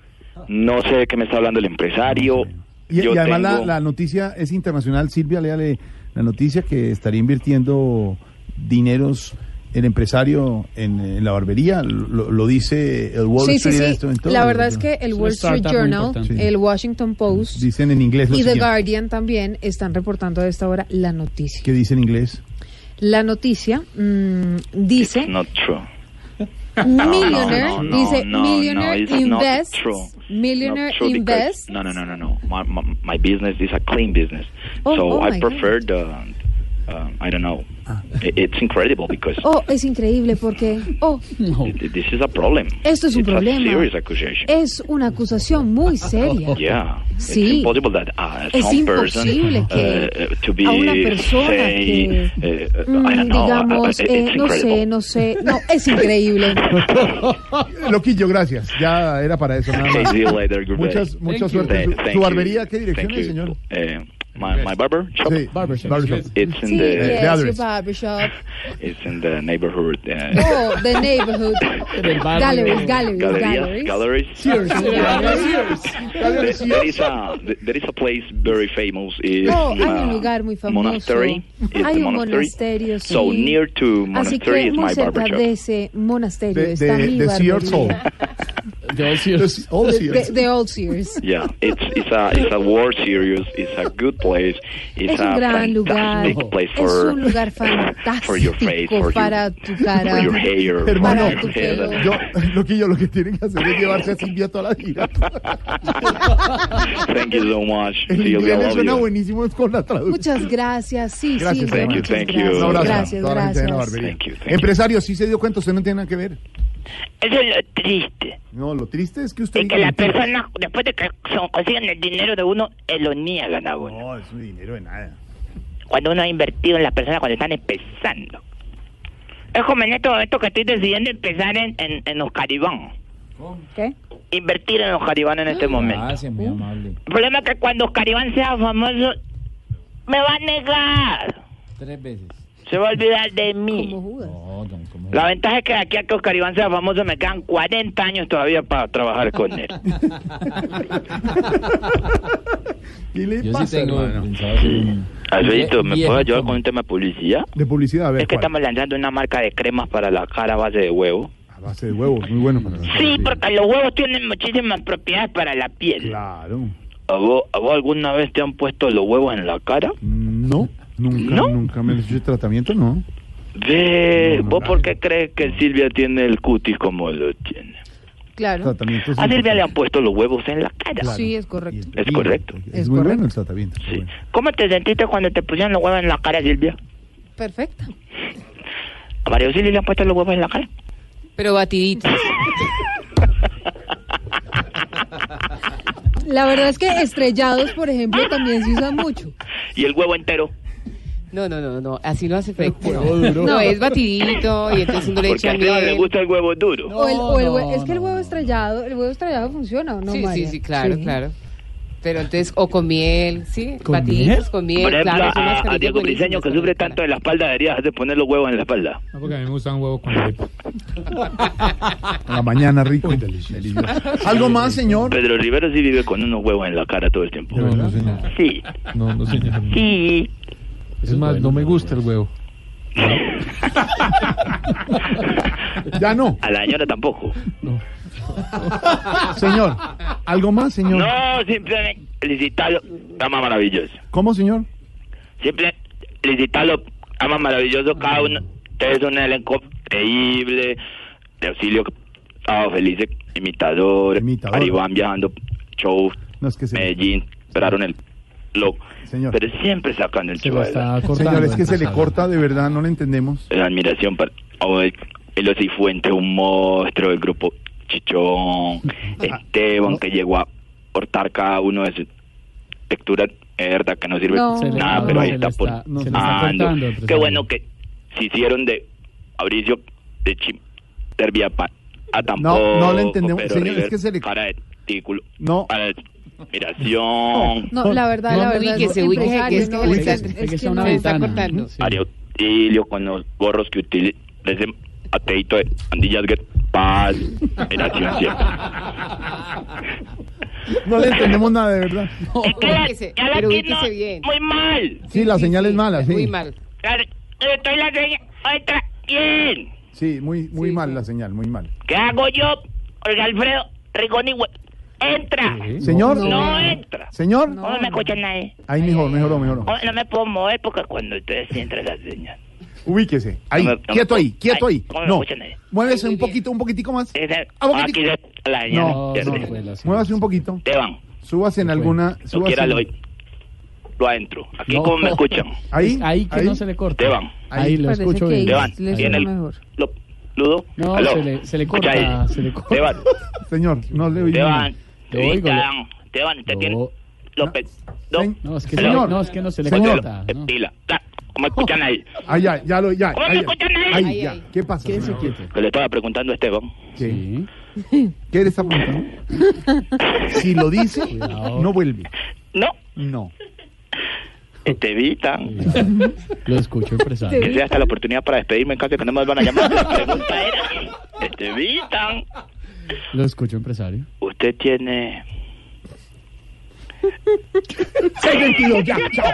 No sé de qué me está hablando el empresario. Y, Yo y además la, tengo- la noticia es internacional. Silvia, léale la noticia que estaría invirtiendo dineros el empresario en, en la barbería. Lo, lo dice el Wall Sí, sí, Street sí. este momento. La verdad es que el Wall Street Journal, el Washington Post Dicen en inglés y The siguiente. Guardian también están reportando a esta hora la noticia. ¿Qué dice en inglés? La noticia mm, dice Not true. Millionaire, No, no, dice no, millionaire invests, true. millionaire invests. No, no, no, no, no. My, my, my business is a clean business. Oh, so oh I prefer the, uh, I don't know. I- It's incredible because Oh, es increíble porque, oh, th- this is a problem. Esto es un It's problema. A serious accusation. es una acusación muy seria. Yeah. Sí. It's impossible that uh, Es some person imposible que uh, to be a una persona say, que, uh, Mm, I don't know. uh, digamos, uh, eh, it's no sé, no sé, no, es increíble. Loquillo, gracias. Ya era para eso nada más. later. Muchas, mucha suerte. Thank- ¿Su, barbería qué dirección es, señor? My, my barber shop. Sí, barbershop. Barbershop. It's in Sí, the yes, your address. barbershop. it's in the neighborhood. Uh, Oh, the neighborhood. Galleries, galleries, Galerías, galleries. galleries. Sears. Galleries. There, there is a there is a place very famous. Is Oh, hay un uh, lugar muy famoso. Monastery. It's Hay the un monastery. monasterio, sí. So near to Así monastery que is muy my barber shop. de ese monasterio De, está de, mi de barbería. De Old Sears. Old de Old Sears. Yeah, it's it's a it's a war serious. It's a good place. It's Es un a gran lugar. fantastic place Es for un lugar for your face, for para your, tu cara. for your hair, for Hermano, your hair. yo, Loquillo, lo que tienen que hacer es llevarse a Silvia toda la gira. Thank you so much, El Silvia. inglés le love suena you. buenísimo con la traducción. Muchas gracias. Sí, Gracias, Silvia, thank you, thank you. gracias. Thank you, thank you. Empresario, sí se dio cuenta, usted no tiene nada que ver. Eso es lo triste. No, lo triste es que usted Es diga que las personas, después de que son- consiguen el dinero de uno, eh, lo niegan a uno. No, es un dinero de nada. Cuando uno ha invertido en las personas cuando están empezando. Es como en esto, esto que estoy decidiendo empezar en, en, en Oscaribán. ¿Qué? Invertir en Oscaribán en este momento. Gracias, muy amable. El problema es que cuando Oscaribán sea famoso, me va a negar. Tres veces. Se va a olvidar de mí. No, don, ¿cómo La ventaja es que aquí a que Oscar Iván sea famoso me quedan 40 años todavía para trabajar con él. ¿Qué le Yo pasa, sí tengo hermano? pensado. Alfredito, ¿me puedes ayudar con un tema de publicidad? De publicidad, a ver. Es que ¿cuál? estamos lanzando una marca de cremas para la cara a base de huevo. A base de huevos, muy bueno para la Sí, porque los huevos tienen muchísimas propiedades para la piel. Claro. ¿A vos, a vos alguna vez te han puesto los huevos en la cara? No, nunca, ¿No? nunca me he hecho tratamiento, no. Ve, ¿vos por qué crees que Silvia tiene el cutis como lo tiene? Claro. Tratamiento A Silvia le han puesto los huevos en la cara. Sí, es correcto. Es correcto. Es, Es muy correcto. bueno el tratamiento. Sí. ¿Cómo te sentiste cuando te pusieron los huevos en la cara, Silvia? Perfecto. ¿A María Auxilio le han puesto los huevos en la cara? Pero batiditos. La verdad es que estrellados, por ejemplo, también se usan mucho. ¿Y el huevo entero? No, no, no, no, así no hace efecto. No, es batidito y entonces uno le Porque echa a Esteban le miel. gusta el huevo duro. o el, o el no, es que el no, huevo estrellado, el huevo estrellado funciona, ¿o no, sí, sí, María? sí, claro, Sí. claro. Pero entonces, o con miel, sí, ¿Con batiditos miel? con miel, Por ejemplo, claro. son a, a mascarillas Diego Briseño, que para sufre cara. tanto de la espalda, deberías de poner los huevos en la espalda. No, porque a mí me gusta un huevo con arepa. A la mañana, rico. Delicioso. ¿Algo más, señor? Pedro Rivero sí vive con unos huevos en la cara todo el tiempo. No, no, señor. Sí, No, no, señor. sí. Es más, no me gusta el huevo. Ya no. A la señora tampoco. Señor, ¿algo más, señor? No, simplemente felicitarlo. Ama maravilloso. ¿Cómo, señor? Siempre felicitarlo. Ama maravilloso. Cada uno. Ustedes son un elenco increíble. De auxilio, estaba feliz, imitador, Aribán viajando, show, Medellín, esperaron el lo, Señor. pero siempre sacan el show. Señor, es que se le corta, de verdad, no le entendemos. La admiración para oh, el, el Ocifuente, un monstruo, el grupo Chichón, Esteban, que llegó a cortar cada uno de sus lecturas, es verdad que no sirve No. Nada, no, pero ahí está no, cortando, Qué bueno que se hicieron de Mauricio de Chim, para a tampoco, No, no le entendemos. Señor, es que se le- para de tículo, No. para de admiración. No, la verdad, la verdad. es ubíquese, empresario, que es que no, se es está- es es que que está no. se está cortando. Auxilio con los gorros que utiliza ese ateito de Andillas Get Paz, admiración siempre. No le entendemos nada, de verdad. Ubíquese, ya la pero tiene ubíquese bien. Muy mal. Sí, la señal es mala, sí. Muy mal. Estoy la señal. Otra, bien. Sí, muy, muy mal la señal, muy mal. ¿Qué hago yo? Oiga, Alfredo, Rigoni, entra. Señor. No, entra. Señor. No, me escucha nadie. Ahí mejor, mejoró, mejoró. No, me puedo mover porque cuando ustedes entran la señal. Ubíquese. Ahí, No me- no me quieto ahí, quieto ahí. no muévese un poquito, un poquitico más. Ah, poquitico. Aquí está la señal. No, muévase un poquito. Esteban, Súbase en alguna. súbase lo, lo adentro. Aquí No. como me escuchan. Ahí, ahí que no se le corta. Esteban. Ahí, lo Parece escucho bien. Le tiene el mejor. lo, ludo. No, se le, se le corta, ahí. se le corta. Señor, no le. Esteban, Lo oigo, lo- Esteban, usted tiene López. No, No, es que, no, es que no se le Señor. corta. Eh, ¿no? Pila. Ya, ¿Cómo escuchan ahí? Ah, ya, ya lo, ya. ¿Cómo me ahí, escuchan ahí? ahí, Ahí, ya. ahí. ¿Qué pasa? Quieto. Que le estaba preguntando a Esteban. Sí. ¿Qué le está preguntando? Si lo dice, no vuelve. No, No. Estevitan. Lo escucho, empresario. Que sea hasta la oportunidad para despedirme en caso de que no me vuelvan a llamar. La pregunta era, Estevitan, Lo escucho, empresario. usted tiene... 622, ya, chao.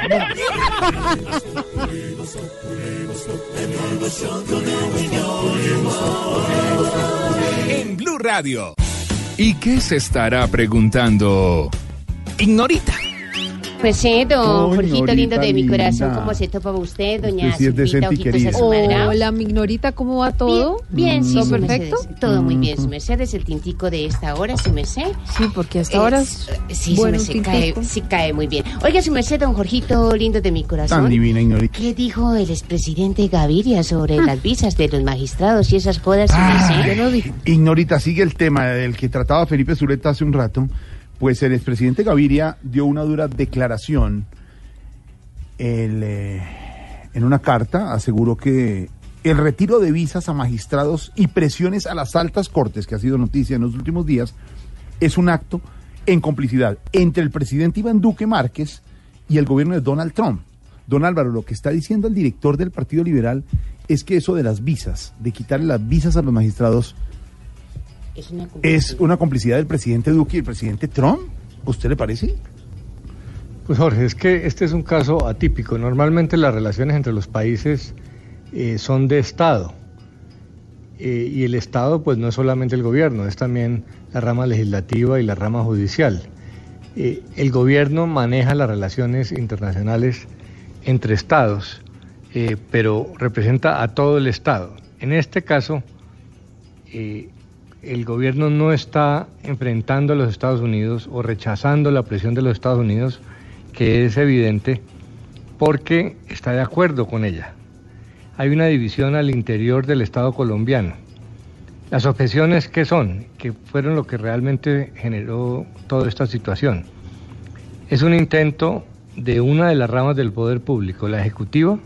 En Blue Radio. ¿Y qué se estará preguntando? Ignorita. Pues sí, don Jorgito lindo de mi corazón, linda. ¿cómo se topa usted, doña Usted sí es Silvita, ojitos? Hola, Mignorita, ¿cómo va todo? Bien, sí, ¿Todo su perfecto? Mercedes. Todo muy bien, su merced es el tintico de esta hora, su merced. Sí, porque hasta ahora Es- Sí, bueno, su merced cae, tintico. sí cae muy bien. Oiga, su merced, don Jorgito lindo de mi corazón. Tan divina, ignorita. ¿Qué dijo el expresidente Gaviria sobre las visas de los magistrados y esas jodas, su Ah? Ignorita, sigue el tema del que trataba Felipe Zuleta hace un rato. Pues el expresidente Gaviria dio una dura declaración eh, en una carta. Aseguró que el retiro de visas a magistrados y presiones a las altas cortes, que ha sido noticia en los últimos días, es un acto en complicidad entre el presidente Iván Duque Márquez y el gobierno de Donald Trump. Don Álvaro, lo que está diciendo el director del Partido Liberal es que eso de las visas, de quitarle las visas a los magistrados, Es una es una complicidad del presidente Duque y el presidente Trump. ¿A ¿Usted le parece? Pues Jorge, es que este es un caso atípico. Normalmente las relaciones entre los países eh, son de Estado. Eh, y el Estado pues no es solamente el gobierno, es también la rama legislativa y la rama judicial. Eh, el gobierno maneja las relaciones internacionales entre Estados, eh, pero representa a todo el Estado. En este caso, eh, el gobierno no está enfrentando a los Estados Unidos o rechazando la presión de los Estados Unidos, que es evidente, porque está de acuerdo con ella. Hay una división al interior del Estado colombiano. Las objeciones, ¿qué son? Que fueron lo que realmente generó toda esta situación. Es un intento de una de las ramas del poder público, la ejecutiva,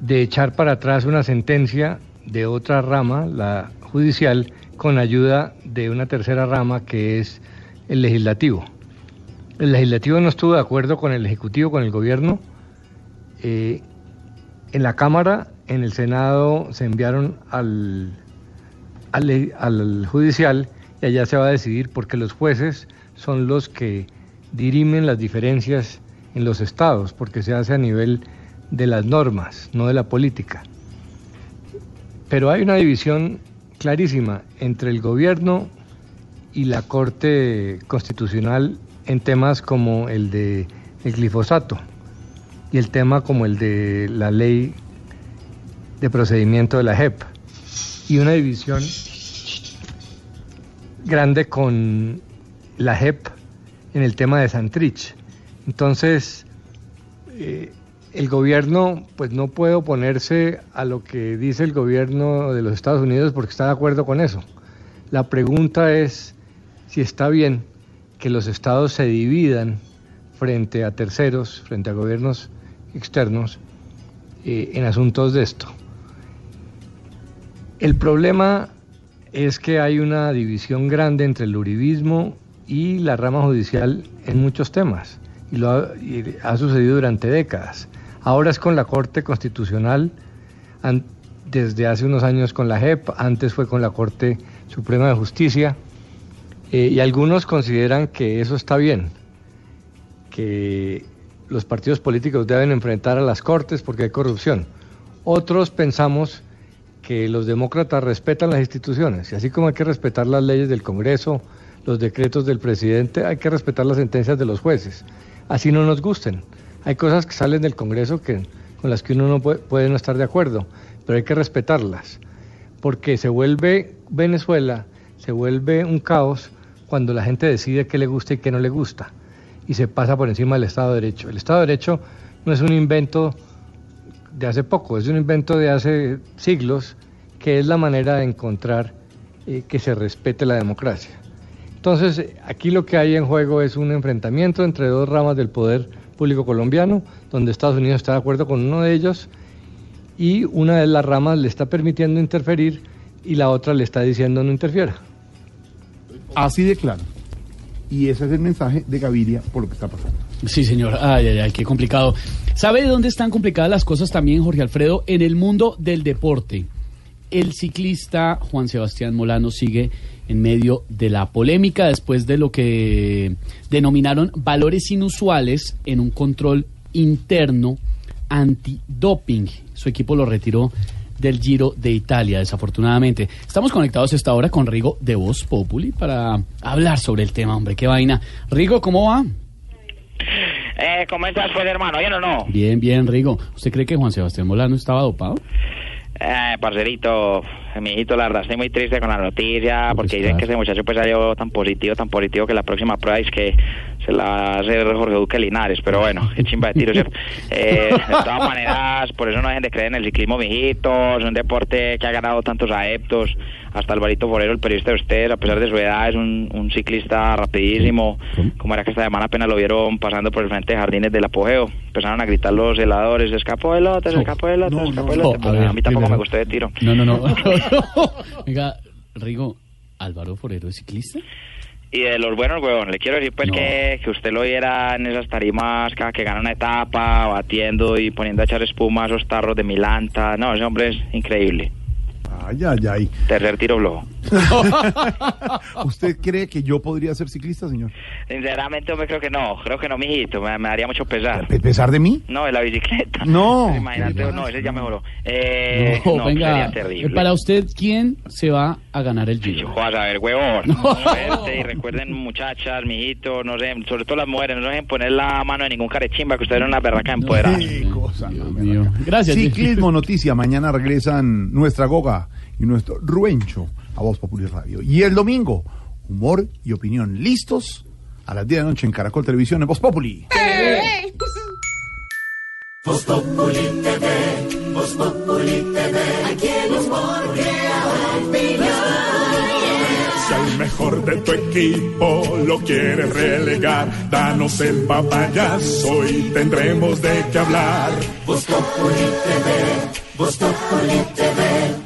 de echar para atrás una sentencia de otra rama, la judicial, con ayuda de una tercera rama que es el legislativo. El legislativo no estuvo de acuerdo con el ejecutivo, con el gobierno. Eh, en la Cámara, en el Senado, se enviaron al, al, al judicial y allá se va a decidir porque los jueces son los que dirimen las diferencias en los estados, porque se hace a nivel de las normas, no de la política. Pero hay una división clarísima entre el gobierno y la Corte Constitucional en temas como el de el glifosato y el tema como el de la ley de procedimiento de la JEP y una división grande con la JEP en el tema de Santrich. Entonces, eh, el gobierno pues no puede oponerse a lo que dice el gobierno de los Estados Unidos porque está de acuerdo con eso. La pregunta es si está bien que los estados se dividan frente a terceros, frente a gobiernos externos, eh, en asuntos de esto. El problema es que hay una división grande entre el uribismo y la rama judicial en muchos temas, y lo y ha sucedido durante décadas. Ahora es con la Corte Constitucional, desde hace unos años con la JEP, antes fue con la Corte Suprema de Justicia, eh, y algunos consideran que eso está bien, que los partidos políticos deben enfrentar a las Cortes porque hay corrupción. Otros pensamos que los demócratas respetan las instituciones, y así como hay que respetar las leyes del Congreso, los decretos del presidente, hay que respetar las sentencias de los jueces, así no nos gusten. Hay cosas que salen del Congreso que, con las que uno no puede, puede no estar de acuerdo, pero hay que respetarlas, porque se vuelve Venezuela, se vuelve un caos cuando la gente decide qué le gusta y qué no le gusta, y se pasa por encima del Estado de Derecho. El Estado de Derecho no es un invento de hace poco, es un invento de hace siglos, que es la manera de encontrar eh, que se respete la democracia. Entonces, aquí lo que hay en juego es un enfrentamiento entre dos ramas del poder público colombiano, donde Estados Unidos está de acuerdo con uno de ellos y una de las ramas le está permitiendo interferir y la otra le está diciendo no interfiera. Así de claro. Y ese es el mensaje de Gaviria por lo que está pasando. Sí, señor. Ay, ay, ay, qué complicado. ¿Sabe de dónde están complicadas las cosas también, Jorge Alfredo? En el mundo del deporte. El ciclista Juan Sebastián Molano sigue en medio de la polémica después de lo que denominaron valores inusuales en un control interno antidoping. Su equipo lo retiró del Giro de Italia, desafortunadamente. Estamos conectados a esta hora con Rigo de Voz Populi para hablar sobre el tema, hombre, qué vaina. Rigo, ¿cómo va? Eh, ¿Cómo estás, pues, hermano? ¿Bien o no? Bien, bien, Rigo. ¿Usted cree que Juan Sebastián Molano estaba dopado? Eh, parcerito, mi hijito, la verdad estoy muy triste con la noticia porque dicen que ese muchacho pues salió tan positivo, tan positivo que la próxima prueba es que se la va a hacer Jorge Duque Linares, pero bueno, qué chimba de tiro, ¿cierto? Eh, de todas maneras, por eso no dejen de creer en el ciclismo, mijitos, es un deporte que ha ganado tantos adeptos, hasta Alvarito Forero, el periodista de ustedes, a pesar de su edad, es un, un ciclista rapidísimo, como era que esta semana apenas lo vieron pasando por el frente de Jardines del Apogeo, empezaron a gritar los heladores, se escapó el lote, se escapó el lote, se escapó el lote, no, Pues, a ver, a mí tampoco me gustó de tiro. No, no, no. Venga, Rigo, ¿Álvaro Forero es ciclista? Y de los buenos, huevón, le quiero decir pues que, que usted lo viera en esas tarimas cada que gana una etapa, batiendo y poniendo a echar espuma a esos tarros de Milanta. No, ese hombre es increíble. Ay, ay, ay. Tercer tiro blojo. ¿Usted cree que yo podría ser ciclista, señor? Sinceramente, hombre, creo que no. Creo que no, mijito. Me, me daría mucho pesar. ¿A pesar de mí? No, de la bicicleta. No. Imagínate, no, ese ya mejoró. Eh, no, No, venga. sería terrible. Para usted, ¿quién se va a ganar el Giro? Joder, a ver, huevón. Suerte, y recuerden, muchachas, mijitos, no sé, sobre todo las mujeres, no se dejen poner la mano de ningún carechimba, que ustedes eran una berraca empoderada. Qué cosa, no. Gracias. Ciclismo Noticia. Mañana regresan nuestra Goga y nuestro Ruencho a Voz Popular Radio. Y el domingo, humor y opinión listos a las 10 de la noche en Caracol Televisión en Voz Populi. Voz Populi TV, Voz Populi TV, aquí el humor crea opinión. Si al mejor de tu equipo lo quieres relegar, danos el papayazo y tendremos de qué hablar. Voz Populi TV, Voz Populi TV,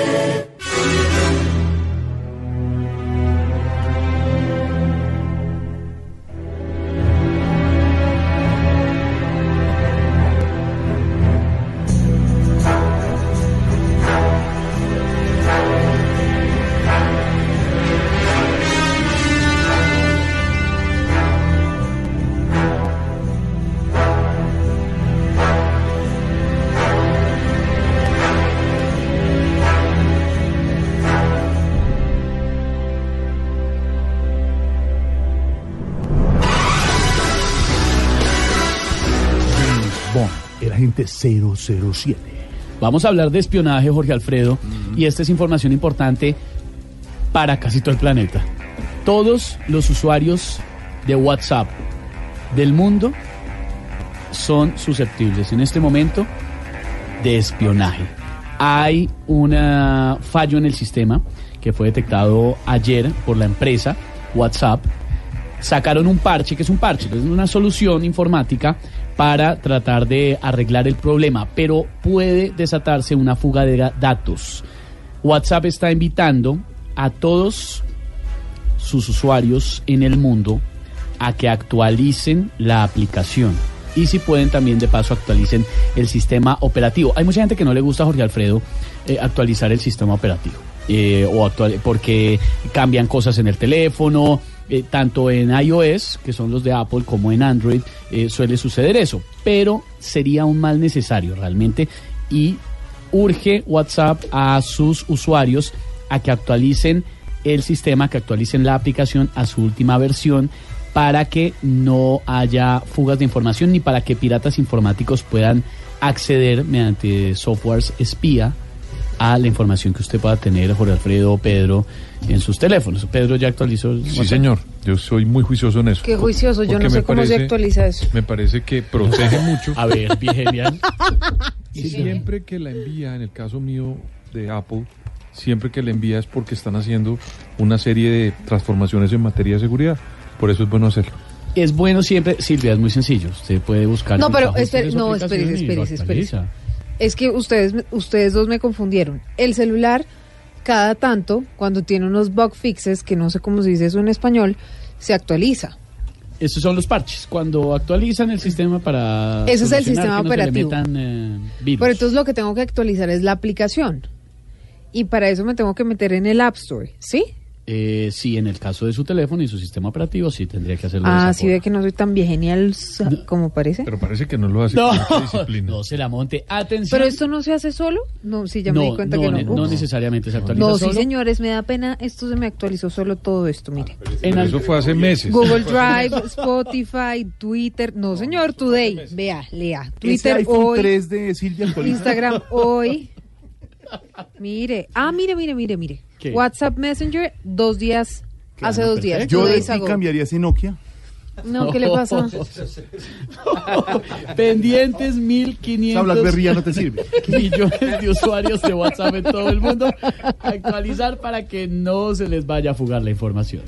007. Vamos a hablar de espionaje, Jorge Alfredo, y esta es información importante para casi todo el planeta. Todos los usuarios de WhatsApp del mundo son susceptibles en este momento de espionaje. Hay un fallo en el sistema que fue detectado ayer por la empresa WhatsApp. Sacaron un parche, que es un parche, que es una solución informática para tratar de arreglar el problema, pero puede desatarse una fuga de da- datos. WhatsApp está invitando a todos sus usuarios en el mundo a que actualicen la aplicación. Y si pueden también de paso actualicen el sistema operativo. Hay mucha gente que no le gusta, Jorge Alfredo, eh, actualizar el sistema operativo. Eh, o actual, porque cambian cosas en el teléfono, eh, tanto en iOS, que son los de Apple, como en Android, eh, suele suceder eso. Pero sería un mal necesario realmente y urge WhatsApp a sus usuarios a que actualicen el sistema, que actualicen la aplicación a su última versión para que no haya fugas de información ni para que piratas informáticos puedan acceder mediante softwares espía a la información que usted pueda tener, Jorge Alfredo o Pedro, en sus teléfonos. Pedro ya actualizó. el Sí, WhatsApp? señor. Yo soy muy juicioso en eso. Qué juicioso, yo no sé cómo se parece- actualiza eso. Me parece que protege mucho. A ver, bien genial. Y siempre que la envía, en el caso mío de Apple, siempre que la envía es porque están haciendo una serie de transformaciones en materia de seguridad. Por eso es bueno hacerlo. Es bueno siempre, Silvia, es muy sencillo. Usted puede buscar. No, pero su no, espérese, espérese, espérese. Es que ustedes, ustedes dos me confundieron. El celular, cada tanto, cuando tiene unos bug fixes, que no sé cómo se dice eso en español, se actualiza. Estos son los parches. Cuando actualizan el sistema para. Ese es el sistema que no operativo. metan, eh, virus. Pero entonces lo que tengo que actualizar es la aplicación. Y para eso me tengo que meter en el App Store, ¿sí? Eh, sí, en el caso de su teléfono y su sistema operativo, sí tendría que hacerlo. de Ah, esa sí ve que no soy tan bien genial como parece. Pero parece que no lo hace No, con disciplina. no se la monte. Atención. Pero esto no se hace solo. No, sí, ya me di cuenta no, que ne- no. no necesariamente se actualiza No, sí, solo. señores, me da pena. Esto se me actualizó solo todo esto, mire. Pero eso fue hace meses. Google Drive, Spotify, Twitter. No, señor, Today. Vea, lea. Twitter hoy. 3 de Silvia actualiza. Instagram hoy. Mire. Ah, mire, mire, mire, mire. ¿Qué? WhatsApp Messenger, dos días. hace dos días. Yo de ago. cambiaría ese Nokia. No, ¿qué le pasa? Pendientes 1500 Esa BlackBerry ya no te sirve. millones de usuarios de WhatsApp en todo el mundo. Actualizar para que no se les vaya a fugar la información.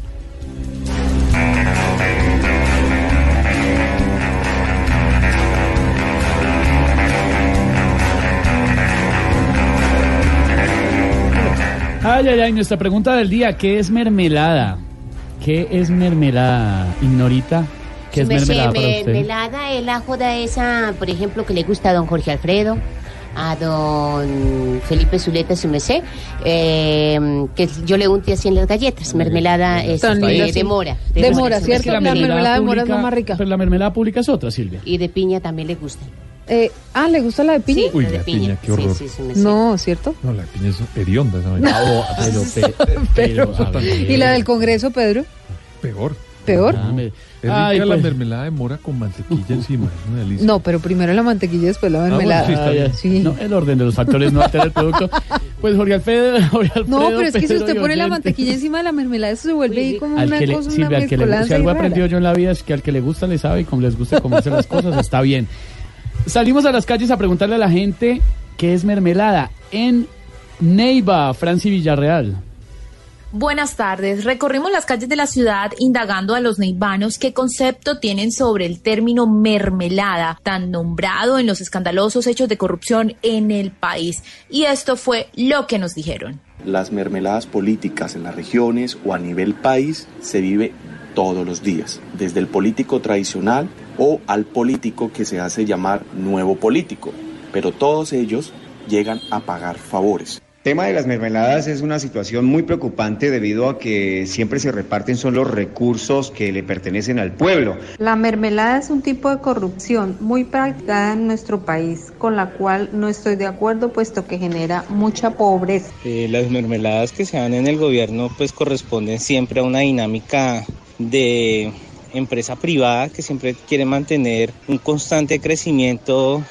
Ay, ay, ay, nuestra pregunta del día, ¿qué es mermelada? ¿Qué es mermelada? Ignorita, ¿qué es mermelada para me- usted? Mermelada es la joda esa, por ejemplo, que le gusta a don Jorge Alfredo, a don Felipe Zuleta, su mesé, eh, que yo le unte así en las galletas. Mermelada es Tan este, de sí. mora. De mora, ¿cierto? La mermelada de mora es la más rica. Pero la mermelada pública es otra, Silvia. Y de piña también le gusta. Eh, ah, ¿le gusta la de piña? Sí, Uy, la de piña. piña, qué horror. Sí, sí. No, ¿cierto? No, la piña es hedionda. No, pero, pe- pero, a ver. ¿Y la del Congreso, Pedro? Peor. ¿Peor? Ah, me- Es rica Ay, la pues. mermelada de mora con mantequilla encima. Es una delicia. No, pero primero la mantequilla y después la bueno, mermelada. sí, está bien. Sí. No, el orden de los factores no altera el producto. Pues Jorge Alfredo, Jorge Alfredo No, pero es que si Pedro usted y pone la mantequilla encima de la mermelada, eso se vuelve ahí como Al una que le, cosa, Silvia, una al que le, si algo he aprendido yo en la vida es que al que le gusta le sabe y como les gusta comerse las cosas está bien. Salimos a las calles a preguntarle a la gente qué es mermelada en Neiva, Franci Villarreal. Buenas tardes. Recorrimos las calles de la ciudad indagando a los neivanos qué concepto tienen sobre el término mermelada, tan nombrado en los escandalosos hechos de corrupción en el país. Y esto fue lo que nos dijeron. Las mermeladas políticas en las regiones o a nivel país se vive todos los días, desde el político tradicional o al político que se hace llamar nuevo político, pero todos ellos llegan a pagar favores. El tema de las mermeladas es una situación muy preocupante debido a que siempre se reparten son los recursos que le pertenecen al pueblo. La mermelada es un tipo de corrupción muy practicada en nuestro país, con la cual no estoy de acuerdo puesto que genera mucha pobreza. Eh, las mermeladas que se dan en el gobierno pues corresponden siempre a una dinámica de empresa privada que siempre quiere mantener un constante crecimiento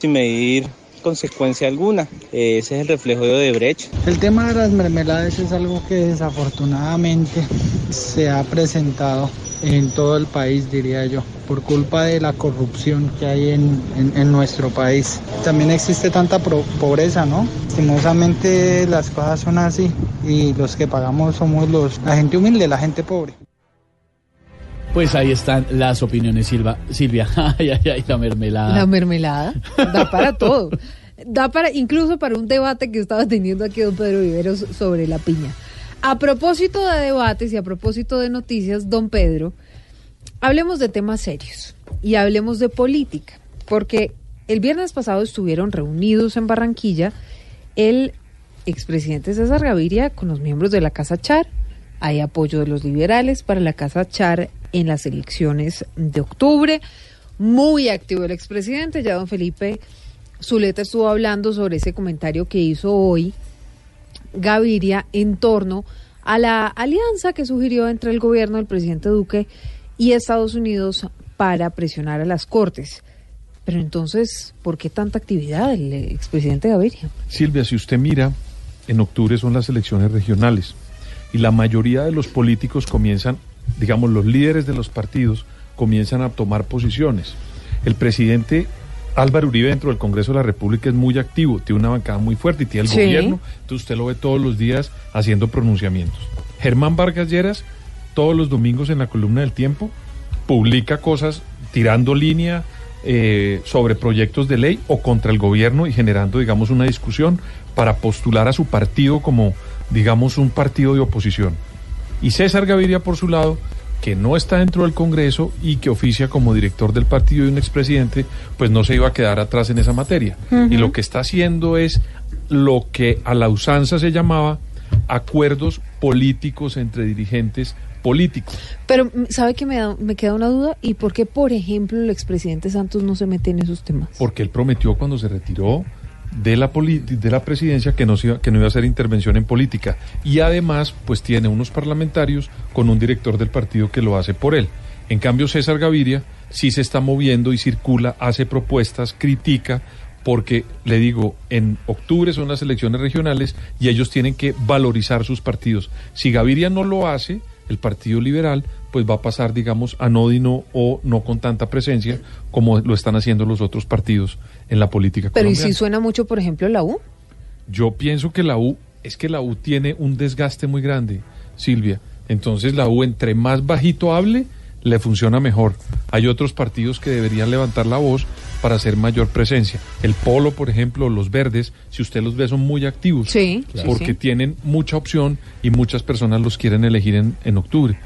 sin medir consecuencia alguna. Eh, Ese es el reflejo de Odebrecht. El tema de las mermeladas es algo que desafortunadamente se ha presentado en todo el país, diría yo, por culpa de la corrupción que hay en, en- nuestro país. También existe tanta pro- pobreza, ¿no? Lastimosamente las cosas son así y los que pagamos somos los, la gente humilde, la gente pobre. Pues ahí están las opiniones, Silva. Silvia. Ay, ay, ay, la mermelada. La mermelada da para todo. Da para, incluso para un debate que estaba teniendo aquí don Pedro Viveros sobre la piña. A propósito de debates y a propósito de noticias, don Pedro, hablemos de temas serios y hablemos de política, porque el viernes pasado estuvieron reunidos en Barranquilla el expresidente César Gaviria con los miembros de la Casa Char. Hay apoyo de los liberales para la Casa Char en las elecciones de octubre. Muy activo el expresidente, ya don Felipe Zuleta estuvo hablando sobre ese comentario que hizo hoy Gaviria en torno a la alianza que sugirió entre el gobierno del presidente Duque y Estados Unidos para presionar a las Cortes. Pero entonces, ¿por qué tanta actividad el expresidente Gaviria? Silvia, si usted mira, en octubre son las elecciones regionales y la mayoría de los políticos comienzan, digamos, los líderes de los partidos comienzan a tomar posiciones. El presidente Álvaro Uribe dentro del Congreso de la República es muy activo, tiene una bancada muy fuerte y tiene el Sí. gobierno, entonces usted lo ve todos los días haciendo pronunciamientos. Germán Vargas Lleras, todos los domingos en la columna del tiempo, publica cosas tirando línea eh, sobre proyectos de ley o contra el gobierno y generando, digamos, una discusión para postular a su partido como, digamos, un partido de oposición. Y César Gaviria, por su lado, que no está dentro del Congreso y que oficia como director del partido y un expresidente, pues no se iba a quedar atrás en esa materia. Y lo que está haciendo es lo que a la usanza se llamaba acuerdos políticos entre dirigentes políticos. Pero, mm, ¿sabe que me, da- me queda una duda? ¿Y por qué, por ejemplo, el expresidente Santos no se mete en esos temas? porque él prometió cuando se retiró de la de la presidencia que no iba, que no iba a hacer intervención en política y además pues tiene unos parlamentarios con un director del partido que lo hace por él. En cambio César Gaviria sí se está moviendo y circula, hace propuestas, critica porque le digo, en octubre son las elecciones regionales y ellos tienen que valorizar sus partidos. Si Gaviria no lo hace, el Partido Liberal pues va a pasar, digamos, anódino o no con tanta presencia como lo están haciendo los otros partidos en la política Pero ¿y si suena mucho, por ejemplo, la U? Yo pienso que la U, es que la U tiene un desgaste muy grande, Silvia. Entonces la U, entre más bajito hable, le funciona mejor. Hay otros partidos que deberían levantar la voz para hacer mayor presencia. El Polo, por ejemplo, los verdes, si usted los ve, son muy activos. Sí, sí, Porque sí. tienen mucha opción y muchas personas los quieren elegir en, en octubre.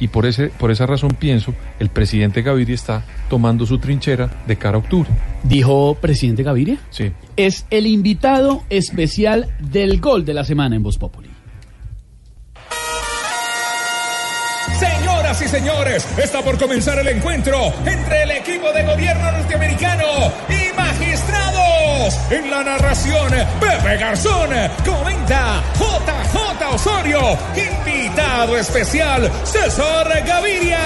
Y por, ese, por esa razón pienso, el presidente Gaviria está tomando su trinchera de cara a octubre. ¿Dijo presidente Gaviria? Sí. Es el invitado especial del gol de la semana en Voz Populi. Señoras y señores, está por comenzar el encuentro entre el equipo de gobierno norteamericano y magistrados. En la narración, Pepe Garzón comenta JJ Osorio, invitado especial César Gaviria.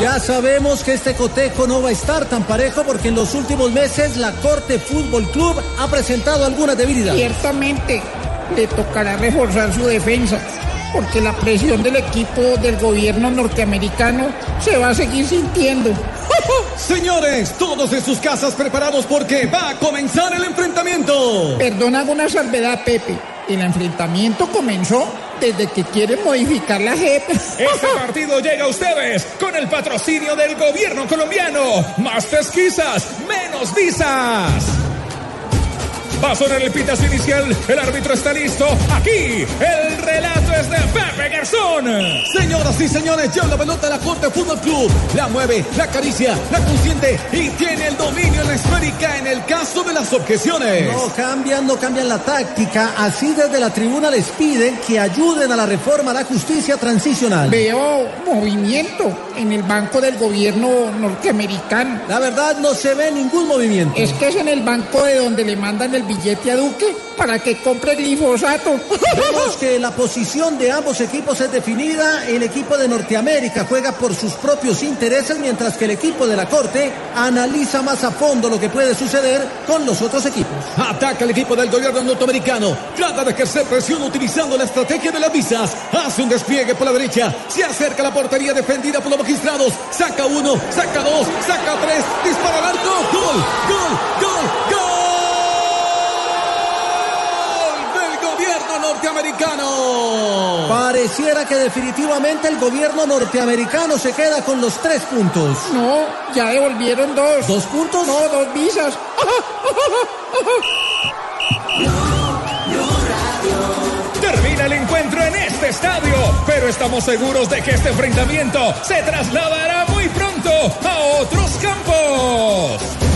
Ya sabemos que este cotejo no va a estar tan parejo porque en los últimos meses la Corte Fútbol Club ha presentado algunas debilidades. Ciertamente le tocará reforzar su defensa, porque la presión del equipo del gobierno norteamericano se va a seguir sintiendo. Señores, todos en sus casas preparados porque va a comenzar el enfrentamiento. Perdón, hago una salvedad, Pepe. El enfrentamiento comenzó desde que quieren modificar la JEP. Este partido llega a ustedes con el patrocinio del gobierno colombiano. Más pesquisas, menos visas. Va a sonar el pitazo inicial, el árbitro está listo. Aquí, el relato es de Pepe Garzón. Señoras y señores, lleva la pelota la Corte Fútbol Club. La mueve, la acaricia, la consiente y tiene el dominio en la esférica en el caso de las objeciones. No cambian, no cambian la táctica. Así desde la tribuna les piden que ayuden a la reforma a la justicia transicional. Veo movimiento en el banco del gobierno norteamericano. La verdad no se ve ningún movimiento. Es que es en el banco de donde le mandan el billete a Duque para que compre glifosato. Vemos que la posición de ambos equipos es definida. El equipo de Norteamérica juega por sus propios intereses, mientras que el equipo de la Corte analiza más a fondo lo que puede suceder con los otros equipos. Ataca el equipo del gobierno norteamericano. Trata de ejercer presión utilizando la estrategia de las visas. Hace un despliegue por la derecha. Se acerca a la portería defendida por los magistrados. Saca uno, saca dos, saca tres. Dispara al arco. Gol, gol, gol, gol. Gobierno norteamericano. Pareciera que definitivamente el gobierno norteamericano se queda con los tres puntos. No, ya devolvieron dos. ¿Dos puntos? No, dos visas. Termina el encuentro en este estadio, pero estamos seguros de que este enfrentamiento se trasladará muy pronto a otros campos.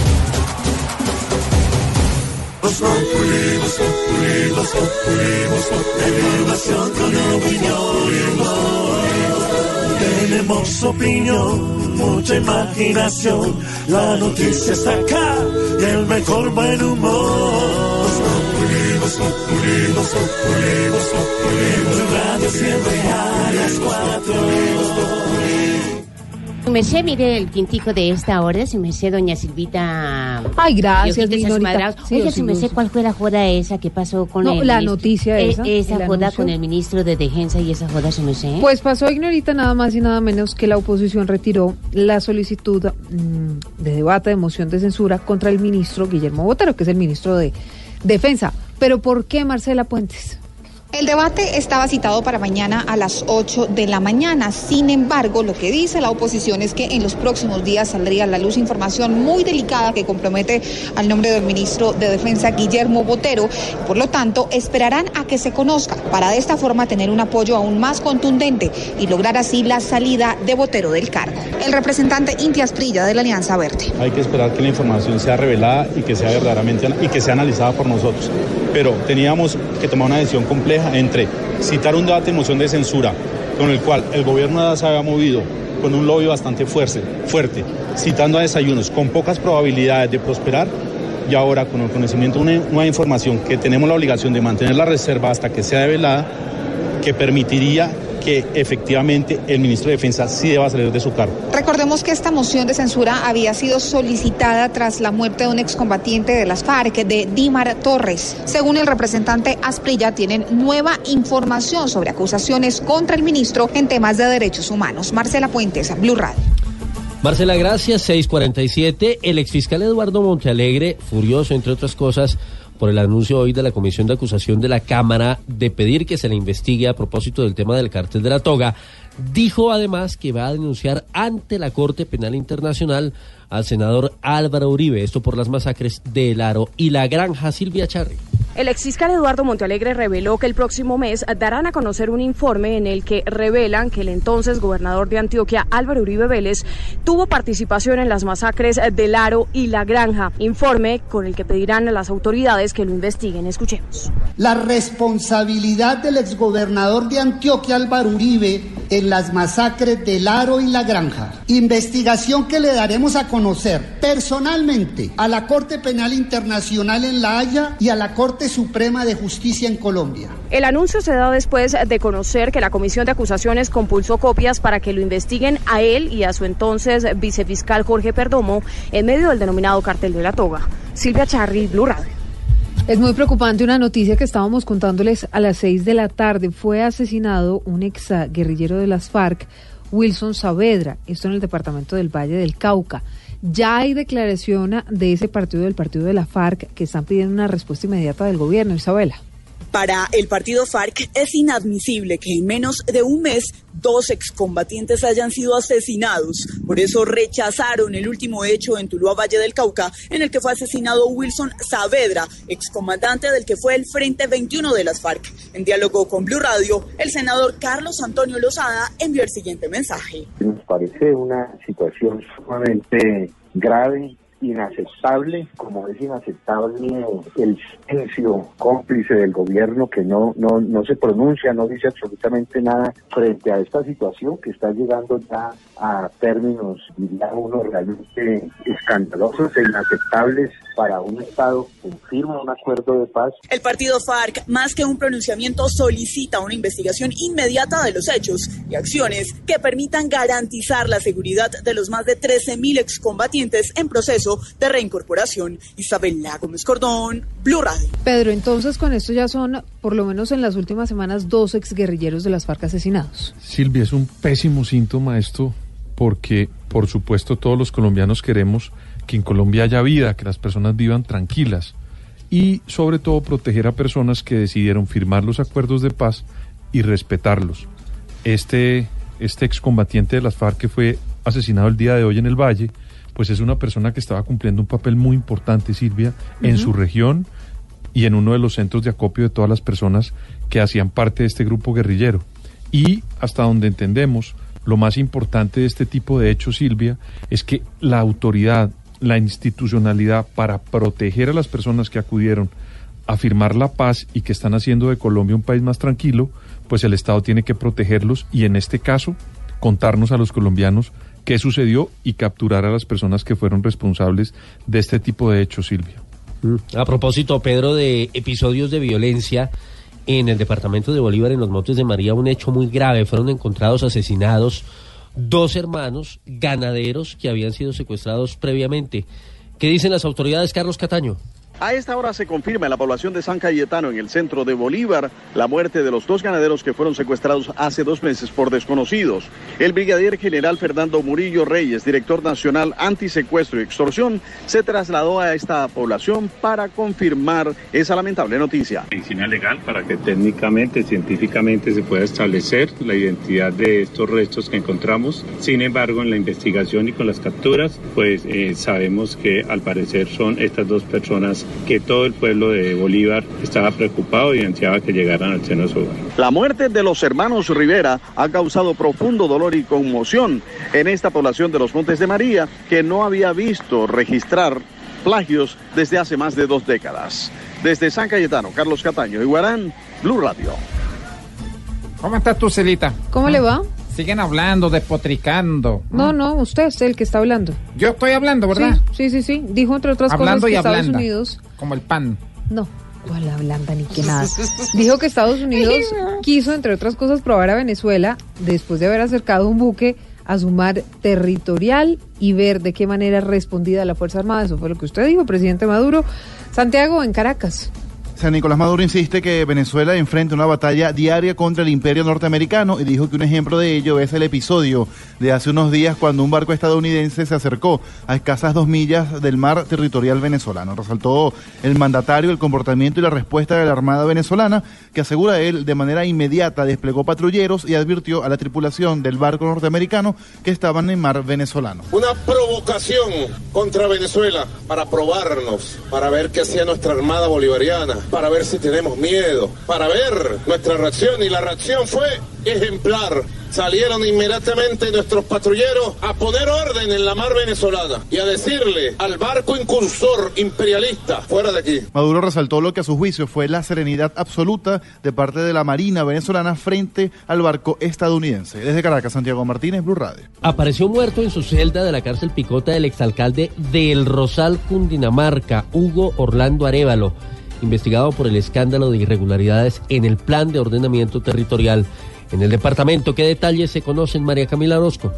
Voz Populi, Voz Populi, Voz Populi, Voz Populi. Tenemos opinión, mucha imaginación. La noticia está acá y el mejor buen humor. Voz Populi, Voz Populi, Voz Populi, Voz Populi, Radio siempre a las cuatro. Me sé, mire el quintico de esta hora, si me sé, doña Silvita. Ay, gracias, Diojitos mi Norita. Esmadrados. Sí, Oiga, si me sé cuál fue la joda esa que pasó con No, el. la ministro? noticia Eh, esa, esa el joda anuncio. con el ministro de Defensa y esa joda, si me sé. Pues pasó, Ignorita, nada más y nada menos que la oposición retiró la solicitud mm, de debate de moción de censura contra el ministro Guillermo Botero, que es el ministro de Defensa. Pero ¿por qué Marcela Puentes? El debate estaba citado para mañana a las 8 de la mañana. Sin embargo, lo que dice la oposición es que en los próximos días saldría a la luz información muy delicada que compromete al nombre del ministro de Defensa, Guillermo Botero. Por lo tanto, esperarán a que se conozca para de esta forma tener un apoyo aún más contundente y lograr así la salida de Botero del cargo. El representante Inti Asprilla de la Alianza Verde. Hay que esperar que la información sea revelada y que sea verdaderamente y que sea analizada por nosotros. Pero teníamos que tomar una decisión compleja entre citar un debate de moción de censura con el cual el gobierno se había movido con un lobby bastante fuerte, fuerte, citando a desayunos con pocas probabilidades de prosperar y ahora con el conocimiento de una nueva información que tenemos la obligación de mantener la reserva hasta que sea develada, que permitiría que efectivamente el ministro de Defensa sí deba salir de su cargo. Recordemos que esta moción de censura había sido solicitada tras la muerte de un excombatiente de las FARC, de Dimar Torres. Según el representante Asprilla, tienen nueva información sobre acusaciones contra el ministro en temas de derechos humanos. Marcela Puentes, Blue Radio. Marcela, gracias. 647. El exfiscal Eduardo Montealegre, furioso, entre otras cosas, por el anuncio hoy de la Comisión de Acusación de la Cámara de pedir que se le investigue a propósito del tema del cártel de la toga, dijo además que va a denunciar ante la Corte Penal Internacional al senador Álvaro Uribe, esto por las masacres de El Aro y la granja Silvia Charri. El exfiscal Eduardo Montealegre reveló que el próximo mes darán a conocer un informe en el que revelan que el entonces gobernador de Antioquia, Álvaro Uribe Vélez, tuvo participación en las masacres del Aro y La Granja. Informe con el que pedirán a las autoridades que lo investiguen. Escuchemos. La responsabilidad del exgobernador de Antioquia, Álvaro Uribe, en las masacres del Aro y La Granja. Investigación que le daremos a conocer personalmente a la Corte Penal Internacional en La Haya y a la Corte Suprema de Justicia en Colombia. El anuncio se da después de conocer que la Comisión de Acusaciones compulsó copias para que lo investiguen a él y a su entonces vicefiscal Jorge Perdomo en medio del denominado cartel de la toga. Silvia Charri, Blue Radio. Es muy preocupante una noticia que estábamos contándoles a las seis de la tarde. Fue asesinado un ex guerrillero de las FARC, Wilson Saavedra, esto en el departamento del Valle del Cauca. Ya hay declaración de ese partido, del partido de la FARC, que están pidiendo una respuesta inmediata del gobierno, Isabela. Para el partido FARC es inadmisible que en menos de un mes dos excombatientes hayan sido asesinados. Por eso rechazaron el último hecho en Tuluá Valle del Cauca, en el que fue asesinado Wilson Saavedra, excomandante del que fue el Frente 21 de las FARC. En diálogo con Blue Radio, el senador Carlos Antonio Lozada envió el siguiente mensaje. Nos parece una situación sumamente grave inaceptable, como es inaceptable el silencio cómplice del gobierno que no, no, no se pronuncia, no dice absolutamente nada frente a esta situación que está llegando ya a términos, diría uno, realmente escandalosos e inaceptables para un Estado que firma un acuerdo de paz. El partido FARC, más que un pronunciamiento, solicita una investigación inmediata de los hechos y acciones que permitan garantizar la seguridad de los más de 13.000 excombatientes en proceso de reincorporación. Isabela Gómez Cordón, Blue Radio. Pedro, entonces con esto ya son, por lo menos en las últimas semanas, dos exguerrilleros de las FARC asesinados. Silvia, es un pésimo síntoma esto porque, por supuesto, todos los colombianos queremos que en Colombia haya vida, que las personas vivan tranquilas y, sobre todo, proteger a personas que decidieron firmar los acuerdos de paz y respetarlos. Este, este excombatiente de las FARC que fue asesinado el día de hoy en el Valle, pues es una persona que estaba cumpliendo un papel muy importante, Silvia, en su región y en uno de los centros de acopio de todas las personas que hacían parte de este grupo guerrillero. Y hasta donde entendemos, lo más importante de este tipo de hechos, Silvia, es que la autoridad, la institucionalidad para proteger a las personas que acudieron a firmar la paz y que están haciendo de Colombia un país más tranquilo, pues el Estado tiene que protegerlos y en este caso contarnos a los colombianos qué sucedió y capturar a las personas que fueron responsables de este tipo de hechos, Silvia. A propósito, Pedro, de episodios de violencia en el departamento de Bolívar, en los Montes de María, un hecho muy grave. Fueron encontrados asesinados dos hermanos ganaderos que habían sido secuestrados previamente. ¿Qué dicen las autoridades, Carlos Cataño? A esta hora se confirma en la población de San Cayetano, en el centro de Bolívar, la muerte de los dos ganaderos que fueron secuestrados hace dos meses por desconocidos. El brigadier general Fernando Murillo Reyes, director nacional antisecuestro y extorsión, se trasladó a esta población para confirmar esa lamentable noticia. medicina legal para que técnicamente, científicamente se pueda establecer la identidad de estos restos que encontramos. Sin embargo, en la investigación y con las capturas, pues eh, sabemos que al parecer son estas dos personas que todo el pueblo de Bolívar estaba preocupado y ansiaba que llegaran al seno de su hogar. La muerte de los hermanos Rivera ha causado profundo dolor y conmoción en esta población de los Montes de María que no había visto registrar plagios desde hace más de dos décadas. Desde San Cayetano, Carlos Cataño y Guarán, Blue Radio. ¿Cómo estás tú, Celita? ¿Cómo le va? Siguen hablando, despotricando. No, no, usted es el que está hablando. Yo estoy hablando, ¿verdad? Sí, sí, sí. sí. Dijo entre otras Hablando cosas que y Estados hablando. Unidos. Como el pan. No, cuál hablanda ni que nada. Dijo que Estados Unidos quiso, entre otras cosas, probar a Venezuela después de haber acercado un buque a su mar territorial y ver de qué manera respondida la Fuerza Armada. Eso fue lo que usted dijo, presidente Maduro. Santiago, en Caracas. Nicolás Maduro insiste que Venezuela enfrenta una batalla diaria contra el imperio norteamericano y dijo que un ejemplo de ello es el episodio de hace unos días cuando un barco estadounidense se acercó a escasas dos millas del mar territorial venezolano. Resaltó el mandatario el comportamiento y la respuesta de la Armada venezolana que asegura él de manera inmediata desplegó patrulleros y advirtió a la tripulación del barco norteamericano que estaban en mar venezolano. Una provocación contra Venezuela para probarnos, para ver qué hacía nuestra Armada Bolivariana, para ver si tenemos miedo, para ver nuestra reacción. Y la reacción fue ejemplar. Salieron inmediatamente nuestros patrulleros a poner orden en la mar venezolana y a decirle al barco incursor imperialista, fuera de aquí. Maduro resaltó lo que a su juicio fue la serenidad absoluta de parte de la Marina venezolana frente al barco estadounidense. Desde Caracas, Santiago Martínez, Blue Radio. Apareció muerto en su celda de la cárcel Picota el exalcalde del Rosal, Cundinamarca, Hugo Orlando Arevalo, investigado por el escándalo de irregularidades en el plan de ordenamiento territorial en el departamento. ¿Qué detalles se conocen, María Camila Orozco?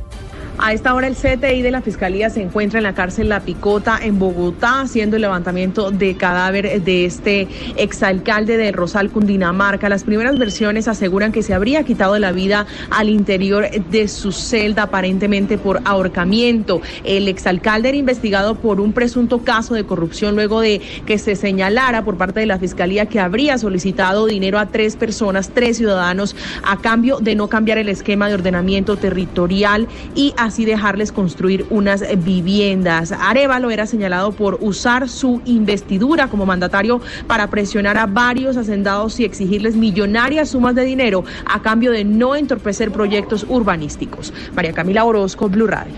A esta hora el CTI de la Fiscalía se encuentra en la cárcel La Picota en Bogotá haciendo el levantamiento de cadáver de este exalcalde de Rosal, Cundinamarca. Las primeras versiones aseguran que se habría quitado la vida al interior de su celda aparentemente por ahorcamiento. El exalcalde era investigado por un presunto caso de corrupción luego de que se señalara por parte de la Fiscalía que habría solicitado dinero a tres personas, tres ciudadanos, a cambio de no cambiar el esquema de ordenamiento territorial y así dejarles construir unas viviendas. Arevalo era señalado por usar su investidura como mandatario para presionar a varios hacendados y exigirles millonarias sumas de dinero a cambio de no entorpecer proyectos urbanísticos. María Camila Orozco, Blue Radio.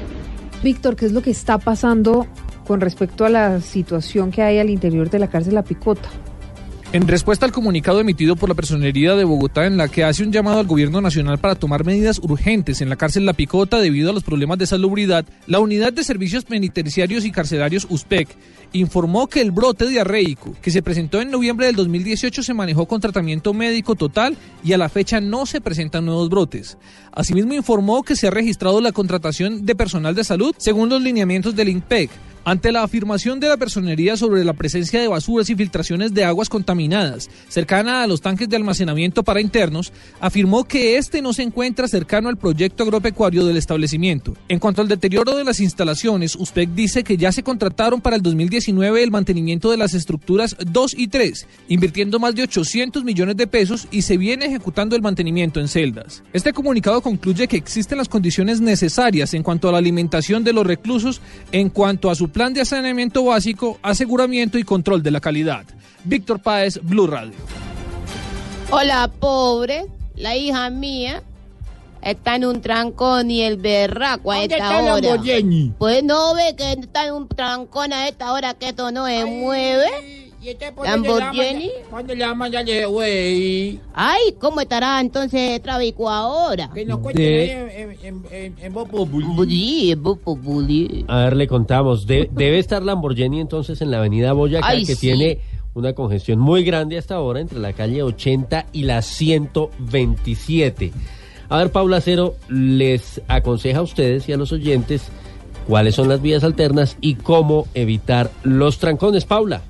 Víctor, ¿qué es lo que está pasando con respecto a la situación que hay al interior de la cárcel La Picota? En respuesta al comunicado emitido por la Personería de Bogotá en la que hace un llamado al gobierno nacional para tomar medidas urgentes en la cárcel La Picota debido a los problemas de salubridad, la Unidad de Servicios Penitenciarios y Carcelarios USPEC informó que el brote diarreico que se presentó en noviembre del 2018 se manejó con tratamiento médico total y a la fecha no se presentan nuevos brotes. Asimismo informó que se ha registrado la contratación de personal de salud según los lineamientos del INPEC. Ante la afirmación de la personería sobre la presencia de basuras y filtraciones de aguas contaminadas cercana a los tanques de almacenamiento para internos, afirmó que este no se encuentra cercano al proyecto agropecuario del establecimiento. En cuanto al deterioro de las instalaciones, USPEC dice que ya se contrataron para el 2019 el mantenimiento de las estructuras 2 y 3, invirtiendo más de 800 millones de pesos y se viene ejecutando el mantenimiento en celdas. Este comunicado concluye que existen las condiciones necesarias en cuanto a la alimentación de los reclusos, en cuanto a su plan de saneamiento básico, aseguramiento y control de la calidad. Víctor Páez, Blue Radio. Hola, pobre. La hija mía está en un trancón y el berraco a ¿Dónde esta está hora. Lamborghini? Pues no ve que está en un trancón a esta hora que esto no se mueve. ¿Y este por Lamborghini. ¿Cuándo le llama ya le güey? Ay, ¿cómo estará entonces Trábico ahora? Que nos cuenten De- en, en, en, en, Voz Populi. Sí, Populi. A ver, le contamos. De- debe estar Lamborghini entonces en la avenida Boyacá, Ay, que sí. tiene una congestión muy grande hasta ahora entre la calle 80 y la 127. A ver, Paula Cero les aconseja a ustedes y a los oyentes cuáles son las vías alternas y cómo evitar los trancones. Paula.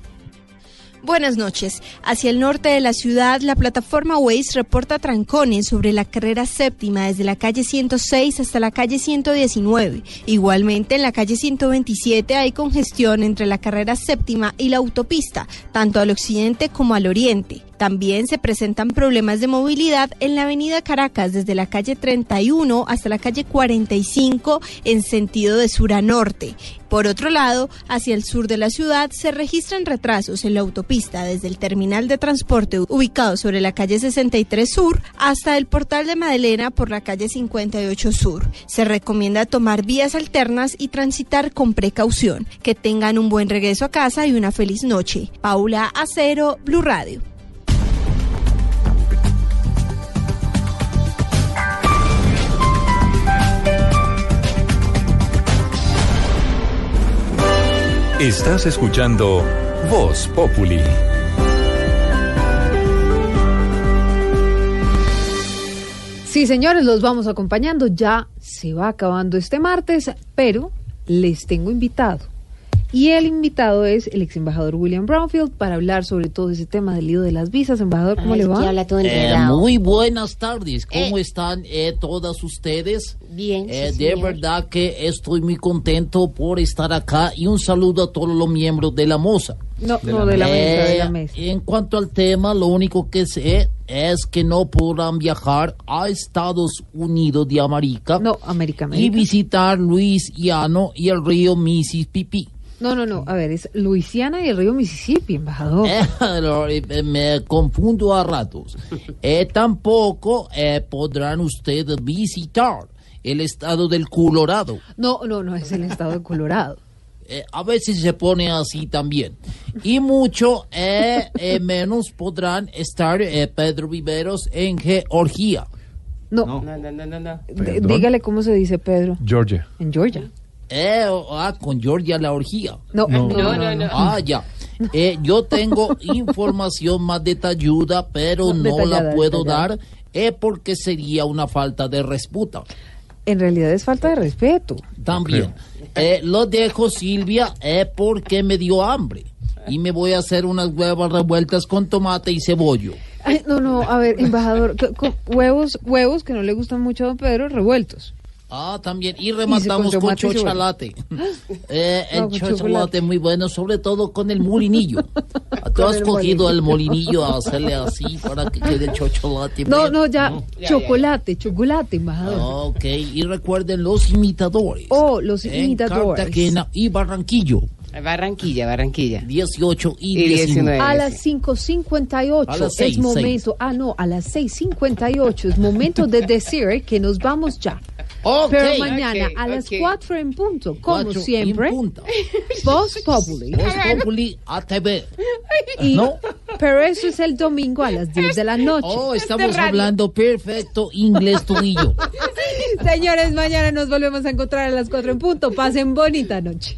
Buenas noches. Hacia el norte de la ciudad, la plataforma Waze reporta trancones sobre la carrera séptima desde la calle 106 hasta la calle 119. Igualmente, en la calle 127 hay congestión entre la carrera séptima y la autopista, tanto al occidente como al oriente. También se presentan problemas de movilidad en la avenida Caracas desde la calle 31 hasta la calle 45 en sentido de sur a norte. Por otro lado, hacia el sur de la ciudad se registran retrasos en la autopista desde el terminal de transporte ubicado sobre la calle 63 Sur hasta el portal de Madelena por la calle 58 Sur. Se recomienda tomar vías alternas y transitar con precaución. Que tengan un buen regreso a casa y una feliz noche. Paula Acero, Blue Radio. Estás escuchando Voz Populi. Sí, señores, los vamos acompañando. Ya se va acabando este martes, pero les tengo invitado. Y el invitado es el ex embajador William Brownfield para hablar sobre todo ese tema del lío de las visas. Embajador, ¿cómo Ay, le va? habla todo Eh, muy buenas tardes, ¿cómo Eh. están eh, todas ustedes? Bien, Eh, sí, de señor. verdad que estoy muy contento por estar acá y un saludo a todos los miembros de la MOSA. No, no, de la mesa, de la Eh, mesa. En cuanto al tema, lo único que sé es que no podrán viajar a Estados Unidos de América. No, América, Y América. visitar Luisiano y el río Mississippi. No, no, no. A ver, es Luisiana y el río Mississippi, embajador. Eh, me confundo a ratos. Eh, tampoco eh, podrán ustedes visitar el estado del Colorado. No, no, no, es el estado de Colorado. Eh, a veces se pone así también. Y mucho eh, eh, menos podrán estar eh, Pedro Viveros en Georgia. No. No, no, no, no, no. D- dígale cómo se dice, Pedro. Georgia. En Georgia. Eh, ah, con Georgia la orgía. No, no, no, no, no. Ah, ya. Eh, yo tengo información más detallada, pero no Detallada, la puedo detallada. dar eh, porque sería una falta de respuesta. En realidad es falta de respeto. También. Eh, lo dejo, Silvia, eh, porque me dio hambre. Y me voy a hacer unas huevas revueltas con tomate y cebollo. Ay, no, no, a ver, embajador, huevos, huevos que no le gustan mucho a don Pedro, revueltos. Ah, también. Y Y rematamos con con, chocholate. Eh, el No, chocholate chocolate. muy bueno, sobre todo con el molinillo. Tú has el cogido el molinillo. a hacerle así para que quede el chocolate. No, no, ya, chocolate, chocolate, embajador. Ok, y recuerden los imitadores. Oh, los en imitadores. Cartagena y Barranquillo. Barranquilla, Barranquilla. 18 y, Y 19. 19. A las 5.58 A las es seis, momento, ah no, a las 6.58 es momento de decir que nos vamos ya. Ok. Pero mañana a las ok. 4 en punto, como Cuatro siempre. Voz Populi. Voz Populi ATV. Y ¿No? Pero eso es el domingo a las 10 de la noche. Oh, estamos hablando perfecto inglés tú y yo. Señores, mañana nos volvemos a encontrar a las 4 en punto. Pasen bonita noche.